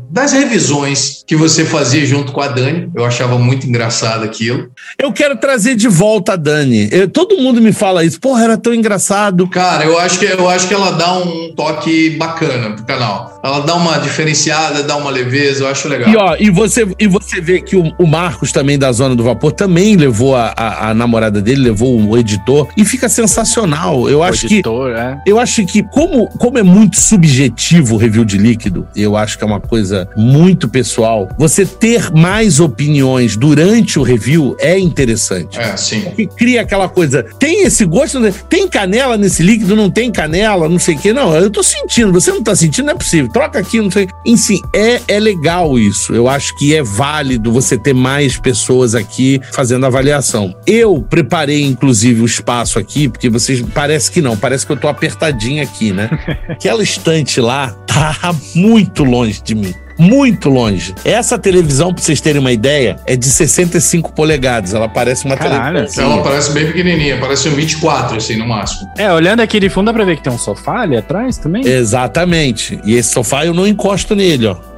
das revisões que você fazia junto com a Dani. Eu achava muito engraçado aquilo. Eu quero trazer de volta a Dani. Eu, todo mundo me fala isso. Porra, era tão engraçado. Cara, eu acho que, eu acho que ela dá um toque bacana pro canal. Ela dá uma diferenciada, dá uma leveza, eu acho legal. E, ó, e, você, e você vê que o, o Marcos também da Zona do Vapor também levou a, a, a, namorada dele, levou o editor, e fica sensacional. Eu o acho editor, que. É. Eu acho que, como, como é muito subjetivo o review de líquido, eu acho que é uma coisa muito pessoal. Você ter mais opiniões durante o review é interessante. É, sim. Porque cria aquela coisa. Tem esse gosto, tem canela nesse líquido, não tem canela, não sei o quê. Não, eu tô sentindo, você não tá sentindo, não é possível. Troca aqui, não sei. Enfim, é, é legal isso. Eu acho que é válido você ter mais pessoas aqui fazendo avaliação. Eu preparei, inclusive, o espaço aqui, porque vocês. Parece que não, parece que eu tô apertadinho aqui, né? <laughs> Aquela estante lá tá muito longe de mim muito longe. Essa televisão, pra vocês terem uma ideia, é de 65 polegadas. Ela parece uma Caralho, televisão. Ela parece bem pequenininha, parece um 24, assim, no máximo. É, olhando aqui de fundo dá pra ver que tem um sofá ali atrás também? Exatamente. E esse sofá eu não encosto nele, ó. <laughs>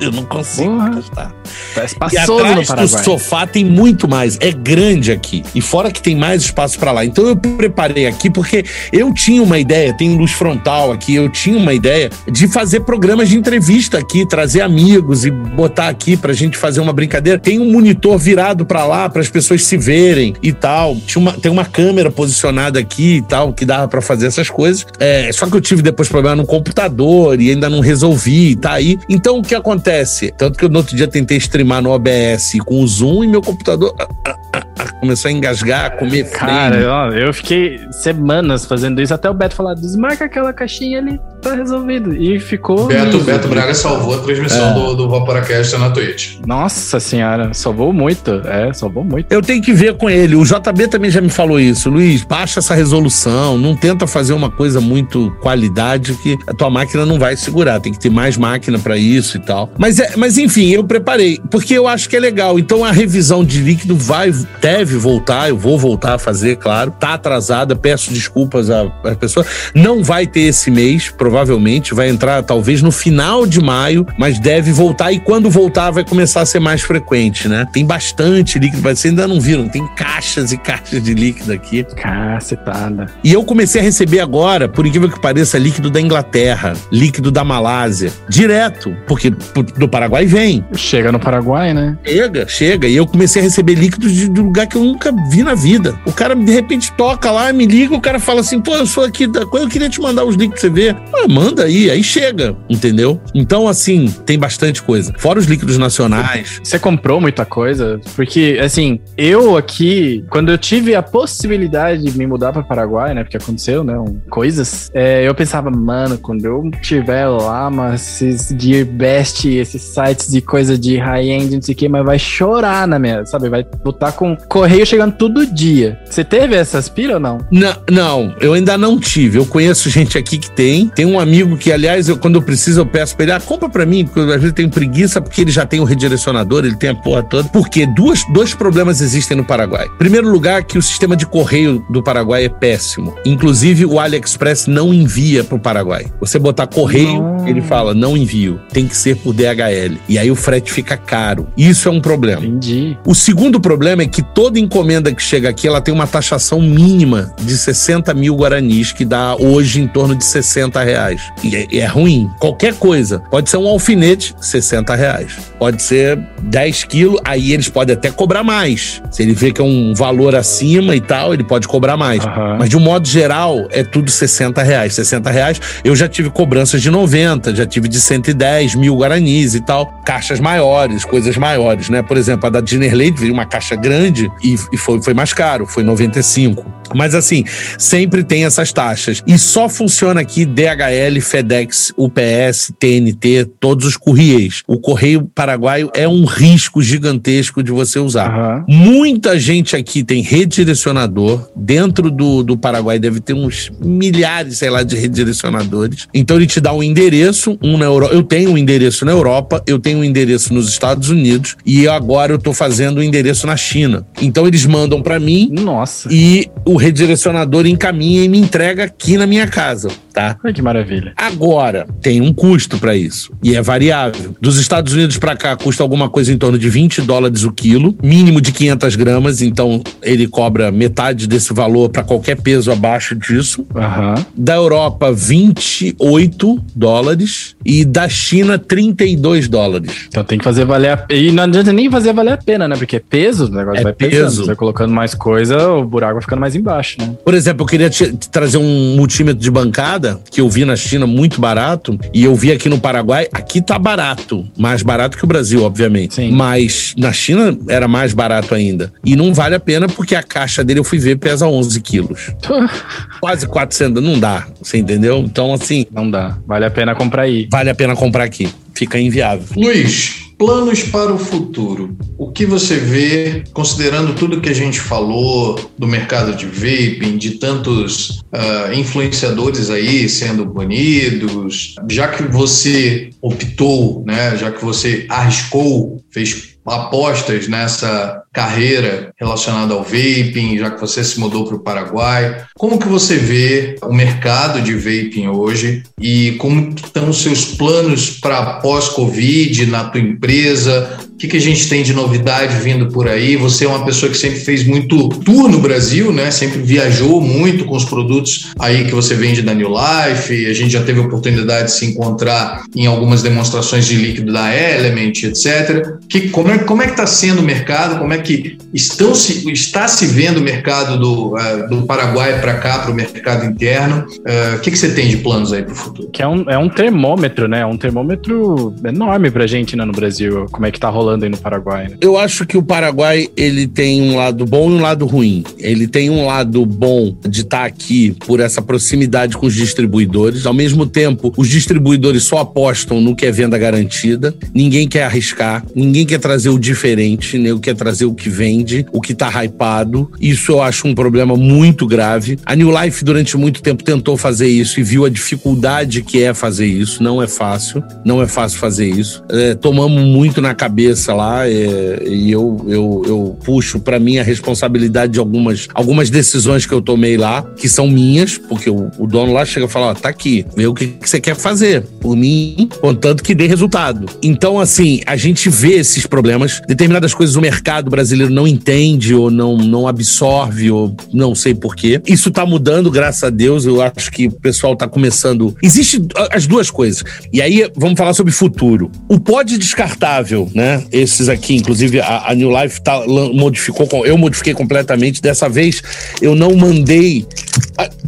Eu não consigo Porra. encostar. Tá espaçoso e atrás do sofá tem muito mais. É grande aqui. E fora que tem mais espaço para lá. Então eu preparei aqui porque eu tinha uma ideia, tem luz frontal aqui, eu tinha uma ideia de fazer programas de entrevista aqui, trazer amigos e botar aqui pra gente fazer uma brincadeira. Tem um monitor virado para lá para as pessoas se verem e tal. Tinha uma, tem uma câmera posicionada aqui e tal que dava para fazer essas coisas. É, só que eu tive depois problema no computador e ainda não resolvi, tá aí. Então o que acontece? Tanto que eu no outro dia tentei streamar no OBS com o Zoom e meu computador. Ah, ah, ah, começou a engasgar, a comer Cara, eu, eu fiquei semanas fazendo isso até o Beto falar: desmarca aquela caixinha ali, tá resolvido. E ficou. Beto, Beto Braga salvou a transmissão é. do, do Vaporacast na Twitch. Nossa senhora, salvou muito. É, salvou muito. Eu tenho que ver com ele. O JB também já me falou isso. Luiz, baixa essa resolução, não tenta fazer uma coisa muito qualidade que a tua máquina não vai segurar. Tem que ter mais máquina para isso e tal. Mas, é, mas enfim, eu preparei, porque eu acho que é legal. Então a revisão de líquido vai, deve voltar, eu vou voltar a fazer, claro. Tá atrasada, peço desculpas à, à pessoa. Não vai ter esse mês, provavelmente, vai entrar talvez no final de maio, mas deve voltar. E quando voltar, vai começar a ser mais frequente, né? Tem bastante líquido, mas vocês ainda não viram, tem caixas e caixas de líquido aqui. Cacetada. E eu comecei a receber agora, por incrível que pareça, líquido da Inglaterra, líquido da Malásia, direto, porque do Paraguai vem. Chega no Paraguai, né? Chega, chega. E eu comecei a receber líquidos de, de lugar que eu nunca vi na vida. O cara de repente toca lá, me liga, o cara fala assim: pô, eu sou aqui da coisa, eu queria te mandar os líquidos pra você ver. Pô, manda aí, aí chega, entendeu? Então, assim, tem bastante coisa. Fora os líquidos nacionais. Você comprou muita coisa? Porque, assim, eu aqui, quando eu tive a possibilidade de me mudar para Paraguai, né? Porque aconteceu, né? Um, coisas, é, eu pensava, mano, quando eu tiver lá, mas esses Gearbest, esses sites de coisa de high-end, não sei o que, mas vai chorar na minha, sabe? Vai botar com correio chegando todo dia. Você teve essas pilhas ou não? Não, não, eu ainda não tive. Eu conheço gente aqui que tem. Tem um amigo que, aliás, eu, quando eu preciso, eu peço pra ele, ah, compra pra mim, porque eu, às vezes tenho preguiça, porque ele já tem o redirecionador, ele tem a porra toda. Porque duas, dois problemas existem no Paraguai. Primeiro lugar, que o sistema de correio do Paraguai é péssimo. Inclusive, o AliExpress não envia pro Paraguai. Você botar correio, não. ele fala, não envio. Tem que ser por DHL. E aí o frete fica caro. Isso é um problema. Entendi. O segundo problema é que toda encomenda que chega aqui, ela tem uma taxação mínima de 60 mil guaranis, que dá hoje em torno de 60 reais. E é, é ruim. Qualquer coisa. Pode ser um alfinete, 60 reais. Pode ser 10 quilos, aí eles podem até cobrar mais. Se ele vê que é um valor acima e tal, ele pode cobrar mais. Uhum. Mas de um modo geral, é tudo 60 reais. 60 reais, eu já tive cobranças de 90, já tive de 110 mil guaranis e tal. Caixas maiores, coisas maiores, né? Por exemplo, a da Dinnerlade veio uma caixa grande e, e foi, foi mais caro, foi 95. Mas assim, sempre tem essas taxas. E só funciona aqui DHL, FedEx, UPS, TNT, todos os correios. O correio paraguaio é um risco gigantesco de você usar. Uhum. Muita gente aqui tem redirecionador. Dentro do, do Paraguai deve ter uns milhares, sei lá, de redirecionadores. Então ele te dá um endereço, um na Europa. Eu tenho um endereço na Europa, eu tenho um endereço nos Estados Unidos e agora eu tô fazendo o um endereço na China. Então eles mandam para mim. Nossa. E o redirecionador encaminha e me entrega aqui na minha casa, tá? Ai, que maravilha. Agora, tem um custo para isso e é variável. Dos Estados Unidos para cá custa alguma coisa em torno de 20 dólares o quilo, mínimo de 500 gramas, então ele cobra metade desse valor para qualquer peso abaixo disso. Uhum. Da Europa, 28 dólares e da China, 32 dólares. Então tem que fazer valer a pena. E não adianta nem fazer valer a pena, né? Porque é peso, o negócio é vai peso. pesando. Você vai colocando mais coisa, o buraco vai ficando mais embaixo né? Por exemplo, eu queria te trazer um multímetro de bancada que eu vi na China muito barato e eu vi aqui no Paraguai. Aqui tá barato, mais barato que o Brasil, obviamente. Sim. Mas na China era mais barato ainda. E não vale a pena porque a caixa dele eu fui ver pesa 11 quilos. <laughs> Quase 400, não dá, você entendeu? Então assim. Não dá. Vale a pena comprar aí. Vale a pena comprar aqui. Fica inviável. Luiz, Planos para o futuro. O que você vê, considerando tudo que a gente falou do mercado de vaping, de tantos uh, influenciadores aí sendo banidos, já que você optou, né, já que você arriscou, fez apostas nessa carreira relacionada ao vaping, já que você se mudou para o Paraguai. Como que você vê o mercado de vaping hoje e como estão os seus planos para pós-Covid na tua empresa? que, que a gente tem de novidade vindo por aí? Você é uma pessoa que sempre fez muito tour no Brasil, né? Sempre viajou muito com os produtos aí que você vende da New Life. A gente já teve a oportunidade de se encontrar em algumas demonstrações de líquido da Element, etc. Que, como, é, como é que está sendo o mercado? Como é que estão se, está se vendo o mercado do, uh, do Paraguai para cá, para o mercado interno? Uh, o que, que você tem de planos aí para o futuro? Que é um, é um termômetro, né? É um termômetro enorme para a gente né, no Brasil. Como é que está rolando aí no Paraguai? Né? Eu acho que o Paraguai ele tem um lado bom e um lado ruim. Ele tem um lado bom de estar tá aqui por essa proximidade com os distribuidores. Ao mesmo tempo, os distribuidores só apostam no que é venda garantida. Ninguém quer arriscar, ninguém quer trazer o diferente, nem né? quer trazer o que vende, o que tá hypado. Isso eu acho um problema muito grave. A New Life durante muito tempo tentou fazer isso e viu a dificuldade que é fazer isso. Não é fácil, não é fácil fazer isso. É, tomamos muito na cabeça cabeça lá é, e eu, eu, eu puxo para mim a responsabilidade de algumas, algumas decisões que eu tomei lá, que são minhas, porque o, o dono lá chega e fala: ó, tá aqui, vê o que, que você quer fazer por mim, contanto que dê resultado. Então, assim, a gente vê esses problemas, determinadas coisas o mercado brasileiro não entende ou não, não absorve, ou não sei porquê. Isso tá mudando, graças a Deus. Eu acho que o pessoal tá começando. Existe as duas coisas. E aí, vamos falar sobre futuro. O pod descartável, né? Esses aqui, inclusive a, a New Life tá, modificou, eu modifiquei completamente. Dessa vez eu não mandei.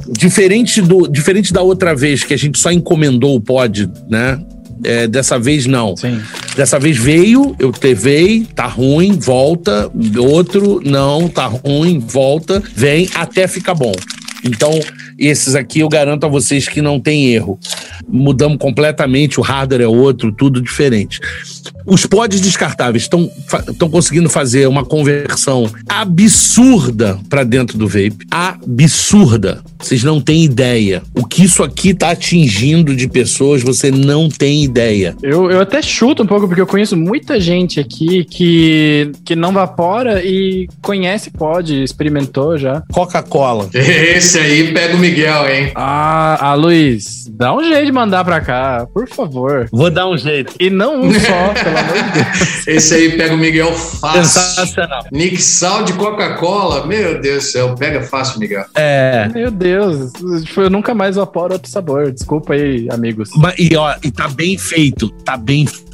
diferente, do, diferente da outra vez que a gente só encomendou o pod, né? É, dessa vez não. Sim. Dessa vez veio, eu levei, tá ruim, volta. Outro, não, tá ruim, volta, vem até ficar bom. Então, esses aqui eu garanto a vocês que não tem erro. Mudamos completamente, o hardware é outro, tudo diferente. Os pods descartáveis estão conseguindo fazer uma conversão absurda para dentro do vape. Absurda. Vocês não têm ideia. O que isso aqui está atingindo de pessoas, você não tem ideia. Eu, eu até chuto um pouco, porque eu conheço muita gente aqui que, que não vapora e conhece pod, experimentou já. Coca-Cola. Esse aí pega o Miguel, hein? Ah, ah, Luiz, dá um jeito de mandar pra cá, por favor. Vou dar um jeito. E não um só, pelo amor de Deus. <laughs> Esse aí pega o Miguel fácil. Sensacional. Nixal de Coca-Cola, meu Deus do céu, pega fácil, Miguel. É. Meu Deus, eu nunca mais vaporo outro sabor. Desculpa aí, amigos. Mas, e ó, e tá bem feito, tá bem feito,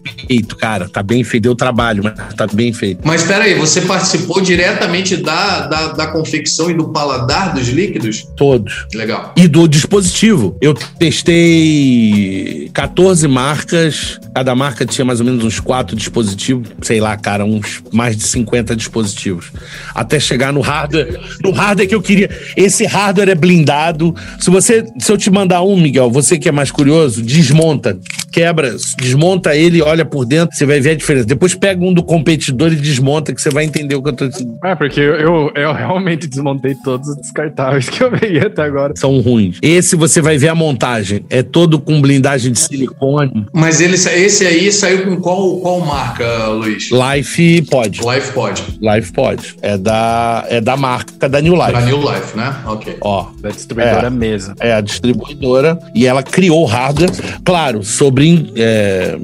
cara. Tá bem feito. Deu trabalho, mas tá bem feito. Mas espera aí, você participou diretamente da, da, da confecção e do paladar dos líquidos? Todos. Legal. E do dispositivo. Eu testei 14 marcas. Cada marca tinha mais ou menos uns quatro dispositivos. Sei lá, cara, uns mais de 50 dispositivos. Até chegar no hardware. No hardware que eu queria. Esse hardware é blindado. Se você, se eu te mandar um, Miguel, você que é mais curioso, desmonta, quebra, desmonta ele, olha por dentro, você vai ver a diferença. Depois pega um do competidor e desmonta, que você vai entender o que eu tô dizendo. É, porque eu, eu, eu realmente desmontei todos os descartáveis <laughs> que eu peguei até agora. São ruins. Esse você vai ver a montagem. É todo com blindagem de silicone. Mas ele, esse aí saiu com qual, qual marca, Luiz? Life Pod. Life Pod. Life Pod. É da, é da marca da New Life. Da New Life, né? Ok. Ó, Da distribuidora É. mesa. é a distribuidora e ela criou o hardware, claro, sobre é,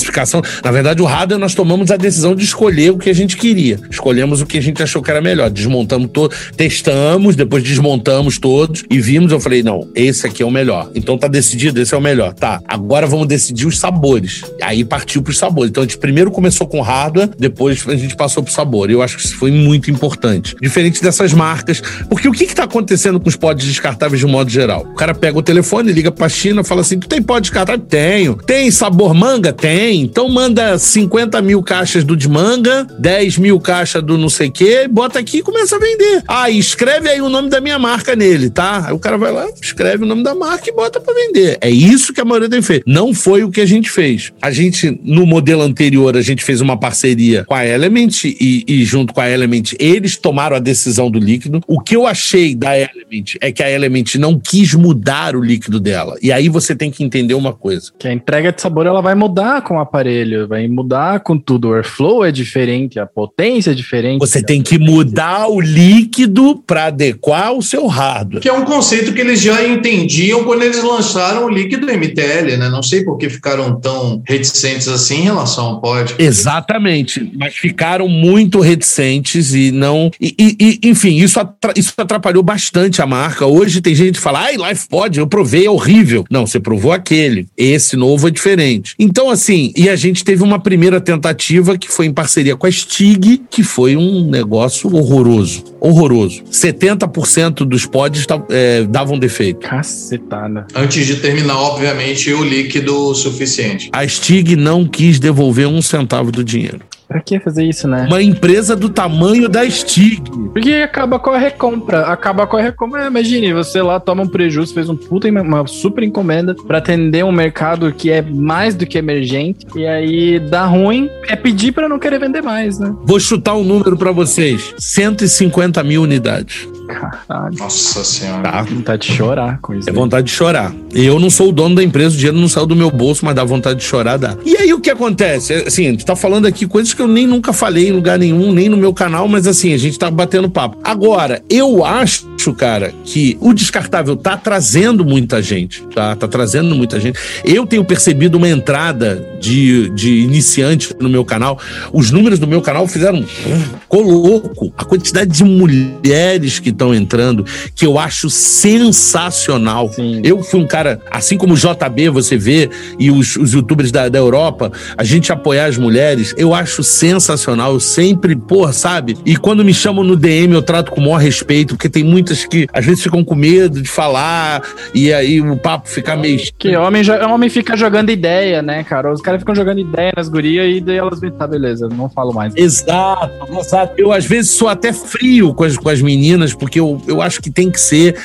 especificação. Na verdade, o hardware nós tomamos a decisão de escolher o que a gente queria. Escolhemos o que a gente achou que era melhor. Desmontamos todo, testamos, depois desmontamos todos e vimos. Eu falei, não, esse aqui é o melhor. Então tá decidido, esse é o melhor. Tá, agora vamos decidir os sabores. Aí partiu pros sabores. Então a gente primeiro começou com hardware, depois a gente passou pro sabor. Eu acho que isso foi muito importante. Diferente dessas marcas. Porque o que que tá acontecendo com os pods descartáveis de um modo geral? O cara pega o telefone, liga pra China, fala assim: Tu tem pó descartável? Tenho. Tem sabor manga? Tem. Então manda 50 mil caixas do de manga, 10 mil caixas do não sei o quê, bota aqui e começa a vender. Ah, escreve aí o nome da minha marca nele, tá? Aí o cara vai lá, escreve o nome da marca e bota pra vender. É isso que a maioria tem feito. Não foi o que a gente fez. A gente, no modelo anterior, a gente fez uma parceria com a Element e, e junto com a Element, eles tomaram a decisão do líquido. O que eu achei da Element é que a Element não quis mudar o líquido dela. E aí você tem que entender uma coisa. Que a entrega de sabor ela vai mudar com o aparelho, vai mudar com tudo. O airflow é diferente, a potência é diferente. Você tem que mudar o líquido para adequar o seu hardware. Que é um conceito que eles já entendiam quando eles lançaram o líquido MTL, né? Não sei por que ficaram tão reticentes assim em relação ao pod. Exatamente, mas ficaram muito reticentes e não. E, e- e, enfim, isso, atra- isso atrapalhou bastante a marca. Hoje tem gente que fala, ai, Life Pod, eu provei, é horrível. Não, você provou aquele. Esse novo é diferente. Então, assim, e a gente teve uma primeira tentativa que foi em parceria com a Stig, que foi um negócio horroroso. Horroroso. 70% dos pods é, davam defeito. Cacetada. Antes de terminar, obviamente, o líquido suficiente. A Stig não quis devolver um centavo do dinheiro. Pra que fazer isso, né? Uma empresa do tamanho da Stig. Porque acaba com a recompra. Acaba com a recompra. É, Imagine, você lá toma um prejuízo, fez um puta, uma super encomenda pra atender um mercado que é mais do que emergente. E aí dá ruim, é pedir pra não querer vender mais, né? Vou chutar um número pra vocês: 150 mil unidades. Caralho. Nossa senhora. Tá? Vontade de chorar com isso. É aí. vontade de chorar. Eu não sou o dono da empresa, o dinheiro não saiu do meu bolso, mas dá vontade de chorar, dá. E aí o que acontece? É, Assim, gente tá falando aqui coisas que eu nem nunca falei em lugar nenhum, nem no meu canal, mas assim, a gente tá batendo papo. Agora, eu acho, cara, que o descartável tá trazendo muita gente, tá? Tá trazendo muita gente. Eu tenho percebido uma entrada de, de iniciante no meu canal. Os números do meu canal fizeram. Ficou louco. A quantidade de mulheres que estão entrando, que eu acho sensacional. Sim. Eu fui um cara, assim como o JB, você vê, e os, os youtubers da, da Europa, a gente apoiar as mulheres, eu acho sensacional. Eu sempre, porra, sabe? E quando me chamam no DM, eu trato com o maior respeito, porque tem muita muitas que às vezes ficam com medo de falar e aí o papo fica meio. Que homem, homem fica jogando ideia, né, cara? Os caras ficam jogando ideia nas gurias e daí elas vêm, tá, beleza, não falo mais. Exato, exato. Eu às vezes sou até frio com as, com as meninas, porque eu, eu acho que tem que ser,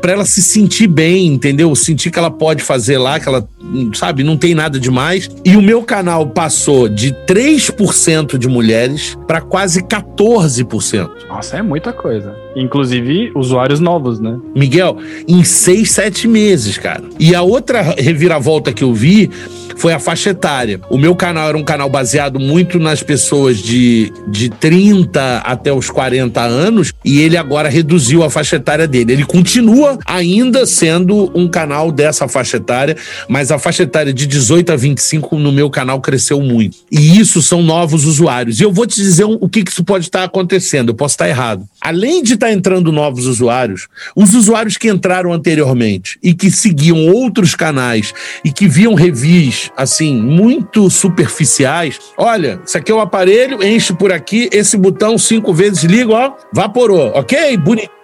para ela se sentir bem, entendeu? Sentir que ela pode fazer lá, que ela, sabe, não tem nada demais. E o meu canal passou de 3% de mulheres para quase 14%. Nossa, é muita coisa. Inclusive usuários novos, né? Miguel, em seis, sete meses, cara. E a outra reviravolta que eu vi foi a faixa etária. O meu canal era um canal baseado muito nas pessoas de, de 30 até os 40 anos e ele agora reduziu a faixa etária dele. Ele continua ainda sendo um canal dessa faixa etária, mas a faixa etária de 18 a 25 no meu canal cresceu muito. E isso são novos usuários. E eu vou te dizer o que, que isso pode estar acontecendo. Eu posso estar errado. Além de estar entrando novos usuários, os usuários que entraram anteriormente e que seguiam outros canais e que viam revis assim, muito superficiais. Olha, isso aqui é o um aparelho, enche por aqui, esse botão cinco vezes liga, ó, vaporou, ok? Bonitinho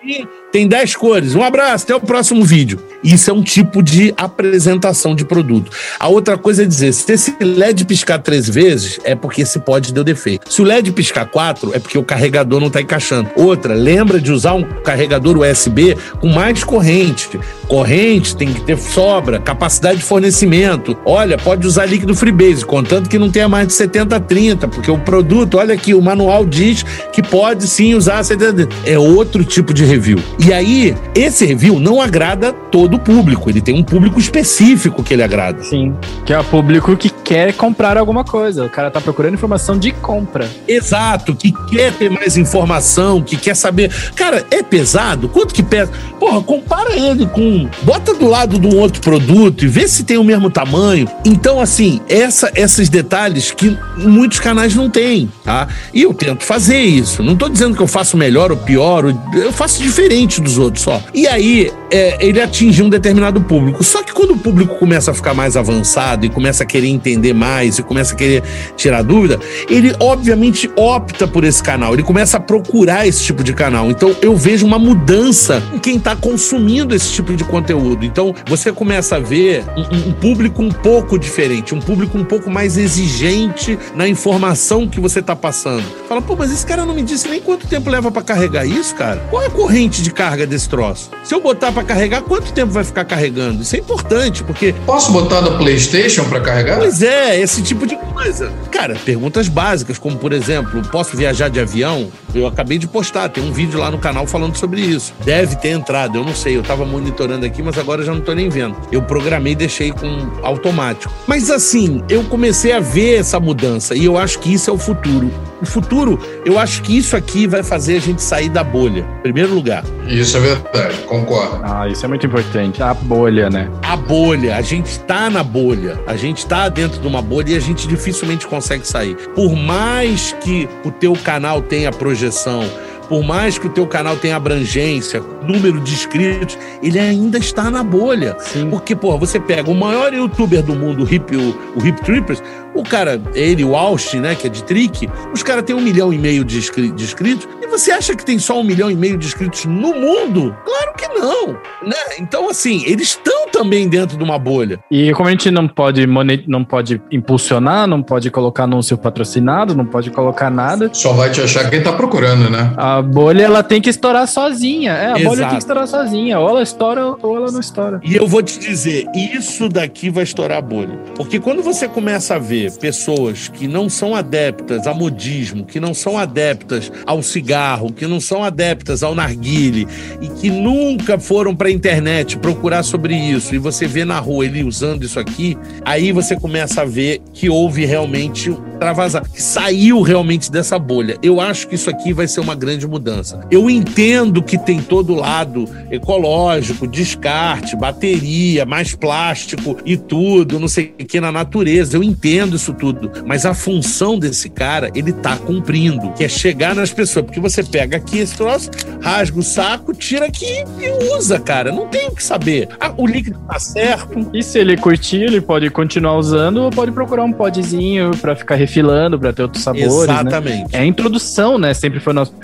tem 10 cores. Um abraço, até o próximo vídeo. Isso é um tipo de apresentação de produto. A outra coisa é dizer, se esse LED piscar três vezes, é porque esse pode deu defeito. Se o LED piscar quatro, é porque o carregador não está encaixando. Outra, lembra de usar um carregador USB com mais corrente. Corrente tem que ter sobra, capacidade de fornecimento. Olha, pode usar líquido Freebase, contanto que não tenha mais de 70 30, porque o produto, olha aqui, o manual diz que pode sim usar 70 É outro tipo de review. E aí, esse review não agrada todo o público. Ele tem um público específico que ele agrada. Sim. Que é o público que quer comprar alguma coisa. O cara tá procurando informação de compra. Exato, que quer ter mais informação, que quer saber. Cara, é pesado? Quanto que pesa? Porra, compara ele com. Bota do lado de um outro produto e vê se tem o mesmo tamanho. Então, assim, essa, esses detalhes que muitos canais não têm, tá? E eu tento fazer isso. Não tô dizendo que eu faço melhor ou pior, eu faço diferente dos outros só. E aí, é, ele atingiu um determinado público. Só que quando o público começa a ficar mais avançado e começa a querer entender mais e começa a querer tirar dúvida, ele obviamente opta por esse canal. Ele começa a procurar esse tipo de canal. Então, eu vejo uma mudança em quem está consumindo esse tipo de conteúdo. Então, você começa a ver um, um público um pouco diferente, um público um pouco mais exigente na informação que você está passando. Fala, pô, mas esse cara não me disse nem quanto tempo leva para carregar isso, cara. Qual é a corrente de carga desse troço. Se eu botar para carregar, quanto tempo vai ficar carregando? Isso é importante, porque. Posso botar no PlayStation para carregar? Pois é, esse tipo de coisa. Cara, perguntas básicas, como por exemplo, posso viajar de avião? Eu acabei de postar, tem um vídeo lá no canal falando sobre isso. Deve ter entrado, eu não sei, eu tava monitorando aqui, mas agora já não tô nem vendo. Eu programei e deixei com automático. Mas assim, eu comecei a ver essa mudança e eu acho que isso é o futuro. O futuro, eu acho que isso aqui vai fazer a gente sair da bolha, em primeiro lugar. Isso é verdade, concordo. Ah, isso é muito importante. A bolha, né? A bolha. A gente tá na bolha. A gente tá dentro de uma bolha e a gente dificilmente consegue sair. Por mais que o teu canal tenha projeção, por mais que o teu canal tenha abrangência, número de inscritos, ele ainda está na bolha. Sim. Porque, pô, você pega o maior youtuber do mundo, o Hip, o, o Hip Trippers, o cara, ele, o Austin, né, que é de trick, os caras têm um milhão e meio de, de inscritos. E você acha que tem só um milhão e meio de inscritos no mundo? Claro que não, né? Então, assim, eles estão também dentro de uma bolha. E como a gente não pode, não pode impulsionar, não pode colocar anúncio patrocinado, não pode colocar nada. Só vai te achar quem tá procurando, né? A bolha, ela tem que estourar sozinha. É, a Exato. bolha tem que estourar sozinha. Ou ela estoura ou ela não estoura. E eu vou te dizer, isso daqui vai estourar a bolha. Porque quando você começa a ver pessoas que não são adeptas a modismo, que não são adeptas ao cigarro, que não são adeptas ao narguile e que nunca foram para a internet procurar sobre isso e você vê na rua ele usando isso aqui, aí você começa a ver que houve realmente travasar, que saiu realmente dessa bolha. Eu acho que isso aqui vai ser uma grande mudança. Eu entendo que tem todo lado ecológico, descarte, bateria, mais plástico e tudo, não sei o que na natureza. Eu entendo isso tudo. Mas a função desse cara, ele tá cumprindo, que é chegar nas pessoas. Porque você pega aqui esse troço, rasga o saco, tira aqui e usa, cara. Não tem o que saber. Ah, o líquido tá certo. E se ele curtir, ele pode continuar usando ou pode procurar um podzinho para ficar refilando para ter outros sabores. Né? Exatamente. Né? É a introdução, né? Sempre foi nosso.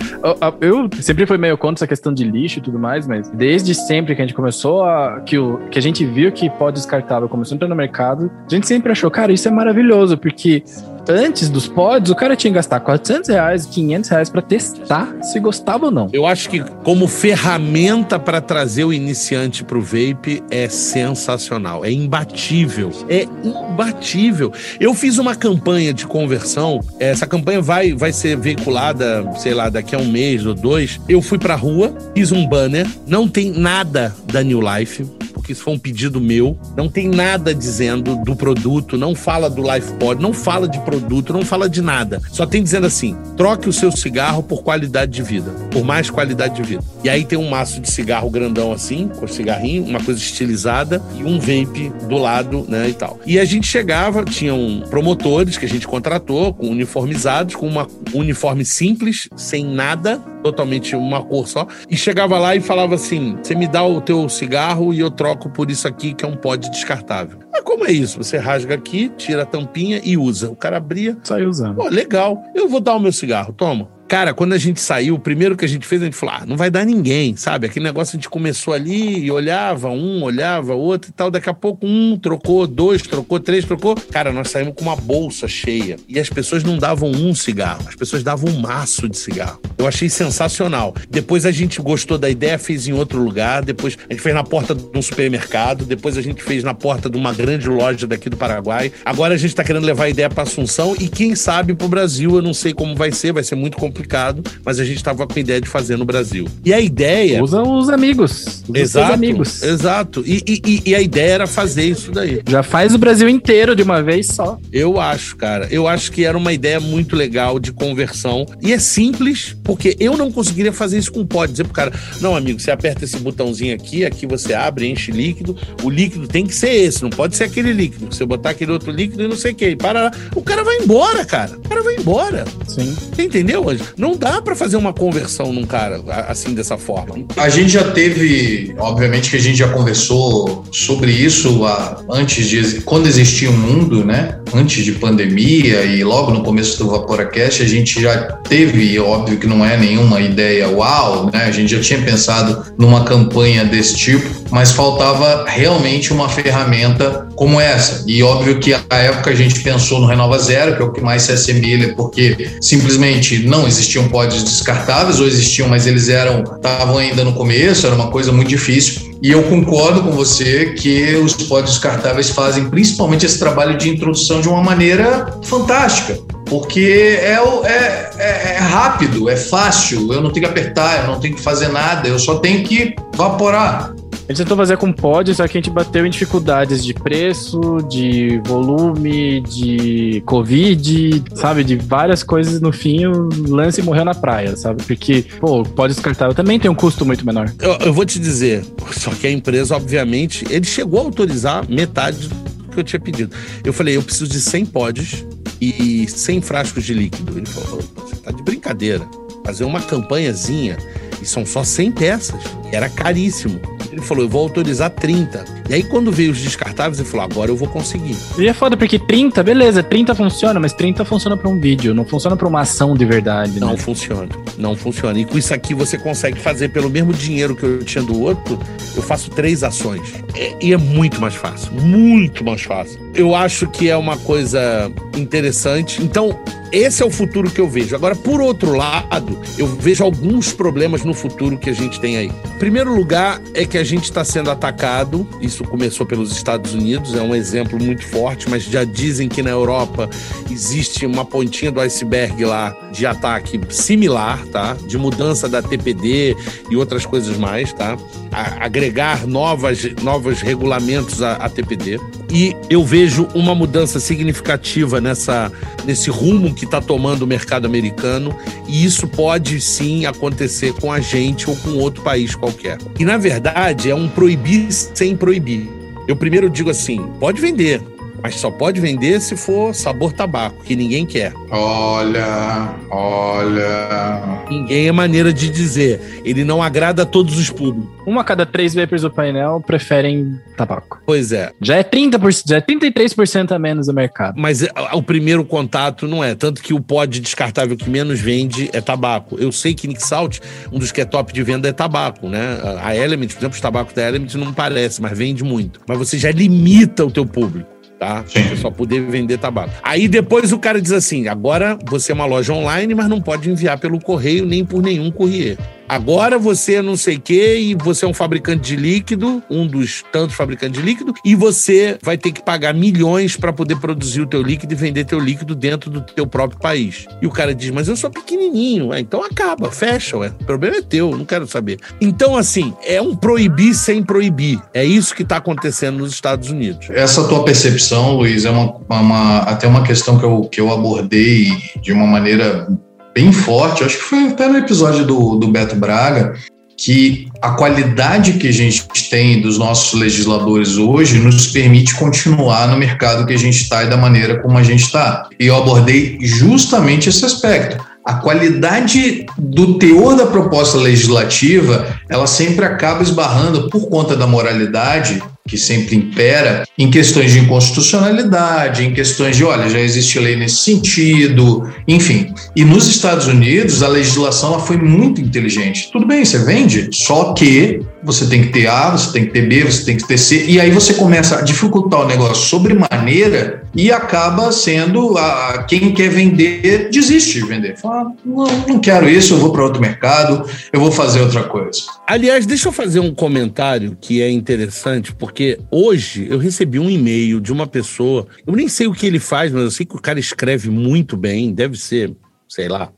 Eu, eu, sempre fui meio contra essa questão de lixo e tudo mais, mas desde sempre que a gente começou a. que, o, que a gente viu que pó descartável começou a entrar no mercado, a gente sempre achou, cara, isso é maravilhoso, porque antes dos pods, o cara tinha que gastar 400 reais, 500 reais pra testar se gostava ou não. Eu acho que como ferramenta para trazer o iniciante pro vape é sensacional, é imbatível, é imbatível. Eu fiz uma campanha de conversão, essa campanha vai, vai ser veiculada, sei lá, daqui a um mês ou dois. Eu fui pra rua, fiz um banner, não tem nada da New Life, porque isso foi um pedido meu. Não tem nada dizendo do produto, não fala do LifePod, não fala de produto, não fala de nada. Só tem dizendo assim: troque o seu cigarro por qualidade de vida, por mais qualidade de vida. E aí tem um maço de cigarro grandão assim, com cigarrinho, uma coisa estilizada e um vape do lado, né, e tal. E a gente chegava, tinham promotores que a gente contratou, uniformizados, com uma uniforme simples, sem nada, totalmente uma cor só, e chegava lá e falava assim: você me dá o teu cigarro e eu troco por isso aqui, que é um pod descartável. Mas como é isso? Você rasga aqui, tira a tampinha e usa. O cara abria. Sai usando. Pô, legal. Eu vou dar o meu cigarro, toma. Cara, quando a gente saiu, o primeiro que a gente fez, a gente falou: ah, não vai dar ninguém, sabe? Aquele negócio a gente começou ali e olhava um, olhava outro e tal. Daqui a pouco, um trocou, dois trocou, três trocou. Cara, nós saímos com uma bolsa cheia. E as pessoas não davam um cigarro, as pessoas davam um maço de cigarro. Eu achei sensacional. Depois a gente gostou da ideia, fez em outro lugar. Depois a gente fez na porta de um supermercado. Depois a gente fez na porta de uma grande loja daqui do Paraguai. Agora a gente tá querendo levar a ideia para Assunção e quem sabe pro Brasil. Eu não sei como vai ser, vai ser muito complicado complicado, mas a gente estava com a ideia de fazer no Brasil. E a ideia. Usa os amigos. Exato. amigos. Exato. E, e, e, a ideia era fazer isso daí. Já faz o Brasil inteiro de uma vez só. Eu acho, cara. Eu acho que era uma ideia muito legal de conversão. E é simples, porque eu não conseguiria fazer isso com pó. Dizer pro cara, não, amigo, você aperta esse botãozinho aqui, aqui você abre, enche líquido. O líquido tem que ser esse, não pode ser aquele líquido. Você botar aquele outro líquido e não sei o que. Para lá. O cara vai embora, cara. O cara vai embora. Sim. Você entendeu, Anjo? Não dá para fazer uma conversão num cara assim dessa forma. A gente já teve, obviamente que a gente já conversou sobre isso antes de quando existia o um mundo, né? Antes de pandemia e logo no começo do Vaporacast, a gente já teve, óbvio que não é nenhuma ideia uau, né? A gente já tinha pensado numa campanha desse tipo, mas faltava realmente uma ferramenta como essa. E óbvio que à época a gente pensou no Renova Zero, que é o que mais se assemelha, porque simplesmente não existiam pods descartáveis, ou existiam, mas eles eram estavam ainda no começo, era uma coisa muito difícil. E eu concordo com você que os pods descartáveis fazem principalmente esse trabalho de introdução de uma maneira fantástica porque é, é, é, é, rápido, é fácil, eu não tenho que apertar, eu não tenho que fazer nada, eu só tenho que evaporar. A gente tentou fazer com pod, só que a gente bateu em dificuldades de preço, de volume, de Covid, sabe? De várias coisas. No fim, o lance morreu na praia, sabe? Porque, pô, pode descartável também tem um custo muito menor. Eu, eu vou te dizer, só que a empresa, obviamente, ele chegou a autorizar metade do que eu tinha pedido. Eu falei, eu preciso de 100 pods e 100 frascos de líquido. Ele falou, você tá de brincadeira. Fazer uma campanhazinha e são só 100 peças. Era caríssimo. Ele falou, eu vou autorizar 30. E aí, quando veio os descartáveis, ele falou, agora eu vou conseguir. E é foda, porque 30, beleza, 30 funciona, mas 30 funciona para um vídeo, não funciona para uma ação de verdade. Não né? funciona, não funciona. E com isso aqui você consegue fazer pelo mesmo dinheiro que eu tinha do outro, eu faço três ações. É, e é muito mais fácil, muito mais fácil. Eu acho que é uma coisa interessante. Então, esse é o futuro que eu vejo. Agora, por outro lado, eu vejo alguns problemas no futuro que a gente tem aí. Primeiro lugar, é que a gente está sendo atacado. Isso começou pelos Estados Unidos, é um exemplo muito forte, mas já dizem que na Europa existe uma pontinha do iceberg lá de ataque similar, tá? De mudança da TPD e outras coisas mais, tá? A agregar novas, novos regulamentos à, à TPD. E eu vejo uma mudança significativa nessa, nesse rumo que está tomando o mercado americano, e isso pode sim acontecer com a gente ou com outro país qualquer. E na verdade é um proibir sem proibir. Eu primeiro digo assim: pode vender, mas só pode vender se for sabor tabaco, que ninguém quer. Olha, olha. Ninguém é maneira de dizer. Ele não agrada a todos os públicos. Uma a cada três vapers do painel preferem tabaco. Pois é. Já é 30%, já é 33% a menos do mercado. Mas é, o primeiro contato não é. Tanto que o pod descartável que menos vende é tabaco. Eu sei que Nick Salt, um dos que é top de venda é tabaco, né? A Element, por exemplo, os tabacos da Element não parece, mas vende muito. Mas você já limita o teu público tá? Sim. Você só poder vender tabaco. Aí depois o cara diz assim: agora você é uma loja online, mas não pode enviar pelo correio nem por nenhum courier. Agora você é não sei o quê e você é um fabricante de líquido, um dos tantos fabricantes de líquido, e você vai ter que pagar milhões para poder produzir o teu líquido e vender teu líquido dentro do teu próprio país. E o cara diz, mas eu sou pequenininho. Ué, então acaba, fecha, ué. O problema é teu, não quero saber. Então, assim, é um proibir sem proibir. É isso que está acontecendo nos Estados Unidos. Essa tua percepção, Luiz, é uma, uma, até uma questão que eu, que eu abordei de uma maneira bem forte, acho que foi até no episódio do, do Beto Braga, que a qualidade que a gente tem dos nossos legisladores hoje nos permite continuar no mercado que a gente está e da maneira como a gente está. E eu abordei justamente esse aspecto. A qualidade do teor da proposta legislativa, ela sempre acaba esbarrando por conta da moralidade que sempre impera em questões de inconstitucionalidade, em questões de, olha, já existe lei nesse sentido, enfim. E nos Estados Unidos, a legislação foi muito inteligente. Tudo bem, você vende, só que você tem que ter A, você tem que ter B, você tem que ter C, e aí você começa a dificultar o negócio sobremaneira e acaba sendo a, quem quer vender desiste de vender. Fala, não, não quero isso, eu vou para outro mercado, eu vou fazer outra coisa. Aliás, deixa eu fazer um comentário que é interessante, porque hoje eu recebi um e-mail de uma pessoa, eu nem sei o que ele faz, mas eu sei que o cara escreve muito bem, deve ser, sei lá,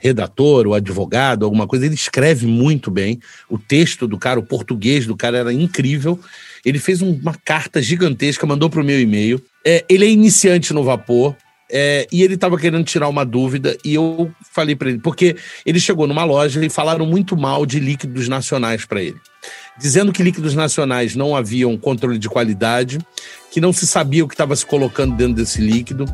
redator ou advogado, alguma coisa, ele escreve muito bem. O texto do cara, o português do cara era incrível. Ele fez uma carta gigantesca, mandou para o meu e-mail. É, ele é iniciante no vapor. É, e ele estava querendo tirar uma dúvida e eu falei para ele, porque ele chegou numa loja e falaram muito mal de líquidos nacionais para ele, dizendo que líquidos nacionais não haviam controle de qualidade, que não se sabia o que estava se colocando dentro desse líquido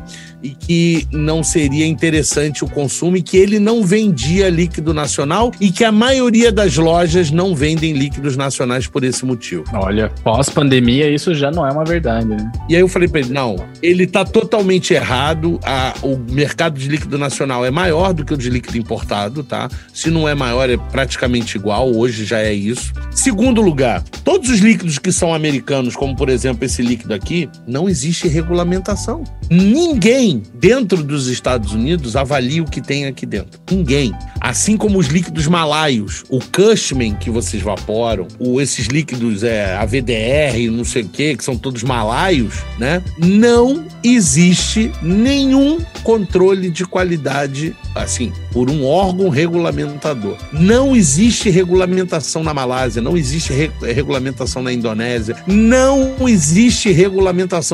e que não seria interessante o consumo e que ele não vendia líquido nacional e que a maioria das lojas não vendem líquidos nacionais por esse motivo. Olha, pós-pandemia isso já não é uma verdade. Né? E aí eu falei para ele, não, ele está totalmente errado, a, o mercado de líquido nacional é maior do que o de líquido importado, tá? Se não é maior, é praticamente igual, hoje já é isso. Segundo lugar, todos os líquidos que são americanos, como por exemplo esse líquido aqui, aqui, não existe regulamentação. Ninguém dentro dos Estados Unidos avalia o que tem aqui dentro. Ninguém. Assim como os líquidos malaios, o Cushman que vocês vaporam, o, esses líquidos é, AVDR, não sei o que, que são todos malaios, né? Não existe nenhum controle de qualidade, assim, por um órgão regulamentador. Não existe regulamentação na Malásia, não existe re regulamentação na Indonésia, não existe regulamentação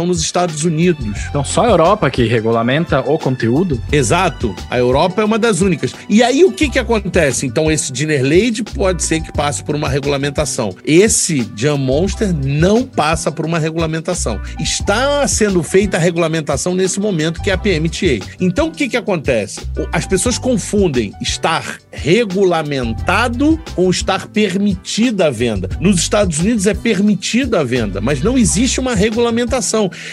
nos Estados Unidos. Então, só a Europa que regulamenta o conteúdo? Exato. A Europa é uma das únicas. E aí, o que que acontece? Então, esse Dinner Lady pode ser que passe por uma regulamentação. Esse Jam Monster não passa por uma regulamentação. Está sendo feita a regulamentação nesse momento, que é a PMTA. Então, o que, que acontece? As pessoas confundem estar regulamentado com estar permitida a venda. Nos Estados Unidos é permitida a venda, mas não existe uma regulamentação.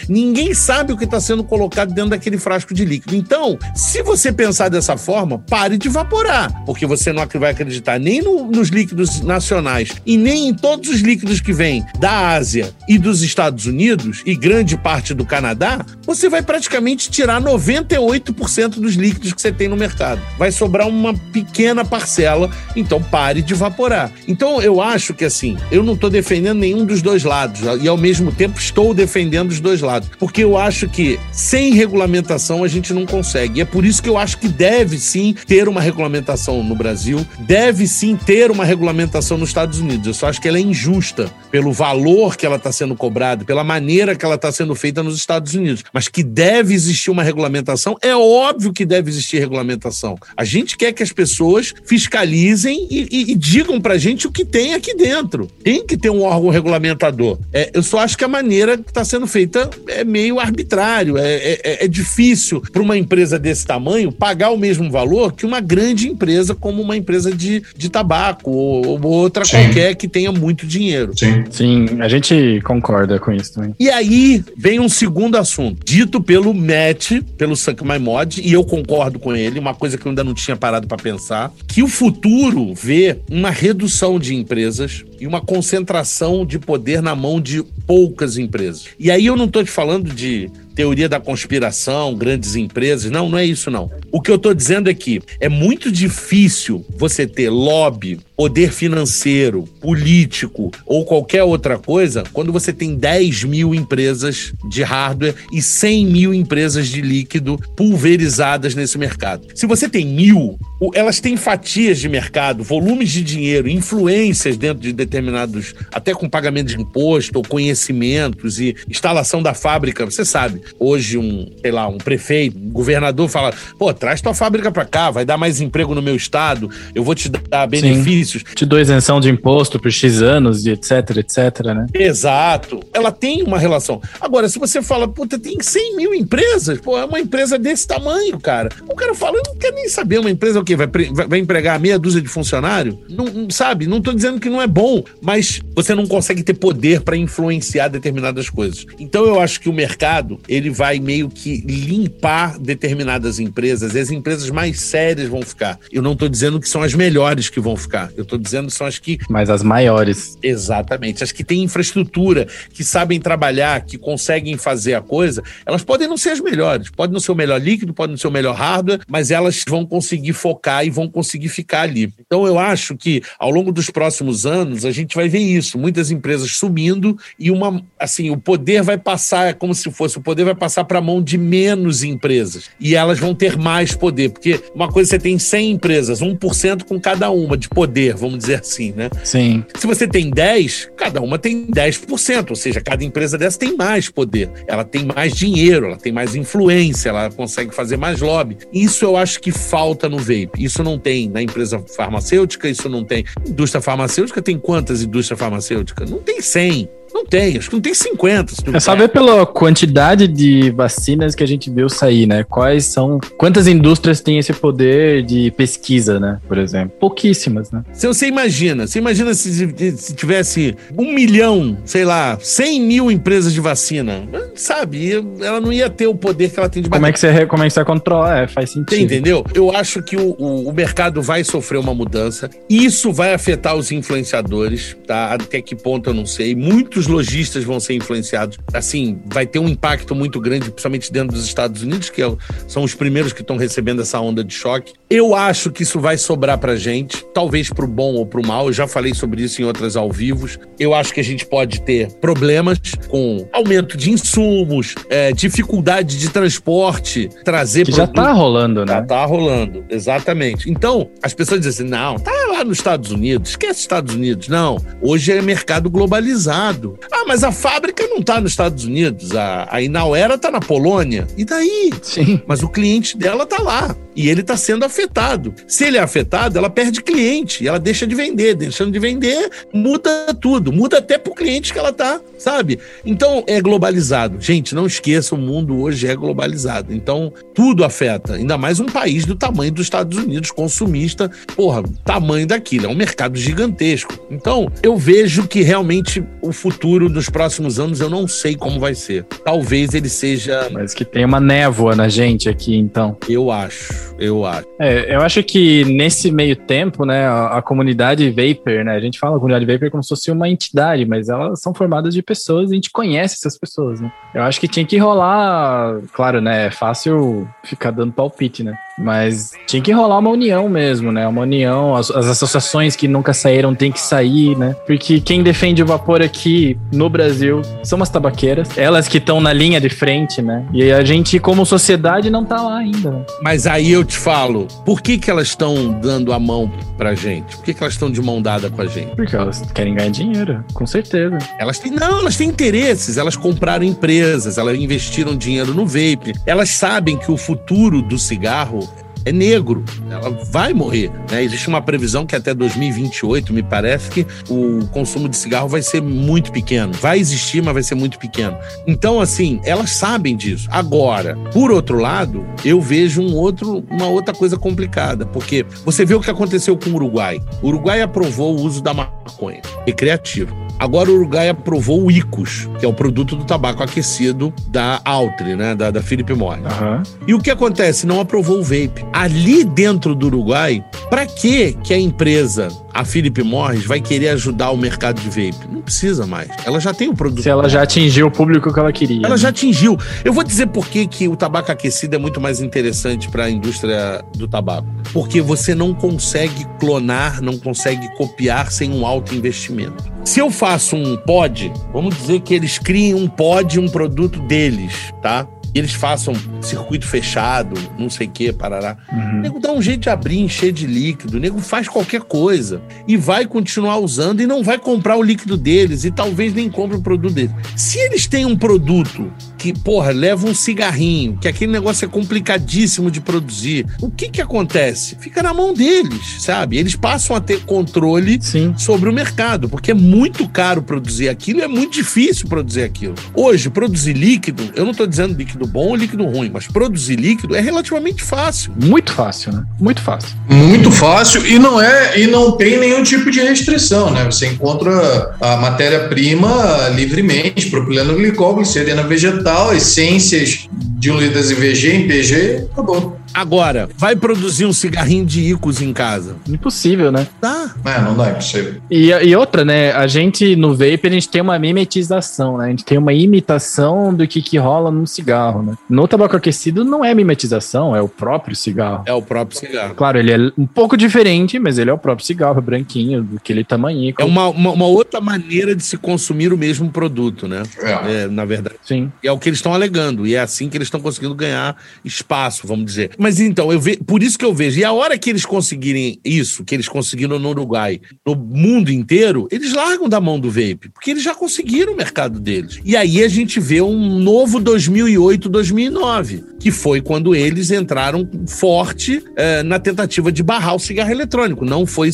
Ninguém sabe o que está sendo colocado dentro daquele frasco de líquido. Então, se você pensar dessa forma, pare de evaporar, porque você não vai acreditar nem no, nos líquidos nacionais e nem em todos os líquidos que vêm da Ásia e dos Estados Unidos e grande parte do Canadá, você vai praticamente tirar 98 98% dos líquidos que você tem no mercado. Vai sobrar uma pequena parcela, então pare de evaporar. Então eu acho que assim, eu não estou defendendo nenhum dos dois lados e ao mesmo tempo estou defendendo os dois lados, porque eu acho que sem regulamentação a gente não consegue. E é por isso que eu acho que deve sim ter uma regulamentação no Brasil, deve sim ter uma regulamentação nos Estados Unidos. Eu só acho que ela é injusta pelo valor que ela está sendo cobrada, pela maneira que ela está sendo feita nos Estados Unidos, mas que deve existir uma regulamentação? É óbvio que deve existir regulamentação. A gente quer que as pessoas fiscalizem e, e, e digam pra gente o que tem aqui aqui dentro. Tem que ter um órgão regulamentador. É, eu só acho que a maneira que está sendo feita é meio arbitrário. É, é, é difícil para uma empresa desse tamanho pagar o mesmo valor que uma grande empresa como uma empresa de, de tabaco ou, ou outra Sim. qualquer que tenha muito dinheiro. Sim. Sim, a gente concorda com isso também. E aí vem um segundo assunto, dito pelo Matt, pelo Sunk My Mod, e eu concordo com ele, uma coisa que eu ainda não tinha parado para pensar, que o futuro vê uma redução de empresas e uma concentração de poder na mão de poucas empresas. E aí eu não estou te falando de teoria da conspiração, grandes empresas. Não, não é isso não. O que eu estou dizendo é que é muito difícil você ter lobby, poder financeiro, político ou qualquer outra coisa quando você tem 10 mil empresas de hardware e 100 mil empresas de líquido pulverizadas nesse mercado. Se você tem mil, elas têm fatias de mercado, volumes de dinheiro, influências dentro de determinados, até com pagamento de imposto ou conhecimentos e instalação da fábrica. Você sabe, hoje um, sei lá, um prefeito, um governador fala, pô, traz tua fábrica para cá, vai dar mais emprego no meu estado, eu vou te dar benefícios. Sim. Te dou isenção de imposto por X anos e etc, etc, né? Exato. Ela tem uma relação. Agora, se você fala, puta, tem 100 mil empresas, pô, é uma empresa desse tamanho, cara. O cara fala, eu não quero nem saber, uma empresa o quê? Vai, vai, empregar meia dúzia de funcionário? Não, sabe? Não tô dizendo que não é bom, mas você não consegue ter poder para influenciar determinadas coisas. Então eu acho que o mercado, ele vai meio que limpar determinadas empresas, e as empresas mais sérias vão ficar. Eu não estou dizendo que são as melhores que vão ficar, eu estou dizendo são as que. Mas as maiores. Exatamente. As que têm infraestrutura, que sabem trabalhar, que conseguem fazer a coisa, elas podem não ser as melhores. Pode não ser o melhor líquido, pode não ser o melhor hardware, mas elas vão conseguir focar e vão conseguir ficar ali. Então eu acho que ao longo dos próximos anos a gente vai ver isso, muitas empresas sumindo e uma assim, o poder vai passar é como se fosse o poder poder vai passar para a mão de menos empresas. E elas vão ter mais poder. Porque uma coisa você tem 100 empresas, 1% com cada uma de poder, vamos dizer assim, né? Sim. Se você tem 10, cada uma tem 10%. Ou seja, cada empresa dessa tem mais poder. Ela tem mais dinheiro, ela tem mais influência, ela consegue fazer mais lobby. Isso eu acho que falta no vape. Isso não tem na empresa farmacêutica, isso não tem. Indústria farmacêutica tem quantas indústrias farmacêuticas? Não tem 100. Não tem, acho que não tem 50. É só ver pela quantidade de vacinas que a gente viu sair, né? Quais são. Quantas indústrias têm esse poder de pesquisa, né? Por exemplo. Pouquíssimas, né? Se você imagina, você imagina se, se tivesse um milhão, sei lá, 100 mil empresas de vacina, sabe? Ela não ia ter o poder que ela tem de bater. Como é que você, como é que você controla? É, faz sentido. Você entendeu? Eu acho que o, o, o mercado vai sofrer uma mudança. Isso vai afetar os influenciadores, tá? Até que ponto eu não sei. Muitos muitos lojistas vão ser influenciados. Assim, vai ter um impacto muito grande, principalmente dentro dos Estados Unidos, que é são os primeiros que estão recebendo essa onda de choque. Eu acho que isso vai sobrar pra gente, talvez pro bom ou pro mal. Eu já falei sobre isso em outras ao vivos. Eu acho que a gente pode ter problemas com aumento de insumos, é, dificuldade de transporte, trazer. Que já tá rolando, né? Já tá rolando, exatamente. Então, as pessoas dizem assim: não, tá lá nos Estados Unidos, esquece Estados Unidos. Não, hoje é mercado globalizado. Ah, mas a fábrica não está nos Estados Unidos, a, a Inauera está na Polônia. E daí? Sim. Mas o cliente dela está lá e ele está sendo afetado. Se ele é afetado, ela perde cliente ela deixa de vender. Deixando de vender, muda tudo. Muda até para o cliente que ela está, sabe? Então é globalizado. Gente, não esqueça, o mundo hoje é globalizado. Então tudo afeta. Ainda mais um país do tamanho dos Estados Unidos, consumista, porra, tamanho daquilo. É um mercado gigantesco. Então eu vejo que realmente o futuro dos próximos anos eu não sei como vai ser. Talvez ele seja. Mas que tem uma névoa na gente aqui, então. Eu acho eu acho. É, eu acho que nesse meio tempo, né, a, a, comunidade Vapor, né, a gente fala a comunidade Vapor como se fosse uma entidade, mas elas são formadas de pessoas e a gente conhece essas pessoas, né. Eu acho que tinha que rolar, claro, né, é fácil ficar dando palpite, né, mas tinha que rolar uma união mesmo, né, uma união, as, as associações que nunca saíram têm que sair, né, porque quem defende o vapor aqui no Brasil são as tabaqueiras, elas que estão na linha de frente, né, e a gente como sociedade não tá lá ainda, né? Mas aí eu te falo, por que, que elas estão dando a mão pra gente? Por que, que elas estão de mão dada com a gente? Porque elas querem ganhar dinheiro, com certeza. Elas têm, não, elas têm interesses, elas compraram empresas, elas investiram dinheiro no vape. Elas sabem que o futuro do cigarro é negro. Ela vai morrer. Né? Existe uma previsão que até 2028, me parece, que o consumo de cigarro vai ser muito pequeno. Vai existir, mas vai ser muito pequeno. Então, assim, elas sabem disso. Agora, por outro lado, eu vejo um outro, uma outra coisa complicada, porque você vê o que aconteceu com o Uruguai. O Uruguai aprovou o uso da maconha recreativo. Agora o Uruguai aprovou o ICOS, que é o produto do tabaco aquecido da Altri, né? Da, da Philip Morris. Aham. E o que acontece? Não aprovou o vape. Ali dentro do Uruguai, para que que a empresa, a Philip Morris, vai querer ajudar o mercado de vape? Não precisa mais. Ela já tem o produto. Se ela já atingiu o público que ela queria. Ela já atingiu. Eu vou dizer por que, que o tabaco aquecido é muito mais interessante para a indústria do tabaco. Porque você não consegue clonar, não consegue copiar sem um alto investimento. Se eu faço um pod, vamos dizer que eles criem um pod, um produto deles, tá? E eles façam circuito fechado, não sei o que, parará. O nego dá um jeito de abrir, encher de líquido. O nego faz qualquer coisa. E vai continuar usando e não vai comprar o líquido deles. E talvez nem compre o produto deles. Se eles têm um produto que, porra, leva um cigarrinho, que aquele negócio é complicadíssimo de produzir, o que que acontece? Fica na mão deles, sabe? Eles passam a ter controle Sim. sobre o mercado, porque é muito caro produzir aquilo e é muito difícil produzir aquilo. Hoje, produzir líquido, eu não estou dizendo líquido bom ou líquido ruim, mas produzir líquido é relativamente fácil. Muito fácil, né? Muito fácil. Muito fácil e não é e não tem nenhum tipo de restrição, né? Você encontra a matéria-prima livremente, propileno glicol, glicerina vegetal, essências diluídas em VG, em PG, acabou. Agora, vai produzir um cigarrinho de Icos em casa? Impossível, né? Tá. É, não dá, é impossível. E, e outra, né? A gente no vape a gente tem uma mimetização, né? A gente tem uma imitação do que, que rola num cigarro, né? No tabaco aquecido não é mimetização, é o próprio cigarro. É o próprio cigarro. Claro, ele é um pouco diferente, mas ele é o próprio cigarro, é branquinho, daquele tamanho. É uma, uma, uma outra maneira de se consumir o mesmo produto, né? É. É, na verdade. Sim. E é o que eles estão alegando. E é assim que eles estão conseguindo ganhar espaço, vamos dizer. Mas então, eu ve... por isso que eu vejo. E a hora que eles conseguirem isso, que eles conseguiram no Uruguai, no mundo inteiro, eles largam da mão do vape. Porque eles já conseguiram o mercado deles. E aí a gente vê um novo 2008, 2009, que foi quando eles entraram forte eh, na tentativa de barrar o cigarro eletrônico. Não foi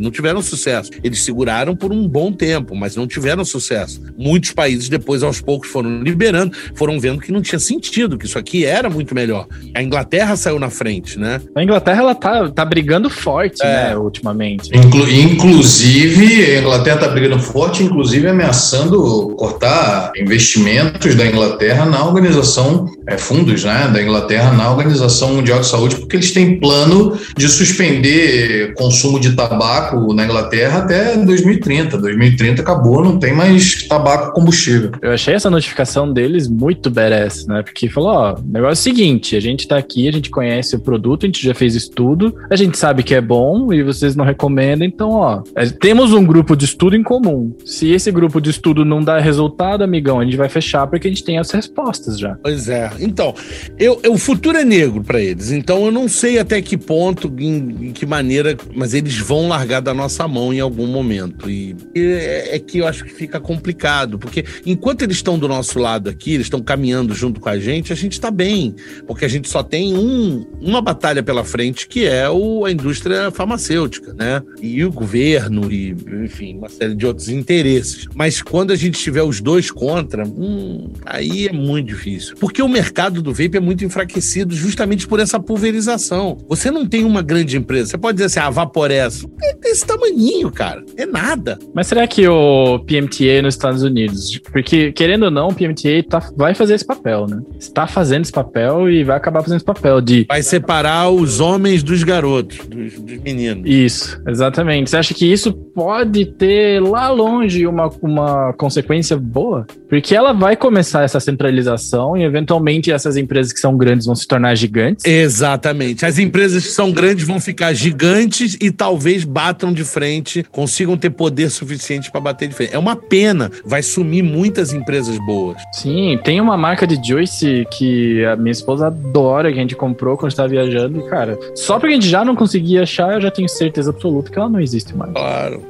não tiveram sucesso. Eles seguraram por um bom tempo, mas não tiveram sucesso. Muitos países depois, aos poucos, foram liberando, foram vendo que não tinha sentido, que isso aqui era muito melhor. A Inglaterra saiu na frente, né? A Inglaterra, ela tá, tá brigando forte, É. né, ultimamente. Inclu- inclusive, a Inglaterra está brigando forte, inclusive ameaçando cortar investimentos da Inglaterra na organização, é, fundos né, da Inglaterra na Organização Mundial de Saúde, porque eles têm plano de suspender consumo de tabaco na Inglaterra até 2030. 2030 acabou, não tem mais tabaco combustível. Eu achei essa notificação deles muito badass, né? Porque falou, ó, o negócio é o seguinte, a gente tá aqui, a gente conhece o produto, a gente já fez estudo, a gente sabe que é bom e vocês não recomendam, então, ó, é, temos um grupo de estudo em comum. Se esse grupo de estudo não dá resultado, amigão, a gente vai fechar porque a gente tem as respostas já. Pois é. Então, eu, eu- o futuro é negro para eles. Então, eu não sei até que ponto, em, em que maneira, mas eles vão largar da nossa mão em algum momento. E, e é, é que eu acho que fica complicado, porque enquanto eles estão do nosso lado aqui, eles estão caminhando junto com a gente, a gente está bem, porque a gente só tem um, uma batalha pela frente que é o, a indústria farmacêutica, né? E o governo e, enfim, uma série de outros interesses. Mas quando a gente tiver os dois contra, hum, aí é muito difícil. Porque o mercado do vape é muito enfraquecido justamente por essa pulverização. Você não tem uma grande empresa. Você pode dizer assim, ah, Vaporessa. É desse tamaninho, cara. É nada. Mas será que o PMTA nos Estados Unidos, porque querendo ou não, o PMTA tá, vai fazer esse papel, né? Está fazendo esse papel e vai acabar fazendo esse papel de Vai separar os homens dos garotos, dos, dos meninos. Isso, exatamente. Você acha que isso pode ter lá longe uma, uma consequência boa? Porque ela vai começar essa centralização e eventualmente essas empresas que são grandes vão se tornar gigantes. Exatamente. As empresas que são grandes vão ficar gigantes e talvez batam de frente, consigam ter poder suficiente para bater de frente. É uma pena. Vai sumir muitas empresas boas. Sim, tem uma marca de Juice que a minha esposa adora, que a gente comprou quando estava viajando. E, cara, só porque a gente já não conseguia achar, eu já tenho certeza absoluta que ela não existe mais. Claro.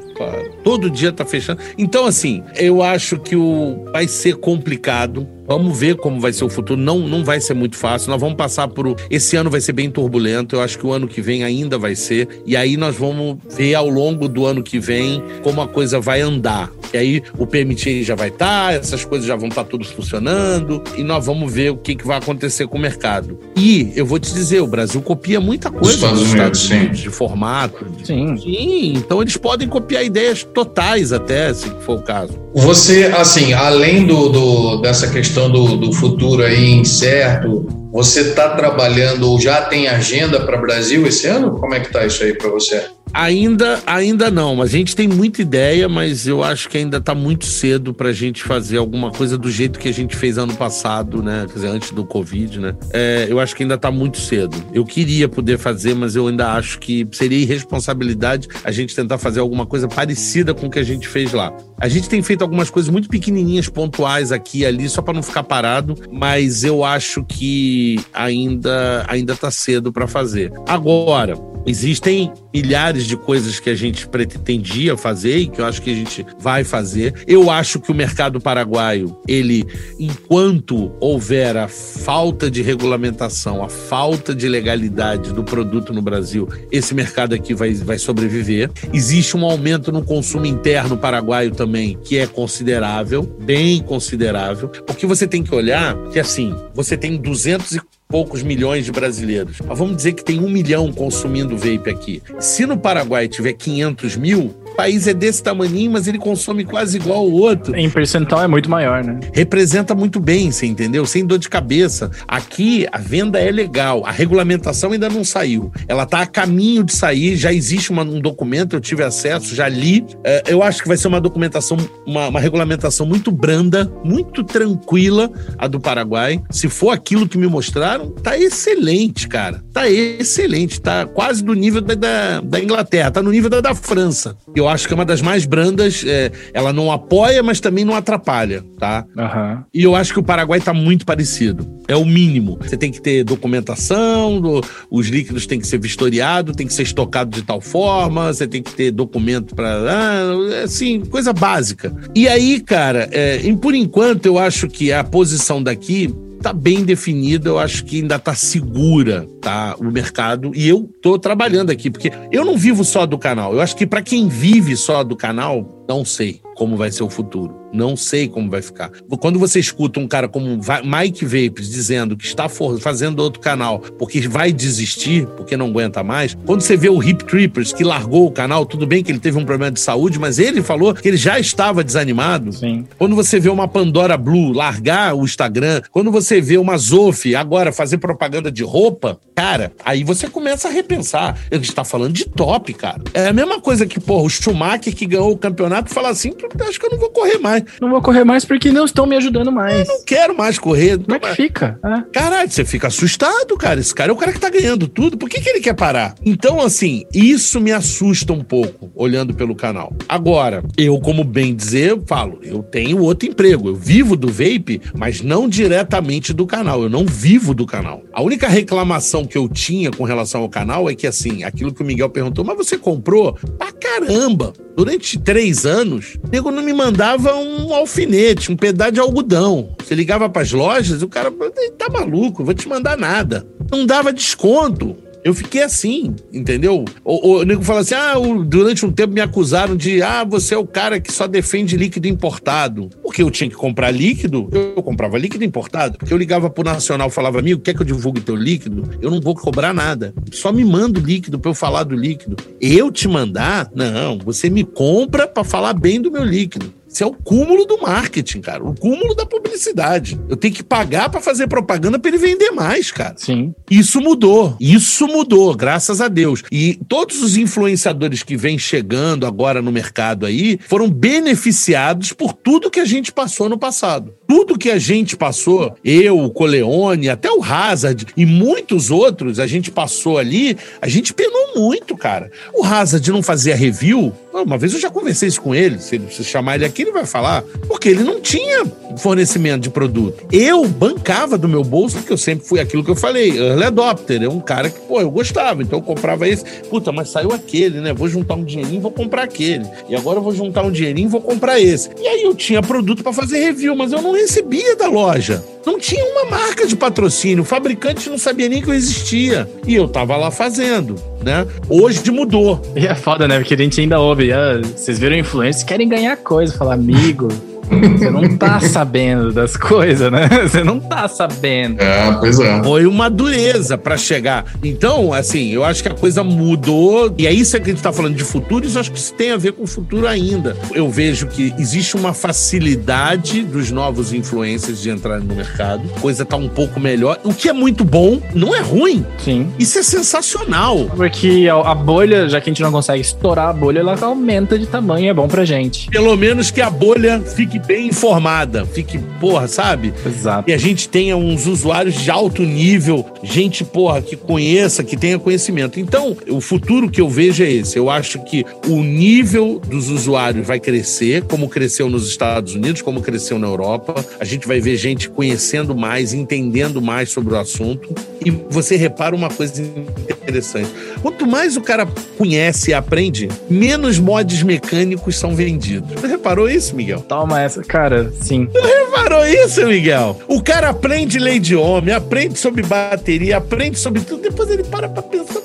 Todo dia tá fechando. Então, assim, eu acho que o vai ser complicado Vamos ver como vai ser o futuro. Não, não vai ser muito fácil. Nós vamos passar por. Esse ano vai ser bem turbulento. Eu acho que o ano que vem ainda vai ser. E aí nós vamos ver ao longo do ano que vem como a coisa vai andar. E aí o PMT já vai estar, tá, essas coisas já vão estar tá tudo funcionando. E nós vamos ver o que, que vai acontecer com o mercado. E eu vou te dizer, o Brasil copia muita coisa Estados dos Estados Unidos, de formato. Sim. Sim. Então eles podem copiar ideias totais até, se for o caso. Você, assim, além do, do dessa questão do, do futuro aí incerto, você está trabalhando ou já tem agenda para Brasil esse ano? Como é que está isso aí para você? Ainda, ainda não. A gente tem muita ideia, mas eu acho que ainda está muito cedo para a gente fazer alguma coisa do jeito que a gente fez ano passado, né? Quer dizer, antes do Covid, né? É, eu acho que ainda está muito cedo. Eu queria poder fazer, mas eu ainda acho que seria irresponsabilidade a gente tentar fazer alguma coisa parecida com o que a gente fez lá. A gente tem feito algumas coisas muito pequenininhas, pontuais aqui e ali, só para não ficar parado, mas eu acho que ainda ainda está cedo para fazer. Agora, existem milhares de coisas que a gente pretendia fazer e que eu acho que a gente vai fazer. Eu acho que o mercado paraguaio, ele, enquanto houver a falta de regulamentação, a falta de legalidade do produto no Brasil, esse mercado aqui vai, vai sobreviver. Existe um aumento no consumo interno paraguaio também, que é considerável, bem considerável, porque você tem que olhar que, assim, você tem 200 e poucos milhões de brasileiros. Mas vamos dizer que tem um milhão consumindo vape aqui. Se no Paraguai tiver 500 mil, país é desse tamanho, mas ele consome quase igual ao outro. Em percentual é muito maior, né? Representa muito bem, você entendeu? Sem dor de cabeça. Aqui a venda é legal, a regulamentação ainda não saiu. Ela está a caminho de sair, já existe uma, um documento, eu tive acesso, já li. É, eu acho que vai ser uma documentação, uma, uma regulamentação muito branda, muito tranquila, a do Paraguai. Se for aquilo que me mostraram, tá excelente, cara. Tá excelente, tá quase do nível da, da, da Inglaterra, tá no nível da, da França. Eu acho que é uma das mais brandas. É, ela não apoia, mas também não atrapalha, tá? Uhum. E eu acho que o Paraguai tá muito parecido. É o mínimo. Você tem que ter documentação, do, os líquidos têm que ser vistoriados, tem que ser estocado de tal forma, você tem que ter documento para, ah, assim, coisa básica. E aí, cara, é, por enquanto eu acho que a posição daqui tá bem definida, eu acho que ainda tá segura, tá? O mercado. E eu tô trabalhando aqui, porque eu não vivo só do canal. Eu acho que para quem vive só do canal, não sei como vai ser o futuro. Não sei como vai ficar. Quando você escuta um cara como Mike Vapes dizendo que está fazendo outro canal porque vai desistir, porque não aguenta mais, quando você vê o Hip Trippers que largou o canal, tudo bem que ele teve um problema de saúde, mas ele falou que ele já estava desanimado. Sim. Quando você vê uma Pandora Blue largar o Instagram, quando você vê uma Zof agora fazer propaganda de roupa, cara, aí você começa a repensar. Ele está falando de top, cara. É a mesma coisa que, pô, o Schumacher que ganhou o campeonato fala assim: acho que eu não vou correr mais. Não vou correr mais porque não estão me ajudando mais. Eu não quero mais correr. Como é que fica? É. Caralho, você fica assustado, cara. Esse cara é o cara que tá ganhando tudo. Por que, que ele quer parar? Então, assim, isso me assusta um pouco, olhando pelo canal. Agora, eu, como bem dizer, falo, eu tenho outro emprego. Eu vivo do vape, mas não diretamente do canal. Eu não vivo do canal. A única reclamação que eu tinha com relação ao canal é que, assim, aquilo que o Miguel perguntou, mas você comprou? Pra caramba! Durante três anos, o nego não me mandava um alfinete, um pedaço de algodão. Você ligava para as lojas, o cara tá maluco, vou te mandar nada. Não dava desconto. Eu fiquei assim, entendeu? O, nego fala assim: ah, durante um tempo me acusaram de, ah, você é o cara que só defende líquido importado. Porque eu tinha que comprar líquido, eu comprava líquido importado. Porque eu ligava pro Nacional falava, amigo, quer que eu divulgue teu líquido? Eu não vou cobrar nada. Só me manda o líquido pra eu falar do líquido. Eu te mandar? Não, você me compra para falar bem do meu líquido. Isso é o cúmulo do marketing, cara. O cúmulo da publicidade. Eu tenho que pagar para fazer propaganda para ele vender mais, cara. Sim. Isso mudou. Isso mudou, graças a Deus. E todos os influenciadores que vêm chegando agora no mercado aí foram beneficiados por tudo que a gente passou no passado. Tudo que a gente passou, eu, o Coleone, até o Hazard e muitos outros, a gente passou ali, a gente penou muito, cara. O Hazard não fazia review. Uma vez eu já conversei isso com ele. Se você chamar ele aqui, ele vai falar. Porque ele não tinha fornecimento de produto. Eu bancava do meu bolso, porque eu sempre fui aquilo que eu falei, early adopter, é um cara que, pô, eu gostava, então eu comprava esse. Puta, mas saiu aquele, né? Vou juntar um dinheirinho, vou comprar aquele. E agora eu vou juntar um dinheirinho, vou comprar esse. E aí eu tinha produto para fazer review, mas eu não recebia da loja. Não tinha uma marca de patrocínio, o fabricante não sabia nem que eu existia. E eu tava lá fazendo, né? Hoje mudou. E é foda, né? Porque a gente ainda ouve, ah, vocês viram influência, querem ganhar coisa, falar amigo. Você não tá sabendo das coisas, né? <laughs> Você não tá sabendo. É, pois é. Foi uma dureza para chegar. Então, assim, eu acho que a coisa mudou. E é isso que a gente tá falando de futuro, isso acho que isso tem a ver com o futuro ainda. Eu vejo que existe uma facilidade dos novos influencers de entrar no mercado. A coisa tá um pouco melhor. O que é muito bom, não é ruim. Sim. Isso é sensacional. Porque a, a bolha, já que a gente não consegue estourar a bolha, ela aumenta de tamanho, é bom pra gente. Pelo menos que a bolha fique bem informada, fique, porra, sabe? Exato. E a gente tenha uns usuários de alto nível, gente, porra, que conheça, que tenha conhecimento. Então, o futuro que eu vejo é esse. Eu acho que o nível dos usuários vai crescer, como cresceu nos Estados Unidos, como cresceu na Europa. A gente vai ver gente conhecendo mais, entendendo mais sobre o assunto. E você repara uma coisa interessante. Quanto mais o cara conhece e aprende, menos mods mecânicos são vendidos. Você reparou isso, Miguel? Toma essa, cara, sim. Você reparou isso, Miguel? O cara aprende lei de homem, aprende sobre bateria, aprende sobre tudo, depois ele para pra pensar,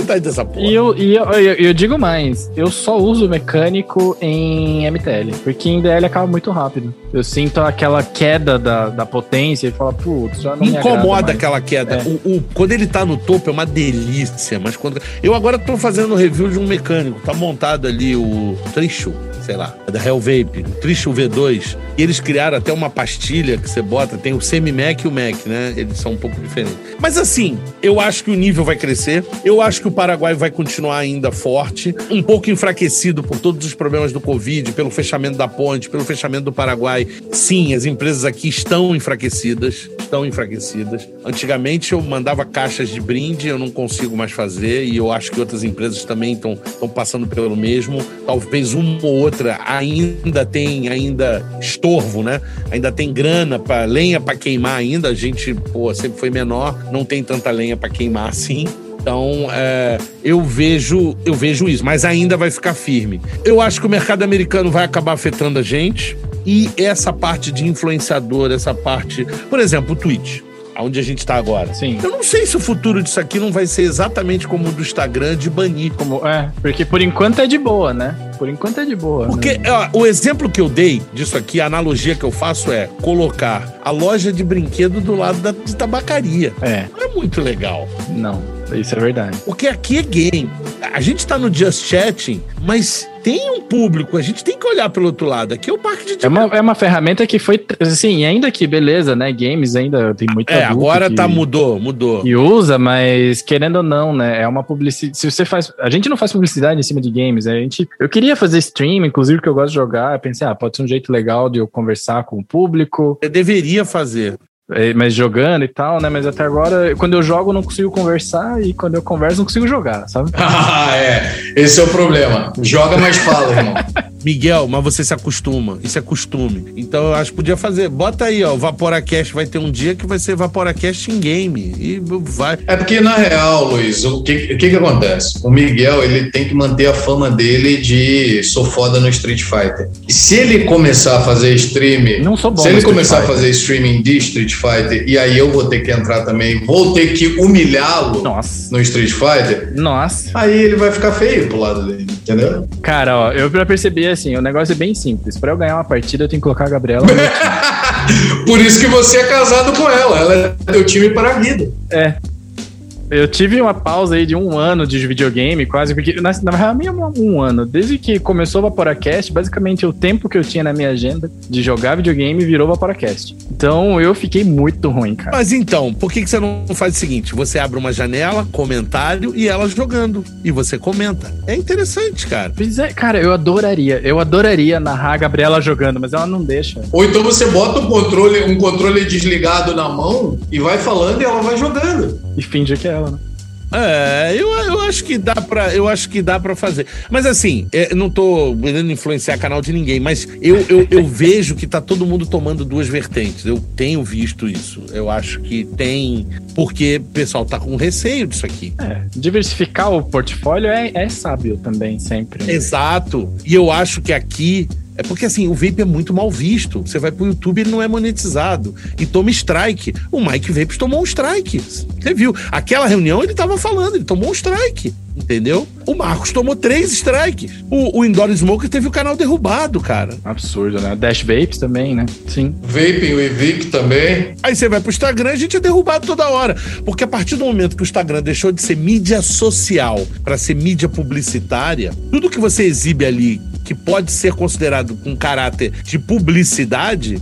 vantagem dessa porra? E eu, e eu, eu, eu, digo mais, eu só uso mecânico em MTL, porque em DL acaba muito rápido. Eu sinto aquela queda da, da potência e falo, putz, já não me Incomoda aquela queda. É. O, o, quando ele tá no topo é uma delícia, mas quando. Eu agora tô fazendo review de um mecânico, tá montado ali o Tricho sei lá, da Hell Vape, o Tricho V2. E eles criaram até uma pastilha que você bota, tem o semi-Mac e o Mac, né? Eles são um pouco diferentes. Mas assim, eu acho que o nível vai crescer. Eu acho que o Paraguai vai continuar ainda forte, um pouco enfraquecido por todos os problemas do Covid, pelo fechamento da ponte, pelo fechamento do Paraguai. Sim, as empresas aqui estão enfraquecidas, estão enfraquecidas. Antigamente eu mandava caixas de brinde, eu não consigo mais fazer, e eu acho que outras empresas também estão passando pelo mesmo. Talvez uma ou outra outra ainda tem ainda estorvo, né? Ainda tem grana para lenha para queimar ainda. A gente, pô, sempre foi menor, não tem tanta lenha para queimar assim. Então, é, eu vejo eu vejo isso, mas ainda vai ficar firme. Eu acho que o mercado americano vai acabar afetando a gente e essa parte de influenciador, essa parte, por exemplo, o Twitch onde a gente está agora. Sim. Eu não sei se o futuro disso aqui não vai ser exatamente como o do Instagram de banir. Como, é, porque por enquanto é de boa, né? Por enquanto é de boa. Porque né? ó, o exemplo que eu dei disso aqui, a analogia que eu faço é colocar a loja de brinquedo do lado da de tabacaria. É. Não é muito legal. Não, isso é verdade. Porque aqui é game. A gente tá no Just Chatting, mas tem um público, a gente tem que olhar pelo outro lado. Aqui é o parque de é uma, é uma ferramenta que foi, assim, ainda que beleza, né? Games ainda tem muito É, agora tá, mudou, mudou. E usa, mas querendo ou não, né? É uma publicidade. Se você faz. A gente não faz publicidade em cima de games, né? A gente. Eu queria fazer stream, inclusive, que eu gosto de jogar. Eu pensei, ah, pode ser um jeito legal de eu conversar com o público. Eu deveria fazer. É, mas jogando e tal, né? Mas até agora, quando eu jogo, eu não consigo conversar e quando eu converso, não consigo jogar, sabe? <laughs> ah, é. Esse é o problema. Joga, mas fala, irmão. <laughs> Miguel, mas você se acostuma. Isso é costume. Então eu acho que podia fazer. Bota aí, ó. O Vaporacast vai ter um dia que vai ser Vaporacast em game. E vai. É porque, na real, Luiz, o que, o que, que acontece? O Miguel, ele tem que manter a fama dele de sou foda no Street Fighter. E se ele começar a fazer stream. Não sou bom. Se ele começar Fighter. a fazer streaming de Street Fighter e aí eu vou ter que entrar também, vou ter que humilhá-lo no Street Fighter. Nossa. Aí ele vai ficar feio pro lado dele, entendeu? Cara, ó, eu já percebi assim, o negócio é bem simples. Pra eu ganhar uma partida, eu tenho que colocar a Gabriela. <laughs> Por isso que você é casado com ela. Ela é teu time para a vida. É. Eu tive uma pausa aí de um ano de videogame, quase, porque na, na real, nem um ano. Desde que começou o Vaporacast, basicamente o tempo que eu tinha na minha agenda de jogar videogame virou Vaporacast. Então eu fiquei muito ruim, cara. Mas então, por que, que você não faz o seguinte? Você abre uma janela, comentário e ela jogando. E você comenta. É interessante, cara. Pois é, cara, eu adoraria. Eu adoraria narrar a Gabriela jogando, mas ela não deixa. Ou então você bota um controle, um controle desligado na mão e vai falando e ela vai jogando. E finge que é ela, né? É, eu, eu acho que dá para eu acho que dá para fazer. Mas assim, é, não tô querendo influenciar canal de ninguém, mas eu, eu, eu vejo que tá todo mundo tomando duas vertentes. Eu tenho visto isso. Eu acho que tem porque o pessoal tá com receio disso aqui. É, diversificar o portfólio é, é sábio também sempre. Né? Exato. E eu acho que aqui é porque assim, o vape é muito mal visto. Você vai pro YouTube, ele não é monetizado. E toma strike. O Mike Vapes tomou um strike. Você viu? Aquela reunião ele tava falando, ele tomou um strike. Entendeu? O Marcos tomou três strikes. O, o Indoor Smoker teve o canal derrubado, cara. Absurdo, né? Dash Vapes também, né? Sim. Vaping, o Evic também. Aí você vai pro Instagram, a gente é derrubado toda hora. Porque a partir do momento que o Instagram deixou de ser mídia social para ser mídia publicitária, tudo que você exibe ali que pode ser considerado com caráter de publicidade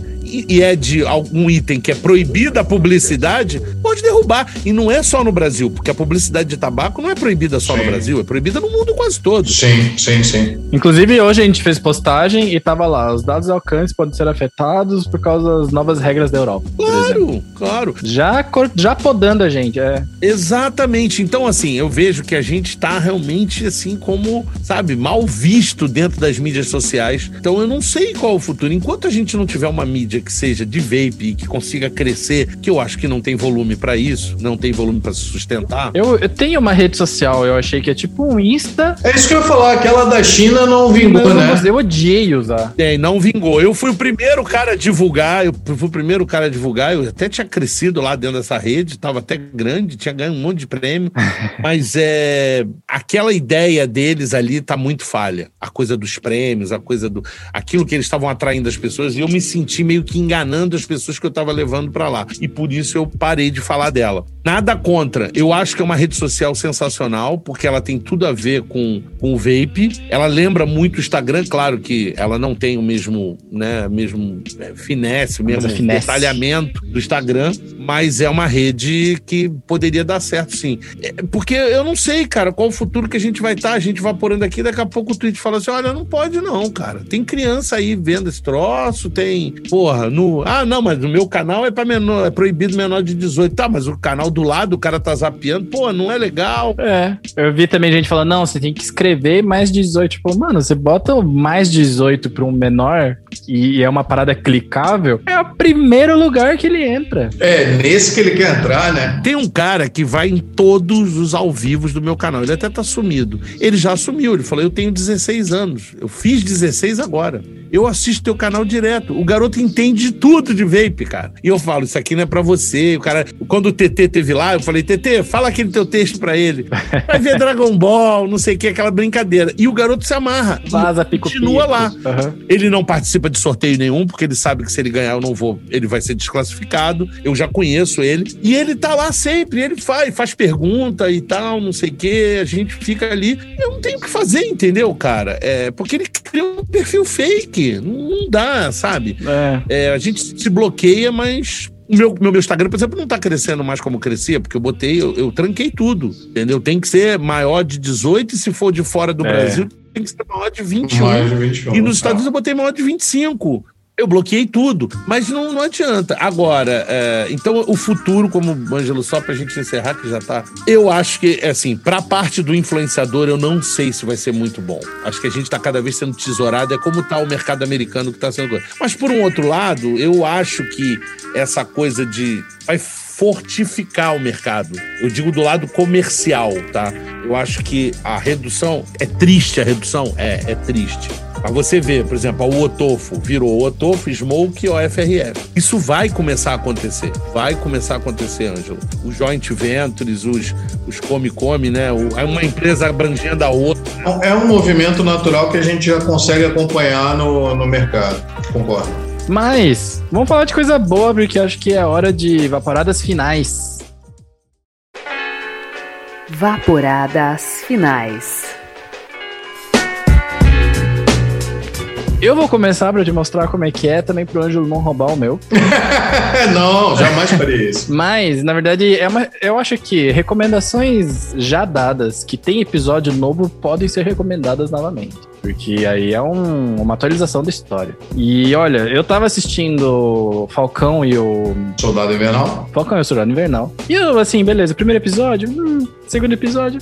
e é de algum item que é proibida a publicidade, pode derrubar. E não é só no Brasil, porque a publicidade de tabaco não é proibida só sim. no Brasil, é proibida no mundo quase todo. Sim, sim, sim. Inclusive, hoje a gente fez postagem e tava lá: os dados de alcance podem ser afetados por causa das novas regras da Europa. Claro, claro. Já, já podando a gente, é. Exatamente. Então, assim, eu vejo que a gente tá realmente, assim, como, sabe, mal visto dentro das mídias sociais. Então, eu não sei qual é o futuro. Enquanto a gente não tiver uma mídia que seja de vape e que consiga crescer, que eu acho que não tem volume para isso, não tem volume para se sustentar. Eu, eu, tenho uma rede social, eu achei que é tipo um Insta. É isso que eu ia falar, aquela da China não vingou, não, né? Mas eu odiei usar. É, não vingou. Eu fui o primeiro cara a divulgar, eu fui o primeiro cara a divulgar, eu até tinha crescido lá dentro dessa rede, tava até grande, tinha ganho um monte de prêmio, <laughs> mas é aquela ideia deles ali tá muito falha. A coisa dos prêmios, a coisa do aquilo que eles estavam atraindo as pessoas, e eu me senti meio que enganando as pessoas que eu estava levando para lá. E por isso eu parei de falar dela. Nada contra. Eu acho que é uma rede social sensacional, porque ela tem tudo a ver com, com o vape. Ela lembra muito o Instagram, claro que ela não tem o mesmo, né, mesmo é, finesse, o mesmo finesse. detalhamento do Instagram, mas é uma rede que poderia dar certo, sim. É, porque eu não sei, cara, qual o futuro que a gente vai estar. Tá, a gente vaporando aqui, daqui a pouco o Twitch fala assim: olha, não pode não, cara. Tem criança aí vendo esse troço, tem, porra, no. Ah, não, mas no meu canal é para menor, é proibido menor de 18. Tá, mas o canal do lado o cara tá zapeando, pô, não é legal. É. Eu vi também gente falando, não, você tem que escrever mais 18. Tipo, mano, você bota mais 18 pra um menor e é uma parada clicável, é o primeiro lugar que ele entra. É, nesse que ele quer entrar, né? Tem um cara que vai em todos os ao vivos do meu canal. Ele até tá sumido. Ele já assumiu, ele falou: Eu tenho 16 anos. Eu fiz 16 agora. Eu assisto teu canal direto. O garoto entende tudo de vape, cara. E eu falo, isso aqui não é pra você. O cara, quando o TT teve lá, eu falei, TT, fala aquele teu texto pra ele. Vai ver Dragon Ball, não sei o que, aquela brincadeira. E o garoto se amarra. Vaza, pico, Continua pico. lá. Uhum. Ele não participa de sorteio nenhum, porque ele sabe que se ele ganhar eu não vou, ele vai ser desclassificado. Eu já conheço ele. E ele tá lá sempre, ele faz, faz pergunta e tal, não sei o que. A gente fica ali. Eu não tenho o que fazer, entendeu, cara? É, porque ele criou um perfil fake. Não dá, sabe? É. É, a gente se bloqueia, mas o meu, meu, meu, Instagram, por exemplo, não tá crescendo mais como crescia, porque eu botei, eu, eu tranquei tudo, entendeu? Tem que ser maior de 18 e se for de fora do é. Brasil, tem que ser maior de 21. Maior de 21 e nos tá. Estados Unidos eu botei maior de 25. Eu bloqueei tudo, mas não, não adianta. Agora, é, então o futuro, como Ângelo, só pra gente encerrar, que já tá. Eu acho que, assim, pra parte do influenciador, eu não sei se vai ser muito bom. Acho que a gente tá cada vez sendo tesourado, é como tá o mercado americano que tá sendo. Mas por um outro lado, eu acho que essa coisa de. Vai fortificar o mercado. Eu digo do lado comercial, tá? Eu acho que a redução. É triste a redução? É, é triste mas você vê, por exemplo, o Otofo virou Otofo, Smoke e OFRF. Isso vai começar a acontecer. Vai começar a acontecer, Ângelo. Os joint ventures, os, os come-come, né? O, é uma empresa abrangendo a outra. É um movimento natural que a gente já consegue acompanhar no, no mercado. Concordo. Mas, vamos falar de coisa boa, porque acho que é hora de vaporadas finais. Vaporadas finais. Eu vou começar pra te mostrar como é que é, também pro Ângelo não roubar o meu. <laughs> não, jamais faria isso. Mas, na verdade, é uma, eu acho que recomendações já dadas, que tem episódio novo, podem ser recomendadas novamente. Porque aí é um, uma atualização da história. E olha, eu tava assistindo Falcão e o. Soldado Invernal? Falcão e o Soldado Invernal. E eu, assim, beleza, primeiro episódio, hum, Segundo episódio.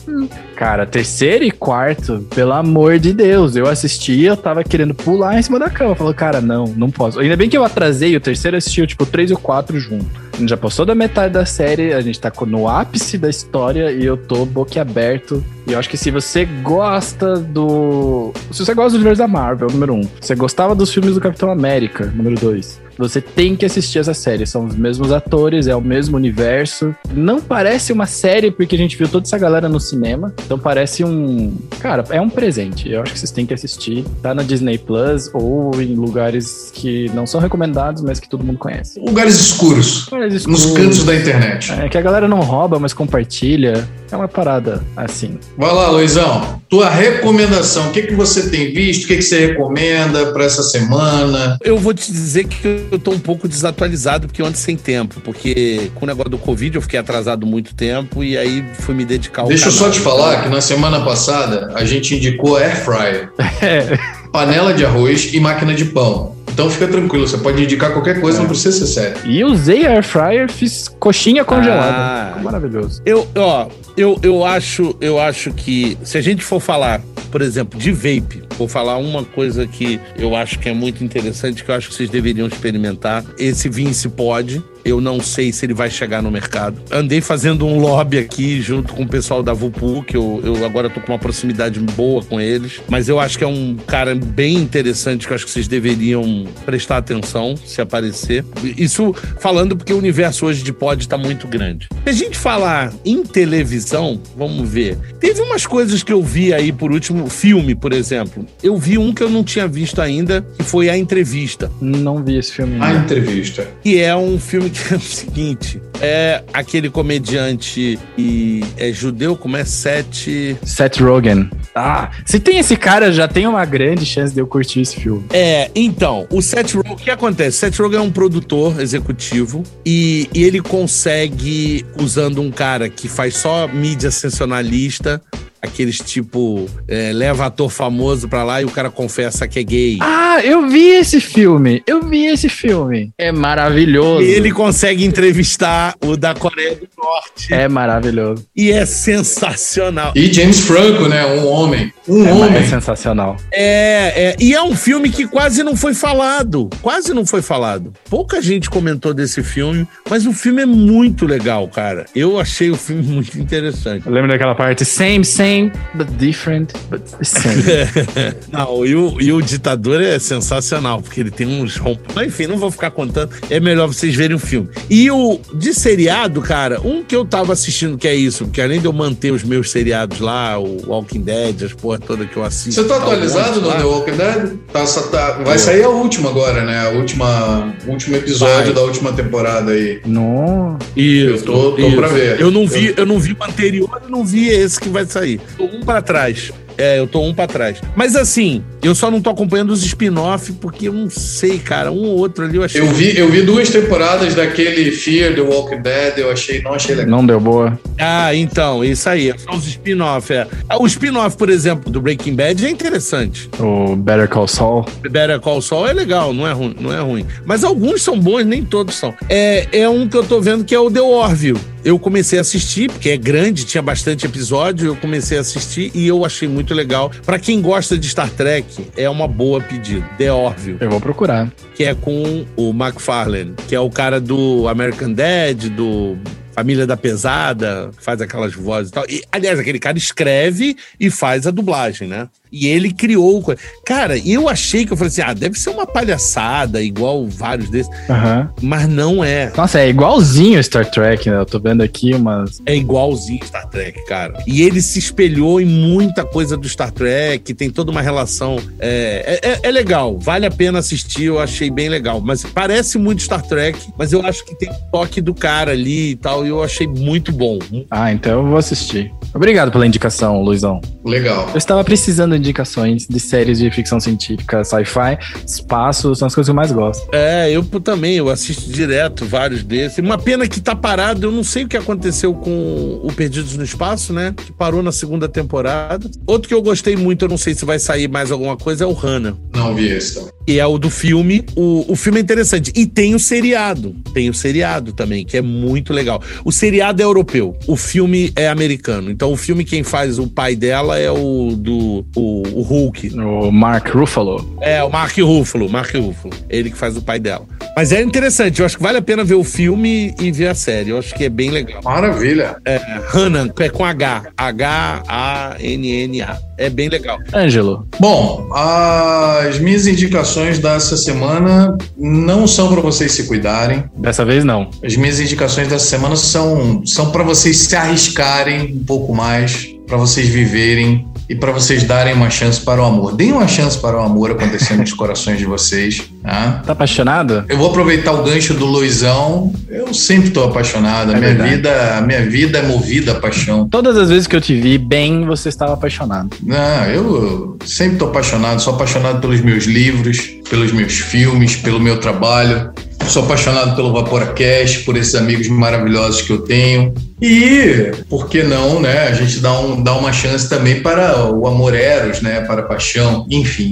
Cara, terceiro e quarto, pelo amor de Deus, eu assisti eu tava querendo pular em cima da cama. Falou, cara, não, não posso. Ainda bem que eu atrasei o terceiro, assisti tipo, três ou quatro junto. A gente já passou da metade da série, a gente tá no ápice da história e eu tô boquiaberto. E eu acho que se você gosta do. Se você gosta do universo da Marvel, número um. Você gostava dos filmes do Capitão América, número dois. Você tem que assistir essa série. São os mesmos atores, é o mesmo universo. Não parece uma série porque a gente viu toda essa galera no cinema. Então parece um. Cara, é um presente. Eu acho que vocês têm que assistir. Tá na Disney Plus ou em lugares que não são recomendados, mas que todo mundo conhece. Lugares escuros. Lugares escuros. Nos cantos da internet. É que a galera não rouba, mas compartilha. É uma parada assim. Vai lá, Luizão. Tua recomendação. O que, que você tem visto? O que, que você recomenda para essa semana? Eu vou te dizer que eu tô um pouco desatualizado, porque eu ando sem tempo. Porque com o negócio do Covid eu fiquei atrasado muito tempo e aí fui me dedicar ao Deixa canal. eu só te falar que na semana passada a gente indicou Air Fryer. <laughs> É. Panela de arroz e máquina de pão. Então fica tranquilo, você pode indicar qualquer coisa, é. não precisa ser sério. E usei air fryer, fiz coxinha congelada. Ah, maravilhoso. Eu, ó, eu, eu acho, eu acho que se a gente for falar, por exemplo, de vape, vou falar uma coisa que eu acho que é muito interessante, que eu acho que vocês deveriam experimentar. Esse Vince pode, eu não sei se ele vai chegar no mercado. Andei fazendo um lobby aqui junto com o pessoal da Vupu, que eu, eu agora tô com uma proximidade boa com eles. Mas eu acho que é um cara bem interessante que eu acho que vocês deveriam prestar atenção se aparecer. Isso falando porque o universo hoje de pod tá muito grande. Se a gente falar em televisão, vamos ver. Teve umas coisas que eu vi aí por último, filme, por exemplo. Eu vi um que eu não tinha visto ainda, que foi A Entrevista. Não vi esse filme. A Entrevista. Que é um filme que é o seguinte: é aquele comediante e é judeu, como é? Seth. Seth Rogen. Ah, se tem esse cara, já tem uma grande chance de eu curtir esse filme. É, então, o Seth Rogen, o que acontece? Seth Rogen é um produtor executivo e, e ele consegue, usando um cara que faz só mídia sensacionalista, aqueles tipo, é, leva ator famoso pra lá e o cara confessa que é gay. Ah, eu vi esse filme. Eu vi esse filme. É maravilhoso. E ele consegue entrevistar o da Coreia do Norte. É maravilhoso. E é sensacional. E James Franco, né? Um homem. Um é, homem. É sensacional. É, é, e é um filme que quase não foi falado. Quase não foi falado. Pouca gente comentou desse filme, mas o filme é muito legal, cara. Eu achei o filme <laughs> muito interessante. Eu lembro daquela parte same, same same, but different, but the same. <laughs> não, e o, e o ditador é sensacional, porque ele tem uns rompos. Enfim, não vou ficar contando. É melhor vocês verem o filme. E o de seriado, cara, um que eu tava assistindo que é isso, porque além de eu manter os meus seriados lá, o Walking Dead, as porra toda que eu assisto. Você tá atualizado no The Walking Dead? Tá, tá, vai é. sair a última agora, né? A última, último episódio vai. da última temporada aí. Não. Isso. Eu tô, tô isso. pra ver. Eu não vi, eu... não vi o anterior, eu não vi esse que vai sair. Um para trás. É, eu tô um pra trás. Mas assim, eu só não tô acompanhando os spin-off porque eu não sei, cara. Um ou outro ali eu achei. Eu vi, eu vi duas temporadas daquele Fear the Walking Dead, eu achei, não achei legal. Não deu boa. Ah, então, isso aí. É só os spin-off. É. Ah, o spin-off, por exemplo, do Breaking Bad é interessante. O Better Call Saul. Better Call Saul é legal, não é ruim, não é ruim. Mas alguns são bons, nem todos são. É, é um que eu tô vendo que é o The Orville. Eu comecei a assistir, porque é grande, tinha bastante episódio, eu comecei a assistir e eu achei muito legal. Para quem gosta de Star Trek, é uma boa pedida. The Orville. Eu vou procurar. Que é com o McFarlane, que é o cara do American Dad, do Família da Pesada, faz aquelas vozes e tal. E, aliás, aquele cara escreve e faz a dublagem, né? E ele criou. Cara, eu achei que eu falei assim: ah, deve ser uma palhaçada, igual vários desses. Uhum. Mas não é. Nossa, é igualzinho Star Trek, né? Eu tô vendo aqui umas. É igualzinho Star Trek, cara. E ele se espelhou em muita coisa do Star Trek, tem toda uma relação. É, é, é, é legal, vale a pena assistir, eu achei bem legal. Mas parece muito Star Trek, mas eu acho que tem toque do cara ali e tal, e eu achei muito bom. Ah, então eu vou assistir. Obrigado pela indicação, Luizão. Legal. Eu estava precisando de indicações de séries de ficção científica, sci-fi, espaço, são as coisas que eu mais gosto. É, eu também, eu assisto direto vários desses. Uma pena que tá parado, eu não sei o que aconteceu com o Perdidos no Espaço, né? Que parou na segunda temporada. Outro que eu gostei muito, eu não sei se vai sair mais alguma coisa, é o Hannah. Não vi esse também. E é o do filme. O, o filme é interessante. E tem o seriado. Tem o seriado também, que é muito legal. O seriado é europeu, o filme é americano. Então o filme, quem faz o pai dela é o do o, o Hulk. O Mark Ruffalo. É, o Mark Ruffalo, Mark Ruffalo. Ele que faz o pai dela. Mas é interessante, eu acho que vale a pena ver o filme e ver a série. Eu acho que é bem legal. Maravilha. É, Hannah, é com H. H-A-N-N-A. É bem legal. Ângelo. Bom, as minhas indicações dessa semana não são para vocês se cuidarem. Dessa vez não. As minhas indicações dessa semana são, são para vocês se arriscarem um pouco mais, para vocês viverem e para vocês darem uma chance para o amor. Deem uma chance para o amor acontecer nos <laughs> corações de vocês. Tá? Tá apaixonado? Eu vou aproveitar o gancho do Luizão. Eu sempre estou apaixonado. A É minha verdade. vida, a minha vida é movida a paixão. Todas as vezes que eu te vi bem, você estava apaixonado. Não, eu sempre estou apaixonado. Sou apaixonado pelos meus livros, pelos meus filmes, pelo meu trabalho. Sou apaixonado pelo Vaporacast, por esses amigos maravilhosos que eu tenho. E, por que não, né? A gente dá, um, dá uma chance também para o amor eros, né? Para a paixão, enfim.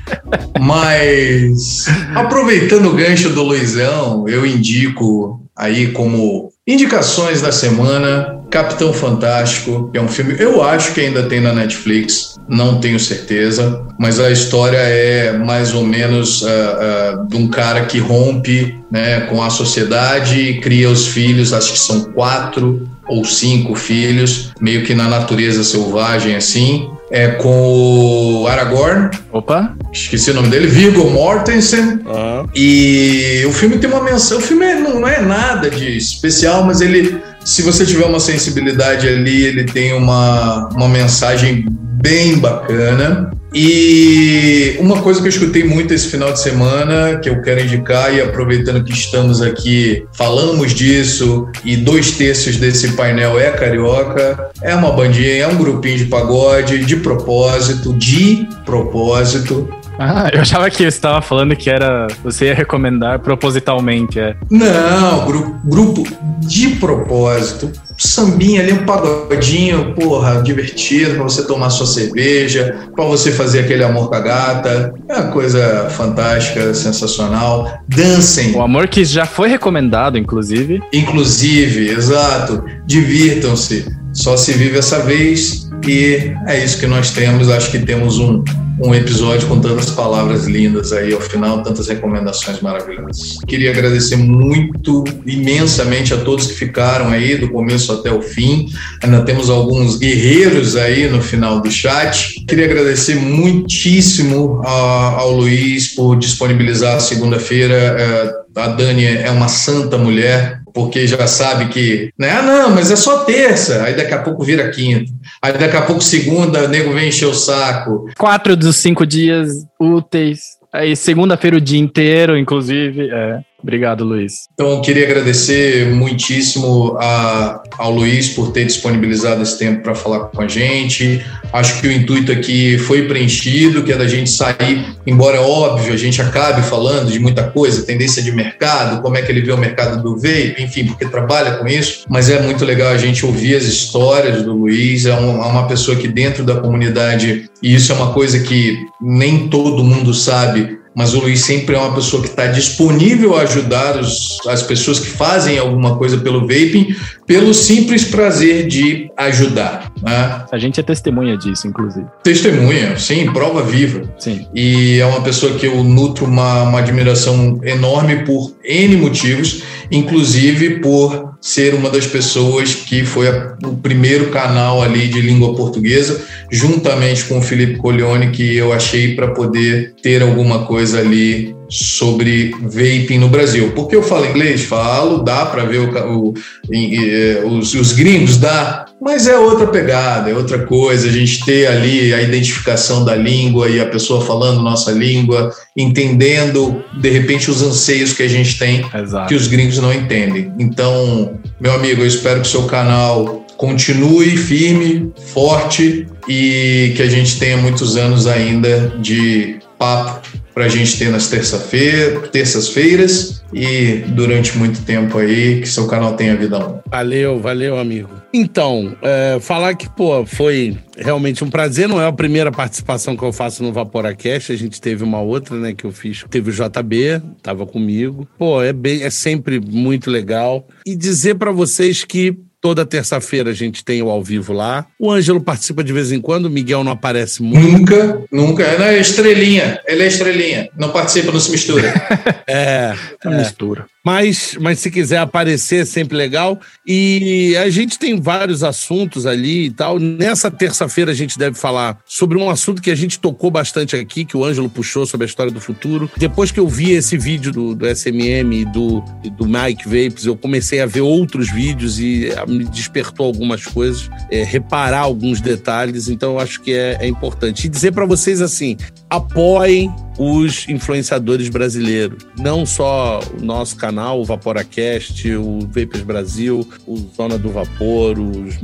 <laughs> Mas, aproveitando o gancho do Luizão, eu indico aí como indicações da semana Capitão Fantástico, que é um filme, eu acho que ainda tem na Netflix, não tenho certeza, mas a história é mais ou menos ah, ah, de um cara que rompe né, com a sociedade e cria os filhos, acho que são quatro ou cinco filhos, meio que na natureza selvagem assim. É com o Aragorn, Opa, esqueci o nome dele, Viggo Mortensen, Ah, e o filme tem uma menção. O filme é- não é nada de especial, mas ele, se você tiver uma sensibilidade ali, ele tem uma, uma mensagem bem bacana. E uma coisa que eu escutei muito esse final de semana, que eu quero indicar, e aproveitando que estamos aqui, falamos disso, e dois terços desse painel é carioca, é uma bandinha, é um grupinho de pagode, de propósito, de propósito. Ah, eu achava que você estava falando que era. Você ia recomendar propositalmente, é. Não, gru- grupo de propósito. Sambinha ali, um pagodinho, porra, divertido, pra você tomar sua cerveja, pra você fazer aquele amor com a gata. É uma coisa fantástica, sensacional. Dancem, O amor que já foi recomendado, inclusive. inclusive, exato. Divirtam-se. Só se vive essa vez e é isso que nós temos. Acho que temos um, um episódio com tantas palavras lindas aí ao final, tantas recomendações maravilhosas. Queria agradecer muito, imensamente a todos que ficaram aí do começo até o fim. Ainda temos alguns guerreiros aí no final do chat. Queria agradecer muitíssimo a- ao Luiz por disponibilizar segunda-feira. Eh, A Dani é uma santa mulher, porque já sabe que, né? Ah, não, mas é só terça. Aí daqui a pouco vira quinta. Aí daqui a pouco segunda, o nego vem encher o saco. Quatro dos cinco dias úteis. Aí, segunda-feira o dia inteiro, inclusive. É. Obrigado, Luiz. Então, queria agradecer muitíssimo a, ao Luiz por ter disponibilizado esse tempo para falar com a gente. Acho que o intuito aqui foi preenchido, que é da gente sair, embora é óbvio, a gente acabe falando de muita coisa, tendência de mercado, como é que ele vê o mercado do vape, enfim, porque trabalha com isso. Mas é muito legal a gente ouvir as histórias do Luiz. É uma, é uma pessoa que dentro da comunidade, e isso é uma coisa que nem todo mundo sabe, mas o Luiz sempre é uma pessoa que está disponível a ajudar os- as pessoas que fazem alguma coisa pelo vaping, pelo simples prazer de ajudar. Né? A gente é testemunha disso, inclusive. Testemunha, sim, prova viva. Sim. E é uma pessoa que eu nutro uma, uma admiração enorme por N motivos, inclusive por ser uma das pessoas que foi a- o primeiro canal ali de língua portuguesa, juntamente com o Felipe Colione, que eu achei para poder ter alguma coisa ali sobre vaping no Brasil. Porque eu falo inglês? Falo, dá para ver o o- eh, os, os gringos, dá, mas é outra pegada, é outra coisa. A gente ter ali a identificação da língua e a pessoa falando nossa língua, entendendo de repente os anseios que a gente tem Exato. que os gringos não entendem. Então, meu amigo, eu espero que o seu canal continue firme, forte e que a gente tenha muitos anos ainda de papo para a gente ter nas terças-feiras e durante muito tempo aí que seu canal tenha vida longa. Valeu, valeu, amigo. Então, é, falar que, pô, foi realmente um prazer. Não é a primeira participação que eu faço no Vaporacast. A gente teve uma outra, né, que eu fiz. Teve o JB, tava comigo. Pô, é, bem, é sempre muito legal. E dizer para vocês que Toda terça-feira a gente tem o ao vivo lá. O Ângelo participa de vez em quando, o Miguel não aparece muito. Nunca, nunca. Ele é estrelinha. Ele é estrelinha. Não participa, não se mistura. <laughs> é, é. mistura. Mas, mas se quiser aparecer, é sempre legal. E a gente tem vários assuntos ali e tal. Nessa terça-feira a gente deve falar sobre um assunto que a gente tocou bastante aqui, que o Ângelo puxou sobre a história do futuro. Depois que eu vi esse vídeo do, do SMM e do, do Mike Vapes, eu comecei a ver outros vídeos e me despertou algumas coisas, é, reparar alguns detalhes. Então eu acho que é, é importante. E dizer para vocês assim: apoiem os influenciadores brasileiros. Não só o nosso canal, o Vaporacast, o Vapers Brasil, o Zona do Vapor, os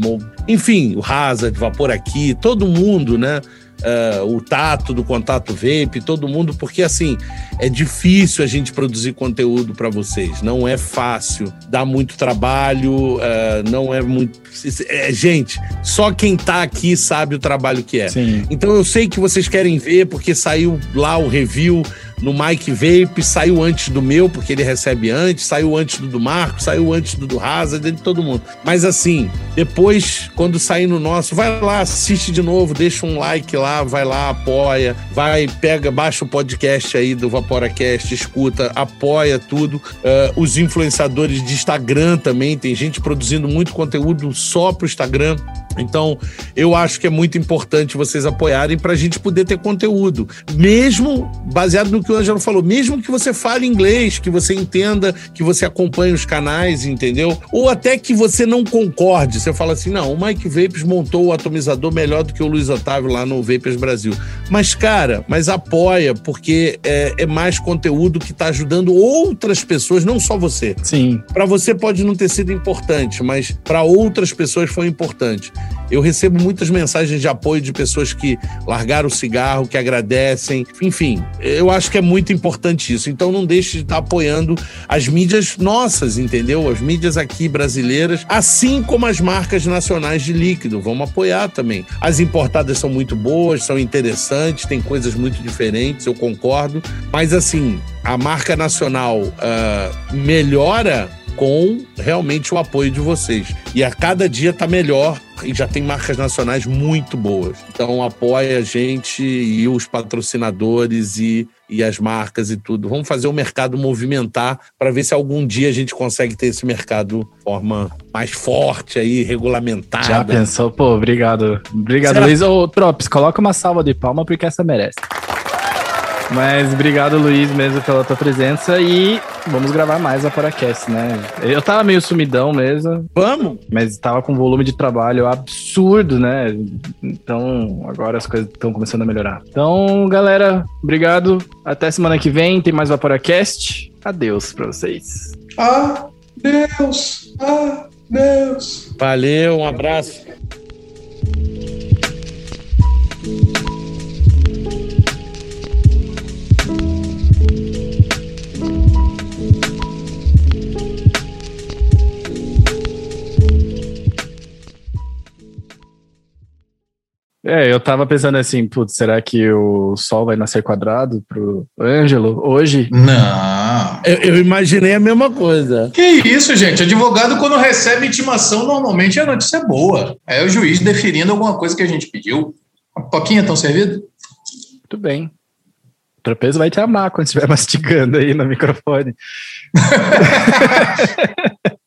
enfim, o Hazard, Vapor Aqui, todo mundo, né? Uh, o Tato do Contato Vape, todo mundo, porque assim, é difícil a gente produzir conteúdo para vocês. Não é fácil, dá muito trabalho, uh, não é muito. É, gente, só quem tá aqui sabe o trabalho que é. Sim. Então eu sei que vocês querem ver, porque saiu lá o review no Mike Vape, saiu antes do meu, porque ele recebe antes, saiu antes do do Marco, saiu antes do do Hazard, de todo mundo. Mas assim, depois, quando sair no nosso, vai lá, assiste de novo, deixa um like lá, vai lá, apoia, vai, pega, baixa o podcast aí do VaporaCast, escuta, apoia tudo. Uh, os influenciadores de Instagram também, tem gente produzindo muito conteúdo só pro Instagram. Então, eu acho que é muito importante vocês apoiarem para a gente poder ter conteúdo. Mesmo baseado no que o Angelo falou, mesmo que você fale inglês, que você entenda, que você acompanhe os canais, entendeu? Ou até que você não concorde. Você fala assim: não, o Mike Vapes montou o atomizador melhor do que o Luiz Otávio lá no Vapers Brasil. Mas, cara, mas apoia, porque é, é mais conteúdo que está ajudando outras pessoas, não só você. Sim. Para você pode não ter sido importante, mas para outras pessoas foi importante. Eu recebo muitas mensagens de apoio de pessoas que largaram o cigarro, que agradecem. Enfim, eu acho que é muito importante isso. Então não deixe de estar apoiando as mídias nossas, entendeu? As mídias aqui brasileiras, assim como as marcas nacionais de líquido. Vamos apoiar também. As importadas são muito boas, são interessantes, tem coisas muito diferentes, eu concordo. Mas assim, a marca nacional uh, melhora com realmente o apoio de vocês. E a cada dia tá melhor e já tem marcas nacionais muito boas. Então apoia a gente e os patrocinadores e, e as marcas e tudo. Vamos fazer o mercado movimentar para ver se algum dia a gente consegue ter esse mercado de forma mais forte aí, regulamentada. Já pensou? Pô, obrigado. Obrigado, Será? Luiz. Ô, Trops, coloca uma salva de palma porque essa merece. Mas obrigado, Luiz, mesmo pela tua presença e vamos gravar mais a Paracast, né? Eu tava meio sumidão mesmo. Vamos! Mas tava com um volume de trabalho absurdo, né? Então agora as coisas estão começando a melhorar. Então, galera, obrigado. Até semana que vem tem mais Vaporacast. Adeus pra vocês. Adeus! Adeus! Valeu, um abraço. É, eu tava pensando assim, putz, será que o Sol vai nascer quadrado pro Ângelo hoje? Não. Eu, eu, imaginei a mesma coisa. Que isso, gente? Advogado, quando recebe intimação, normalmente a notícia é boa. É o juiz deferindo alguma coisa que a gente pediu. A poquinha tão servido? Muito bem. O tropeço vai te amar quando estiver <laughs> mastigando aí no microfone. <laughs>